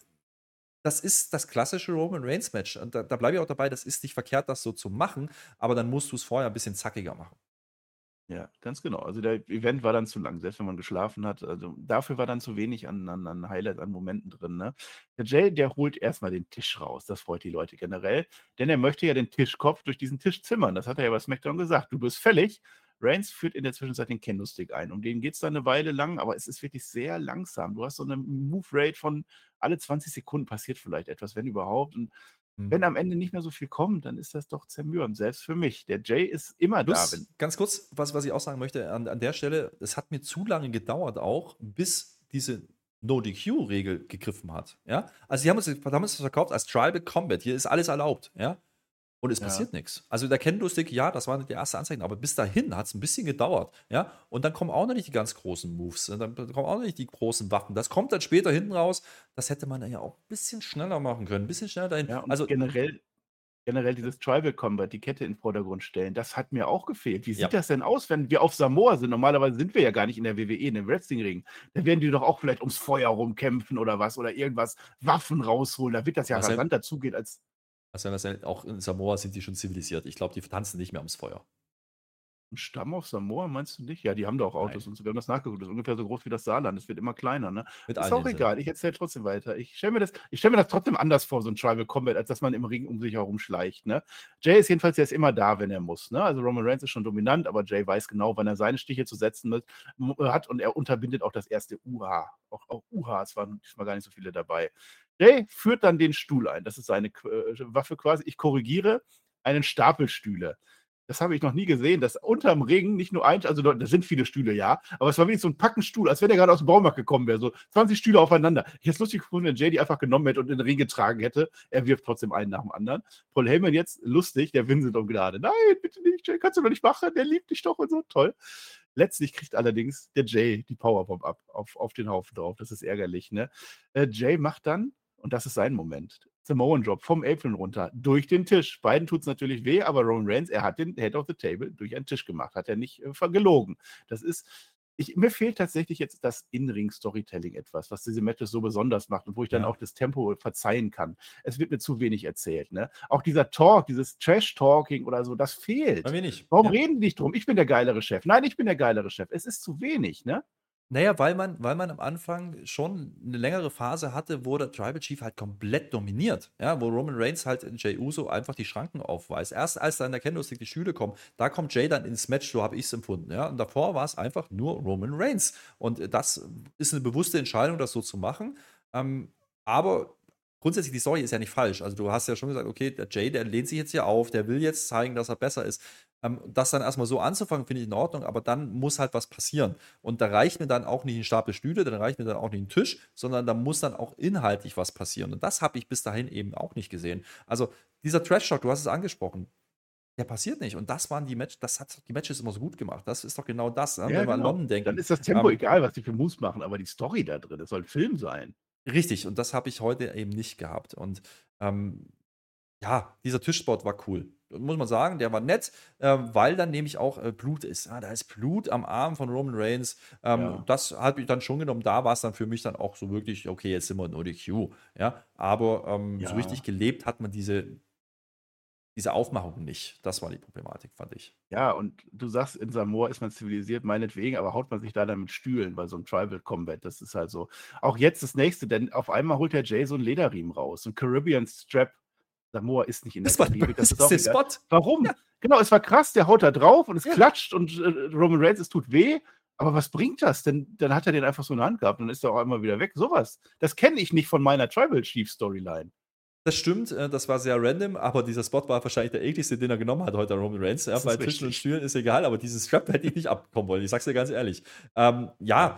das ist das klassische Roman Reigns Match. Und da, da bleibe ich auch dabei, das ist nicht verkehrt, das so zu machen, aber dann musst du es vorher ein bisschen zackiger machen. Ja, ganz genau. Also der Event war dann zu lang, selbst wenn man geschlafen hat. Also dafür war dann zu wenig an, an, an Highlights, an Momenten drin. Ne? Der Jay, der holt erstmal den Tisch raus. Das freut die Leute generell. Denn er möchte ja den Tischkopf durch diesen Tisch zimmern. Das hat er ja bei SmackDown gesagt. Du bist fällig. Reigns führt in der Zwischenzeit den Kendo-Stick ein. Um den geht es dann eine Weile lang, aber es ist wirklich sehr langsam. Du hast so eine Move-Rate von alle 20 Sekunden passiert vielleicht etwas, wenn überhaupt. Und. Wenn am Ende nicht mehr so viel kommt, dann ist das doch zermürbend, selbst für mich. Der Jay ist immer da. Plus, ganz kurz, was, was ich auch sagen möchte, an, an der Stelle, es hat mir zu lange gedauert auch, bis diese No-DQ-Regel gegriffen hat. Ja? Also die haben uns, haben uns verkauft als Tribal Combat. Hier ist alles erlaubt. Ja? Und es Ja. passiert nichts. Also der Kendo-Stick, ja, das waren die ersten Anzeichen, aber bis dahin hat es ein bisschen gedauert. Ja? Und dann kommen auch noch nicht die ganz großen Moves. Und dann kommen auch noch nicht die großen Waffen. Das kommt dann später hinten raus. Das hätte man ja auch ein bisschen schneller machen können. Ein bisschen schneller dahin. Ja, also generell, generell dieses Tribal Combat, die Kette in den Vordergrund stellen, das hat mir auch gefehlt. Wie sieht Ja. das denn aus, wenn wir auf Samoa sind? Normalerweise sind wir ja gar nicht in der WWE, in dem Wrestling-Ring. Da werden die doch auch vielleicht ums Feuer rumkämpfen oder was oder irgendwas, Waffen rausholen. Da wird das ja Marcel- rasant dazugehen als. Also ja auch in Samoa sind die schon zivilisiert. Ich glaube, die tanzen nicht mehr ums Feuer. Ein Stamm auf Samoa, meinst du nicht? Ja, die haben doch Autos Nein. und so. Wir haben das nachgeguckt. Das ist ungefähr so groß wie das Saarland. Es wird immer kleiner, ne? Mit Ist auch egal. Ich erzähle trotzdem weiter. Ich stelle mir, das- ich stell mir das trotzdem anders vor, so ein Tribal Combat, als dass man im Ring um sich herum schleicht. Ne? Jay ist jedenfalls, der ist immer da, wenn er muss. Ne? Also Roman Reigns ist schon dominant, aber Jay weiß genau, wann er seine Stiche zu setzen mit, m- hat und er unterbindet auch das erste UH. Auch, auch es waren diesmal gar nicht so viele dabei. Jay führt dann den Stuhl ein. Das ist seine äh, Waffe quasi. Ich korrigiere, einen Stapelstühle. Das habe ich noch nie gesehen, dass unterm Ring nicht nur ein, also da sind viele Stühle, ja, aber es war wirklich so ein Packenstuhl, als wenn der gerade aus dem Baumarkt gekommen wäre. So 20 Stühle aufeinander. Ich hätte es lustig gefunden, wenn Jay die einfach genommen hätte und in den Ring getragen hätte. Er wirft trotzdem einen nach dem anderen. Paul Heyman jetzt lustig, der winselt um Gnade. Nein, bitte nicht, Jay, kannst du doch nicht machen, der liebt dich doch und so. Toll. Letztlich kriegt allerdings der Jay die Powerbomb ab, auf, auf den Haufen drauf. Das ist ärgerlich, ne? Äh, Jay macht dann, und das ist sein Moment, Samoan Drop vom Apron runter, durch den Tisch. Beiden tut es natürlich weh, aber Roman Reigns, er hat den Head of the Table durch einen Tisch gemacht, hat er nicht äh, vergelogen. Das ist, ich, mir fehlt tatsächlich jetzt das In-Ring-Storytelling etwas, was diese Matches so besonders macht und wo ich dann Ja. auch das Tempo verzeihen kann. Es wird mir zu wenig erzählt. Ne? Auch dieser Talk, dieses Trash-Talking oder so, das fehlt. Warum Ja. reden die nicht drum? Ich bin der geilere Chef. Nein, ich bin der geilere Chef. Es ist zu wenig, ne? Naja, weil man, weil man am Anfang schon eine längere Phase hatte, wo der Tribal Chief halt komplett dominiert. Ja, wo Roman Reigns halt in Jey Uso einfach die Schranken aufweist. Erst als dann der Candlestick die Stühle kommen, da kommt Jay dann ins Match, so habe ich es empfunden. Ja, und davor war es einfach nur Roman Reigns. Und das ist eine bewusste Entscheidung, das so zu machen. Ähm, aber grundsätzlich, die Story ist ja nicht falsch. Also du hast ja schon gesagt, okay, der Jay, der lehnt sich jetzt hier auf, der will jetzt zeigen, dass er besser ist. Ähm, das dann erstmal so anzufangen, finde ich in Ordnung, aber dann muss halt was passieren. Und da reicht mir dann auch nicht ein Stapel Stühle, dann reicht mir dann auch nicht ein Tisch, sondern da muss dann auch inhaltlich was passieren. Und das habe ich bis dahin eben auch nicht gesehen. Also dieser Trash-Talk, du hast es angesprochen, der passiert nicht. Und das waren die Matches, das hat die Matches immer so gut gemacht. Das ist doch genau das, ne? wenn wir an genau. London denken. Dann ist das Tempo Ähm, egal, was die für Moves machen, aber die Story da drin, das soll ein Film sein. Richtig, und das habe ich heute eben nicht gehabt. Und ähm, ja, dieser Tischsport war cool. Muss man sagen, der war nett, ähm, weil dann nämlich auch äh, Blut ist. Ah, da ist Blut am Arm von Roman Reigns. Ähm, Ja. Das hat mich dann schon genommen. Da war es dann für mich dann auch so wirklich, okay, jetzt sind wir in ODQ. Ja, aber ähm, Ja. so richtig gelebt hat man diese, diese Aufmachung nicht. Das war die Problematik, fand ich. Ja, und du sagst, in Samoa ist man zivilisiert, meinetwegen, aber haut man sich da dann mit Stühlen bei so einem Tribal Combat. Das ist halt so. Auch jetzt das nächste, denn auf einmal holt der Jay so einen Lederriemen raus, so ein Caribbean Strap. Samoa ist nicht in der Das war, Karibik, das ist der. Spot. Warum? Ja. Genau, es war krass, der haut da drauf und es Ja. klatscht und äh, Roman Reigns, es tut weh. Aber was bringt das? Denn dann hat er den einfach so in der Hand gehabt und dann ist er auch einmal wieder weg. Sowas. Das kenne ich nicht von meiner Tribal Chief Storyline. Das stimmt, äh, das war sehr random, aber dieser Spot war wahrscheinlich der ekligste, den er genommen hat heute, Roman Reigns. Ja, bei Tischen und. Stühlen ist egal, aber dieses Strap hätte ich nicht abbekommen wollen. Ich sag's dir ganz ehrlich. Ähm, ja,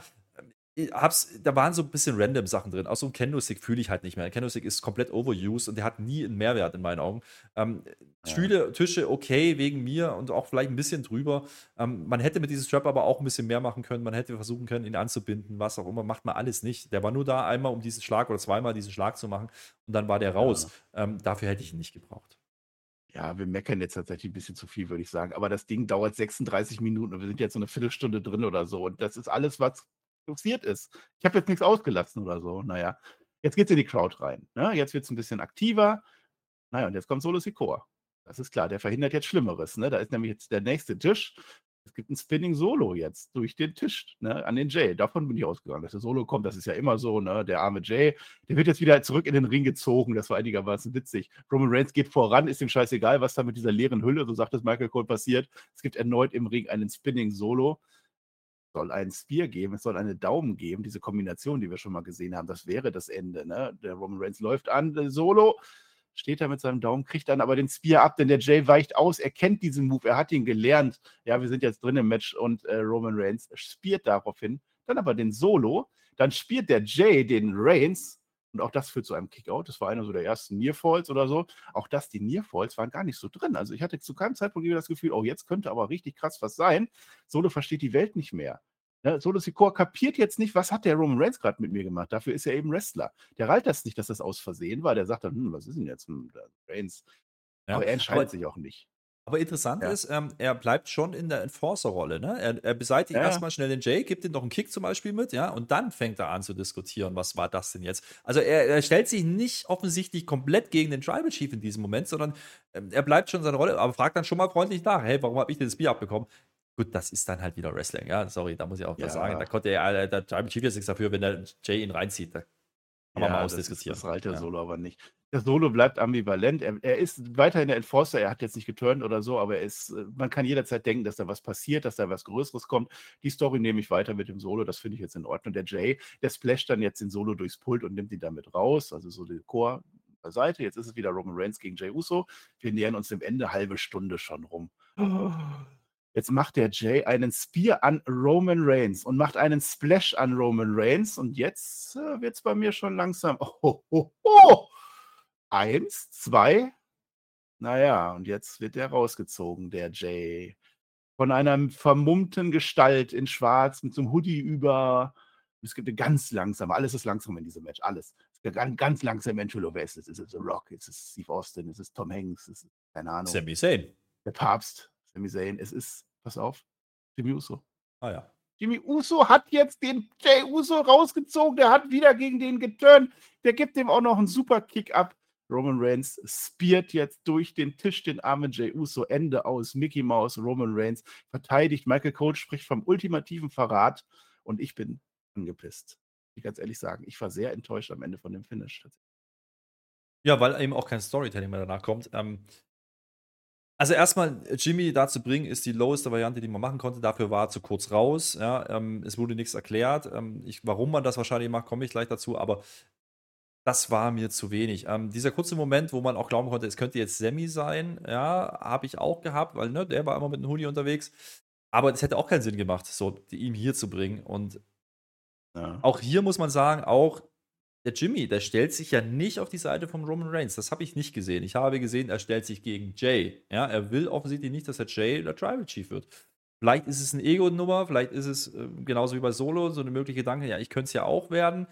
hab's, da waren so ein bisschen random Sachen drin. Auch so ein Candlestick fühle ich halt nicht mehr. Ein Candlestick ist komplett overused und der hat nie einen Mehrwert in meinen Augen. Ähm, Ja. Stühle, Tische, okay, wegen mir und auch vielleicht ein bisschen drüber. Ähm, man hätte mit diesem Strap aber auch ein bisschen mehr machen können. Man hätte versuchen können, ihn anzubinden, was auch immer. Macht man alles nicht. Der war nur da einmal, um diesen Schlag oder zweimal diesen Schlag zu machen und dann war der raus. Ähm, dafür hätte ich ihn nicht gebraucht. Ja, wir meckern jetzt tatsächlich ein bisschen zu viel, würde ich sagen. Aber das Ding dauert 36 Minuten und wir sind jetzt so eine Viertelstunde drin oder so. Und das ist alles, was passiert ist. Ich habe jetzt nichts ausgelassen oder so. Naja, jetzt geht's in die Crowd rein. Ne? Jetzt wird es ein bisschen aktiver. Naja, und jetzt kommt Solo Sikoa. Das ist klar, der verhindert jetzt Schlimmeres. Ne? Da ist nämlich jetzt der nächste Tisch. Es gibt ein Spinning Solo jetzt durch den Tisch ne? an den Jay. Davon bin ich ausgegangen, dass der Solo kommt. Das ist ja immer so. Ne? Der arme Jay, der wird jetzt wieder zurück in den Ring gezogen. Das war einigermaßen witzig. Roman Reigns geht voran, ist ihm scheißegal, was da mit dieser leeren Hülle, so sagt es Michael Cole, passiert. Es gibt erneut im Ring einen Spinning Solo. Soll einen Spear geben, es soll eine Daumen geben, diese Kombination, die wir schon mal gesehen haben. Das wäre das Ende. Ne? Der Roman Reigns läuft an, der Solo, steht da mit seinem Daumen, kriegt dann aber den Spear ab, denn der Jay weicht aus. Er kennt diesen Move, er hat ihn gelernt. Ja, wir sind jetzt drin im Match und äh, Roman Reigns spielt daraufhin dann aber den Solo. Dann spielt der Jay den Reigns und auch das führt zu einem Kickout. Das war einer so der ersten Nearfalls oder so. Auch das, die Nearfalls waren gar nicht so drin. Also ich hatte zu keinem Zeitpunkt das Gefühl, oh, jetzt könnte aber richtig krass was sein. Solo versteht die Welt nicht mehr. Ja, Solo Sikoa kapiert jetzt nicht, was hat der Roman Reigns gerade mit mir gemacht. Dafür ist er eben Wrestler. Der reilt das nicht, dass das aus Versehen war. Der sagt dann, hm, was ist denn jetzt hm, Reigns? Ja, aber er entscheidet aber- sich auch nicht. Aber interessant Ja. ist, ähm, er bleibt schon in der Enforcer-Rolle. Ne? Er, er beseitigt Ja, erstmal schnell den Jay, gibt ihm noch einen Kick zum Beispiel mit, ja, und dann fängt er an zu diskutieren, was war das denn jetzt? Also er, er stellt sich nicht offensichtlich komplett gegen den Tribal Chief in diesem Moment, sondern ähm, er bleibt schon in seiner Rolle, aber fragt dann schon mal freundlich nach, hey, warum habe ich denn das Bier abbekommen? Gut, das ist dann halt wieder Wrestling, ja, sorry, da muss ich auch was Ja. sagen. Da konnte er, der Tribal Chief jetzt nichts dafür, wenn der Jay ihn reinzieht. Da kann man mal das, ist, ausdiskutieren. das reilt der Ja. Solo aber nicht. Der Solo bleibt ambivalent. Er, er ist weiterhin der Enforcer. Er hat jetzt nicht geturnt oder so, aber er ist, äh, man kann jederzeit denken, dass da was passiert, dass da was Größeres kommt. Die Story nehme ich weiter mit dem Solo. Das finde ich jetzt in Ordnung. Der Jay, der splasht dann jetzt den Solo durchs Pult und nimmt ihn damit raus. Also so den Chor beiseite. Jetzt ist es wieder Roman Reigns gegen Jay Uso. Wir nähern uns dem Ende, halbe Stunde schon rum. Jetzt macht der Jay einen Spear an Roman Reigns und macht einen Splash an Roman Reigns. Und jetzt äh, wird es bei mir schon langsam. Oh, oh, oh. Eins, zwei. Naja, und jetzt wird der rausgezogen, der Jay. Von einer vermummten Gestalt in Schwarz mit so einem Hoodie über. Es gibt eine ganz langsame, alles ist langsam in diesem Match, alles. Ganz, ganz langsam wer ist es? Ist es The Rock? Ist es Steve Austin? Ist es Tom Hanks? Ist es, keine Ahnung Sami Zayn. der Papst, Sami Zayn. Es ist, pass auf, Jimmy Uso. Ah ja. Jimmy Uso hat jetzt den Jay Uso rausgezogen. Der hat wieder gegen den geturnt. Der gibt dem auch noch einen super Kick ab. Roman Reigns spiert jetzt durch den Tisch den armen Jay Uso. Ende aus. Mickey Mouse, Roman Reigns verteidigt. Michael Cole spricht vom ultimativen Verrat. Und ich bin angepisst. Ich ganz ehrlich sagen, ich war sehr enttäuscht am Ende von dem Finish. Ja, weil eben auch kein Storytelling mehr danach kommt. Ähm, also erstmal, Jimmy da zu bringen, ist die loweste Variante, die man machen konnte. Dafür war er zu kurz raus. Ja, ähm, es wurde nichts erklärt. Ähm, ich, warum man das wahrscheinlich macht, komme ich gleich dazu. Aber das war mir zu wenig. Ähm, dieser kurze Moment, wo man auch glauben konnte, es könnte jetzt Sammy sein, ja, habe ich auch gehabt, weil ne, der war immer mit einem Hoodie unterwegs. Aber es hätte auch keinen Sinn gemacht, so ihm hier zu bringen. Und Ja. auch hier muss man sagen, auch der Jimmy, der stellt sich ja nicht auf die Seite von Roman Reigns. Das habe ich nicht gesehen. Ich habe gesehen, er stellt sich gegen Jay. Ja, er will offensichtlich nicht, dass der Jay der Tribal Chief wird. Vielleicht ist es eine Ego-Nummer, vielleicht ist es äh, genauso wie bei Solo so eine mögliche Gedanke, ja, ich könnte es ja auch werden.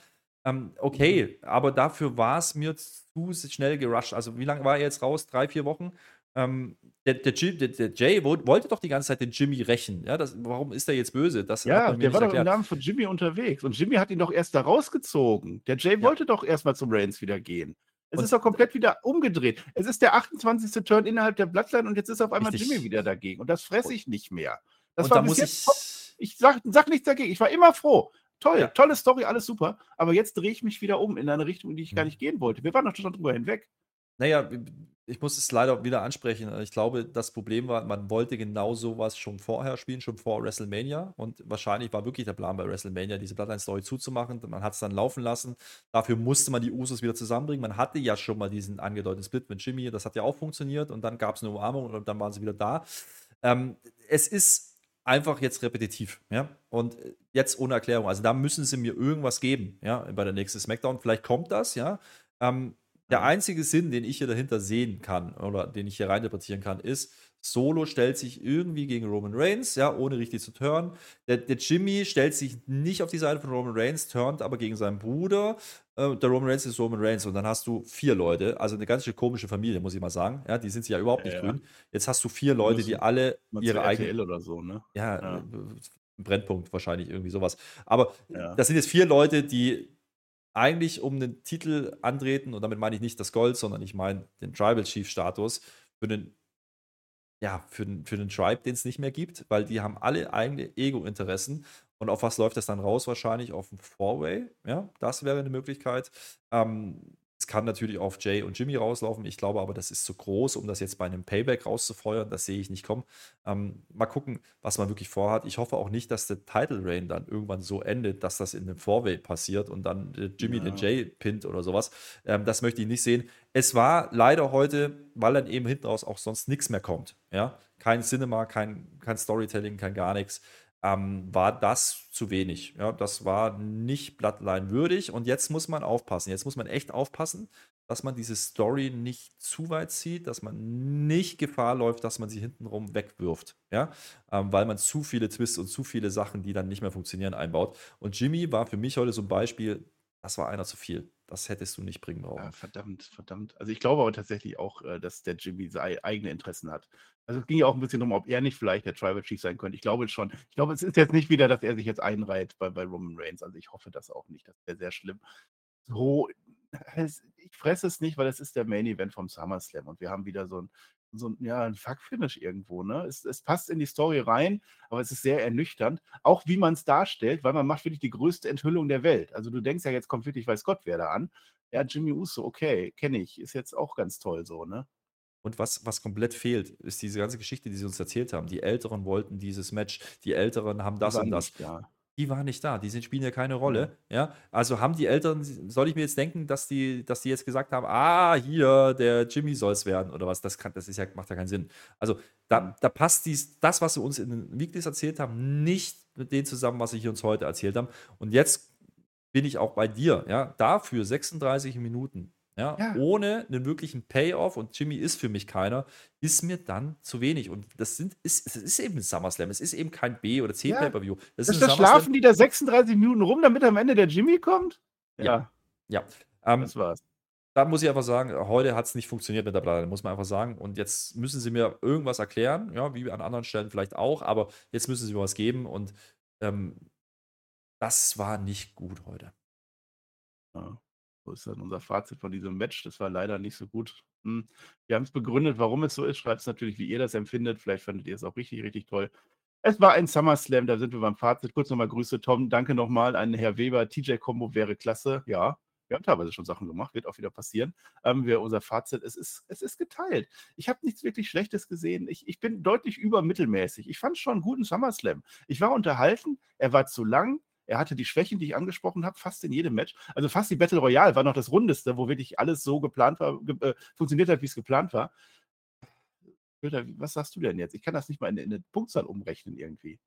Ähm, okay, aber dafür war es mir zu schnell gerusht. Also, wie lange war er jetzt raus? Drei, vier Wochen? Ähm, der, der, Jim- der, der Jay wo- wollte doch die ganze Zeit den Jimmy rächen. Ja, das, warum ist er jetzt böse? Das Ja, der war doch im. Namen von Jimmy unterwegs. Und Jimmy hat ihn doch erst da rausgezogen. Der Jay wollte doch erstmal zum Reigns wieder gehen. Es und ist doch komplett wieder umgedreht. Es ist der 28. Turn innerhalb der Bloodline und jetzt ist auf einmal richtig. Jimmy wieder dagegen. Und das fresse ich nicht mehr. Das und war da muss ich. Ich sag, sag nichts dagegen. Ich war immer froh. Toll, ja. tolle Story, alles super. Aber jetzt drehe ich mich wieder um in eine Richtung, in die ich gar mhm. nicht gehen wollte. Wir waren doch schon drüber hinweg. Naja, ich muss es leider wieder ansprechen. Ich glaube, das Problem war, man wollte genau sowas schon vorher spielen, schon vor WrestleMania. Und wahrscheinlich war wirklich der Plan bei WrestleMania, diese Bloodline-Story zuzumachen. Man hat es dann laufen lassen. Dafür musste man die Usos wieder zusammenbringen. Man hatte ja schon mal diesen angedeuteten Split mit Jimmy. Das hat ja auch funktioniert. Und dann gab es eine Umarmung und dann waren sie wieder da. Ähm, es ist einfach jetzt repetitiv, ja. Und jetzt ohne Erklärung. Also da müssen sie mir irgendwas geben, ja, bei der nächsten SmackDown. Vielleicht kommt das, ja. Ähm, der einzige Sinn, den ich hier dahinter sehen kann oder den ich hier reininterpretieren kann, ist, Solo stellt sich irgendwie gegen Roman Reigns, ja, ohne richtig zu turnen. Der, der, Jimmy stellt sich nicht auf die Seite von Roman Reigns, turnt aber gegen seinen Bruder. Äh, der Roman Reigns ist Roman Reigns und dann hast du vier Leute, also eine ganz schön komische Familie, muss ich mal sagen. Ja, die sind sich ja überhaupt nicht ja, grün. Jetzt hast du vier Leute, die alle ihre eigene. oder so, ne? Ja, ja. Äh, Brennpunkt wahrscheinlich irgendwie sowas. Aber das sind jetzt vier Leute, die eigentlich um den Titel antreten, und damit meine ich nicht das Gold, sondern ich meine den Tribal Chief Status für den, ja, für den, für den Tribe, den es nicht mehr gibt, weil die haben alle eigene Ego-Interessen. Und auf was läuft das dann raus? Wahrscheinlich auf ein Four-Way. Ja, das wäre eine Möglichkeit. Ähm, es kann natürlich auf Jay und Jimmy rauslaufen. Ich glaube aber, das ist zu groß, um das jetzt bei einem Payback rauszufeuern. Das sehe ich nicht kommen. Ähm, mal gucken, was man wirklich vorhat. Ich hoffe auch nicht, dass der Title Reign dann irgendwann so endet, dass das in einem Four-Way passiert und dann Jimmy ja. den Jay pinnt oder sowas. Ähm, das möchte ich nicht sehen. Es war leider heute, weil dann eben hinten raus auch sonst nichts mehr kommt. Ja? Kein Cinema, kein, kein Storytelling, kein gar nichts ähm, war das zu wenig. Ja, das war nicht Bloodline würdig und jetzt muss man aufpassen. Jetzt muss man echt aufpassen, dass man diese Story nicht zu weit zieht, dass man nicht Gefahr läuft, dass man sie hintenrum wegwirft. Ja, ähm, weil man zu viele Twists und zu viele Sachen, die dann nicht mehr funktionieren, einbaut. Und Jimmy war für mich heute so ein Beispiel, das war einer zu viel. Das hättest du nicht bringen brauchen. Ja, verdammt, verdammt. Also ich glaube aber tatsächlich auch, äh, dass der Jimmy eigene Interessen hat. Also es ging ja auch ein bisschen darum, ob er nicht vielleicht der Tribal Chief sein könnte. Ich glaube schon. Ich glaube, es ist jetzt nicht wieder, dass er sich jetzt einreiht bei, bei Roman Reigns. Also ich hoffe das auch nicht. Das wäre sehr schlimm. So, ich fresse es nicht, weil es ist der Main Event vom SummerSlam und wir haben wieder so ein, so ein, ja, ein Fuck-Finish irgendwo. Ne? Es, es, passt in die Story rein, aber es ist sehr ernüchternd. Auch wie man es darstellt, weil man macht wirklich die größte Enthüllung der Welt. Also du denkst ja, jetzt kommt wirklich, weiß Gott, wer da an. Ja, Jimmy Uso, okay, kenne ich. Ist jetzt auch ganz toll so, ne? Und was, was komplett fehlt, ist diese ganze Geschichte, die sie uns erzählt haben. Die Älteren wollten dieses Match, die Älteren haben das und das. Ja. Die waren nicht da, die sind, spielen ja keine Rolle. Ja. Also haben die Eltern, soll ich mir jetzt denken, dass die, dass die jetzt gesagt haben, ah, hier, der Jimmy soll es werden oder was? Das, kann, das ist ja, macht ja keinen Sinn. Also da, da passt dies, das, was sie uns in den Weeklies erzählt haben, nicht mit dem zusammen, was sie uns heute erzählt haben. Und jetzt bin ich auch bei dir. Ja. Dafür 36 Minuten ja, ja, ohne einen wirklichen Payoff und Jimmy ist für mich keiner, ist mir dann zu wenig. Und das sind, ist, es ist eben ein SummerSlam. Es ist eben kein B- oder C-Pay-Per-View. Ja. Das, das, das schlafen die da 36 Minuten rum, damit am Ende der Jimmy kommt? Ja. Ja. Ähm, das war's. Da muss ich einfach sagen, heute hat es nicht funktioniert mit der Blase, muss man einfach sagen. Und jetzt müssen sie mir irgendwas erklären, ja, wie an anderen Stellen vielleicht auch, aber jetzt müssen sie mir was geben und ähm, das war nicht gut heute. Ja. Ist dann unser Fazit von diesem Match. Das war leider nicht so gut. Hm. Wir haben es begründet, warum es so ist. Schreibt es natürlich, wie ihr das empfindet. Vielleicht fandet ihr es auch richtig, richtig toll. Es war ein SummerSlam, da sind wir beim Fazit. Kurz nochmal Grüße, Tom. Danke nochmal an Herr Weber. TJ-Kombo wäre klasse. Ja, wir haben teilweise schon Sachen gemacht, wird auch wieder passieren. Ähm, wir, unser Fazit, es ist, es ist geteilt. Ich habe nichts wirklich Schlechtes gesehen. Ich, ich bin deutlich übermittelmäßig. Ich fand schon einen guten SummerSlam. Ich war unterhalten, er war zu lang, er hatte die Schwächen, die ich angesprochen habe, fast in jedem Match. Also fast die Battle Royale war noch das Rundeste, wo wirklich alles so geplant war, ge äh, funktioniert hat, wie es geplant war. Was sagst du denn jetzt? Ich kann das nicht mal in, in eine Punktzahl umrechnen irgendwie.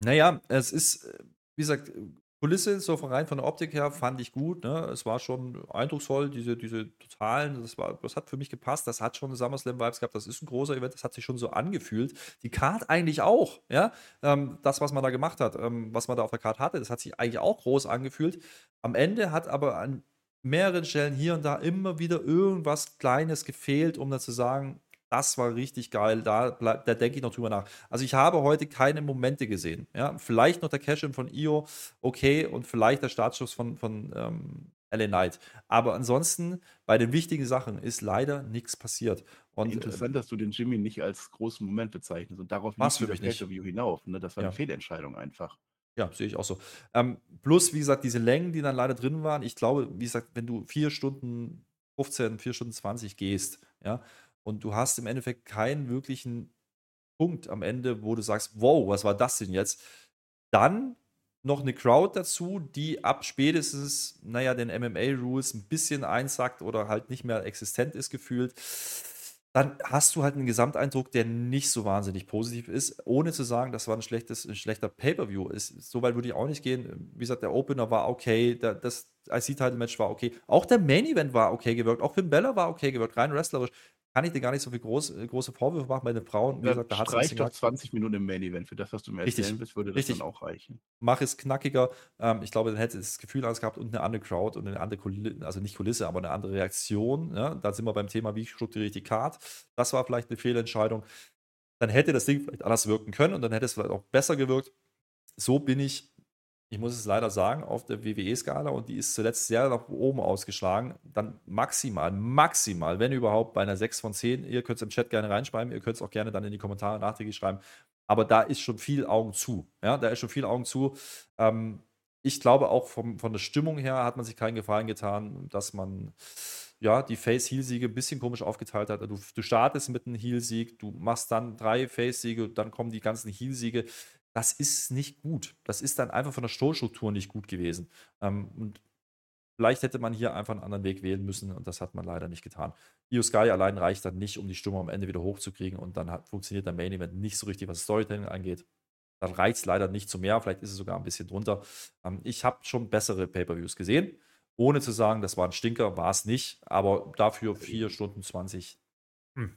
Naja, es ist, äh, wie gesagt, Kulisse, so rein von der Optik her, fand ich gut. Ne? Es war schon eindrucksvoll, diese, diese totalen, das, war, das hat für mich gepasst. Das hat schon SummerSlam-Vibes gehabt. Das ist ein großer Event, das hat sich schon so angefühlt. Die Card eigentlich auch. Ja? Ähm, das, was man da gemacht hat, ähm, was man da auf der Card hatte, das hat sich eigentlich auch groß angefühlt. Am Ende hat aber an mehreren Stellen hier und da immer wieder irgendwas Kleines gefehlt, um dann zu sagen, das war richtig geil. Da, da denke ich noch drüber nach. Also ich habe heute keine Momente gesehen. Ja? Vielleicht noch der Cash-In von Io, okay, und vielleicht der Startschuss von, von ähm, LA Knight. Aber ansonsten, bei den wichtigen Sachen ist leider nichts passiert. Und, Interessant, äh, dass du den Jimmy nicht als großen Moment bezeichnest und darauf lief dieser Pay-Per-View hinauf. Ne? Das war eine ja. Fehlentscheidung einfach. Ja, sehe ich auch so. Ähm, plus, wie gesagt, diese Längen, die dann leider drin waren. Ich glaube, wie gesagt, wenn du vier Stunden 15, vier Stunden 20 gehst, ja, und du hast im Endeffekt keinen wirklichen Punkt am Ende, wo du sagst, wow, was war das denn jetzt? Dann noch eine Crowd dazu, die ab spätestens, naja, den MMA-Rules ein bisschen einsackt oder halt nicht mehr existent ist gefühlt dann hast du halt einen Gesamteindruck, der nicht so wahnsinnig positiv ist, ohne zu sagen, das war ein, schlechtes, ein schlechter Pay-Per-View. So weit würde ich auch nicht gehen. Wie gesagt, der Opener war okay, das IC-Title-Match war okay. Auch der Main-Event war okay gewirkt, auch Finn Bella war okay gewirkt, rein wrestlerisch kann ich dir gar nicht so viel groß, äh, große Vorwürfe machen bei den Frauen. Wie gesagt, da hat es doch 20 Minuten im Main Event. Für das, was du mir erzählen richtig, willst, würde das richtig. dann auch reichen. Mach es knackiger. Ähm, ich glaube, dann hätte es das Gefühl alles gehabt und eine andere Crowd und eine andere Kulisse, also nicht Kulisse, aber eine andere Reaktion. Ja? Da sind wir beim Thema, wie strukturiere ich die Card. Das war vielleicht eine Fehlentscheidung. Dann hätte das Ding vielleicht anders wirken können und dann hätte es vielleicht auch besser gewirkt. So bin ich ich muss es leider sagen, auf der WWE-Skala und die ist zuletzt sehr nach oben ausgeschlagen, dann maximal, maximal, wenn überhaupt, bei einer 6 von 10. Ihr könnt es im Chat gerne reinschreiben, ihr könnt es auch gerne dann in die Kommentare nachträglich schreiben. Aber da ist schon viel Augen zu. Ja, da ist schon viel Augen zu. Ähm, ich glaube auch vom, von der Stimmung her hat man sich keinen Gefallen getan, dass man ja, die Face-Heal-Siege ein bisschen komisch aufgeteilt hat. Du, du startest mit einem Heal-Sieg, du machst dann drei Face-Siege, dann kommen die ganzen Heal-Siege das ist nicht gut. Das ist dann einfach von der Stolstruktur nicht gut gewesen. Ähm, und vielleicht hätte man hier einfach einen anderen Weg wählen müssen und das hat man leider nicht getan. Io Sky allein reicht dann nicht, um die Stimme am Ende wieder hochzukriegen und dann hat, funktioniert der Main Event nicht so richtig, was Storytelling angeht. Dann reicht es leider nicht zu mehr, vielleicht ist es sogar ein bisschen drunter. Ähm, ich habe schon bessere Pay-Per-Views gesehen, ohne zu sagen, das war ein Stinker, war es nicht, aber dafür 4 Stunden 20. Hm.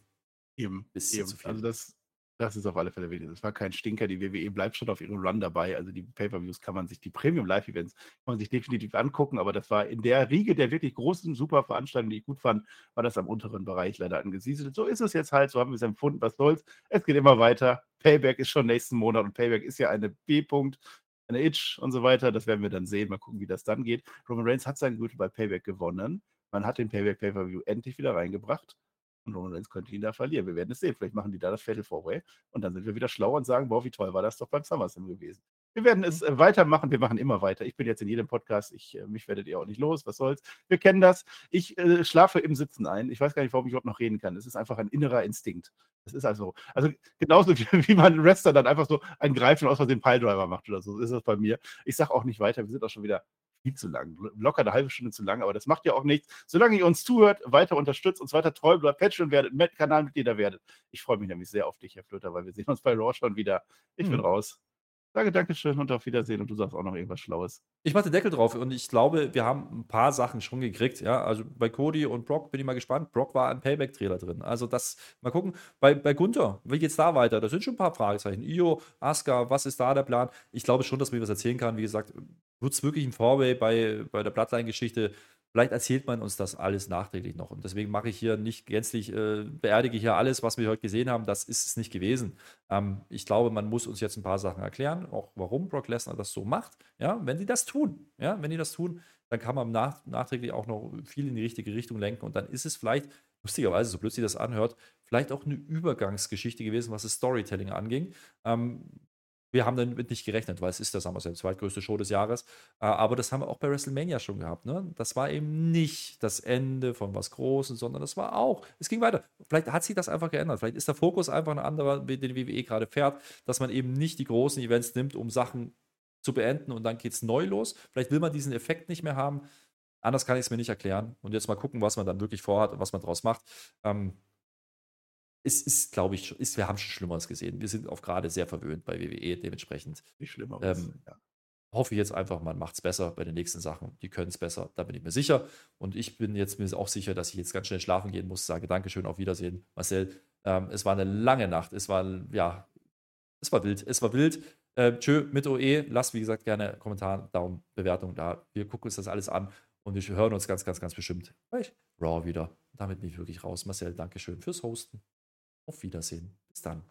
Eben, bisschen eben. zu viel. Also das, das ist auf alle Fälle wichtig. Das war kein Stinker. Die WWE bleibt schon auf ihrem Run dabei. Also die Pay-Per-Views kann man sich, die Premium-Live-Events kann man sich definitiv angucken. Aber das war in der Riege der wirklich großen, super Veranstaltungen, die ich gut fand, war das am unteren Bereich leider angesiedelt. So ist es jetzt halt. So haben wir es empfunden. Was soll's? Es geht immer weiter. Payback ist schon nächsten Monat und Payback ist ja eine B-Punkt eine Itch und so weiter. Das werden wir dann sehen. Mal gucken, wie das dann geht. Roman Reigns hat seinen Gürtel bei Payback gewonnen. Man hat den Payback Pay-Per-View endlich wieder reingebracht. Und Reigns könnte ihn da verlieren. Wir werden es sehen. Vielleicht machen die da das Fatal Four Way und dann sind wir wieder schlauer und sagen, boah, wie toll war das doch beim SummerSlam gewesen. Wir werden es äh, weitermachen. Wir machen immer weiter. Ich bin jetzt in jedem Podcast. Ich, äh, mich werdet ihr auch nicht los. Was soll's? Wir kennen das. Ich äh, schlafe im Sitzen ein. Ich weiß gar nicht, warum ich überhaupt noch reden kann. Es ist einfach ein innerer Instinkt. Das ist also, also genauso wie, wie man einen Wrestler dann einfach so einen Greifen aus Versehen Piledriver macht oder so. ist das bei mir. Ich sage auch nicht weiter. Wir sind auch schon wieder viel zu lang. Locker eine halbe Stunde zu lang, aber das macht ja auch nichts. Solange ihr uns zuhört, weiter unterstützt, uns weiter treu bleibt, Patreon werdet, Kanalmitglieder werdet. Ich freue mich nämlich sehr auf dich, Herr Flöter, weil wir sehen uns bei Raw schon wieder. Ich hm. bin raus. Sage Dankeschön und auf Wiedersehen und du sagst auch noch irgendwas Schlaues. Ich mache den Deckel drauf und ich glaube, wir haben ein paar Sachen schon gekriegt. Ja, also bei Cody und Brock bin ich mal gespannt. Brock war ein Payback-Trailer drin. Also das, mal gucken. Bei, bei Gunther, wie geht's da weiter? Da sind schon ein paar Fragezeichen. Io, Asuka, was ist da der Plan? Ich glaube schon, dass man was erzählen kann. Wie gesagt, wird es wirklich ein Vorway bei, bei der Bloodline-Geschichte? Vielleicht erzählt man uns das alles nachträglich noch. Und deswegen mache ich hier nicht gänzlich, äh, beerdige hier alles, was wir heute gesehen haben. Das ist es nicht gewesen. Ähm, ich glaube, man muss uns jetzt ein paar Sachen erklären, auch warum Brock Lesnar das so macht. Ja, wenn die das tun, ja, wenn die das tun, dann kann man nach, nachträglich auch noch viel in die richtige Richtung lenken. Und dann ist es vielleicht, lustigerweise, so plötzlich das anhört, vielleicht auch eine Übergangsgeschichte gewesen, was das Storytelling anging. Ähm, wir haben damit nicht gerechnet, weil es ist der SummerSlam, zweitgrößte Show des Jahres. Äh, aber das haben wir auch bei WrestleMania schon gehabt. Ne? Das war eben nicht das Ende von was Großem, sondern das war auch, es ging weiter. Vielleicht hat sich das einfach geändert. Vielleicht ist der Fokus einfach ein anderer, den WWE gerade fährt, dass man eben nicht die großen Events nimmt, um Sachen zu beenden und dann geht es neu los. Vielleicht will man diesen Effekt nicht mehr haben. Anders kann ich es mir nicht erklären. Und jetzt mal gucken, was man dann wirklich vorhat und was man daraus macht. Ähm, es ist, glaube ich, ist, wir haben schon Schlimmeres gesehen. Wir sind auch gerade sehr verwöhnt bei WWE, dementsprechend. Nicht Schlimmeres, ähm, ja. Hoffe ich jetzt einfach, man macht es besser bei den nächsten Sachen. Die können es besser, da bin ich mir sicher. Und ich bin jetzt mir auch sicher, dass ich jetzt ganz schnell schlafen gehen muss. Sage Dankeschön, auf Wiedersehen, Marcel. Ähm, es war eine lange Nacht. Es war, ja, es war wild. Es war wild. Äh, tschö mit OE. Lasst, wie gesagt, gerne Kommentar, Daumen, Bewertung da. Wir gucken uns das alles an und wir hören uns ganz, ganz, ganz bestimmt bei Raw wieder. Damit bin ich wirklich raus. Marcel, Dankeschön fürs Hosten. Auf Wiedersehen. Bis dann.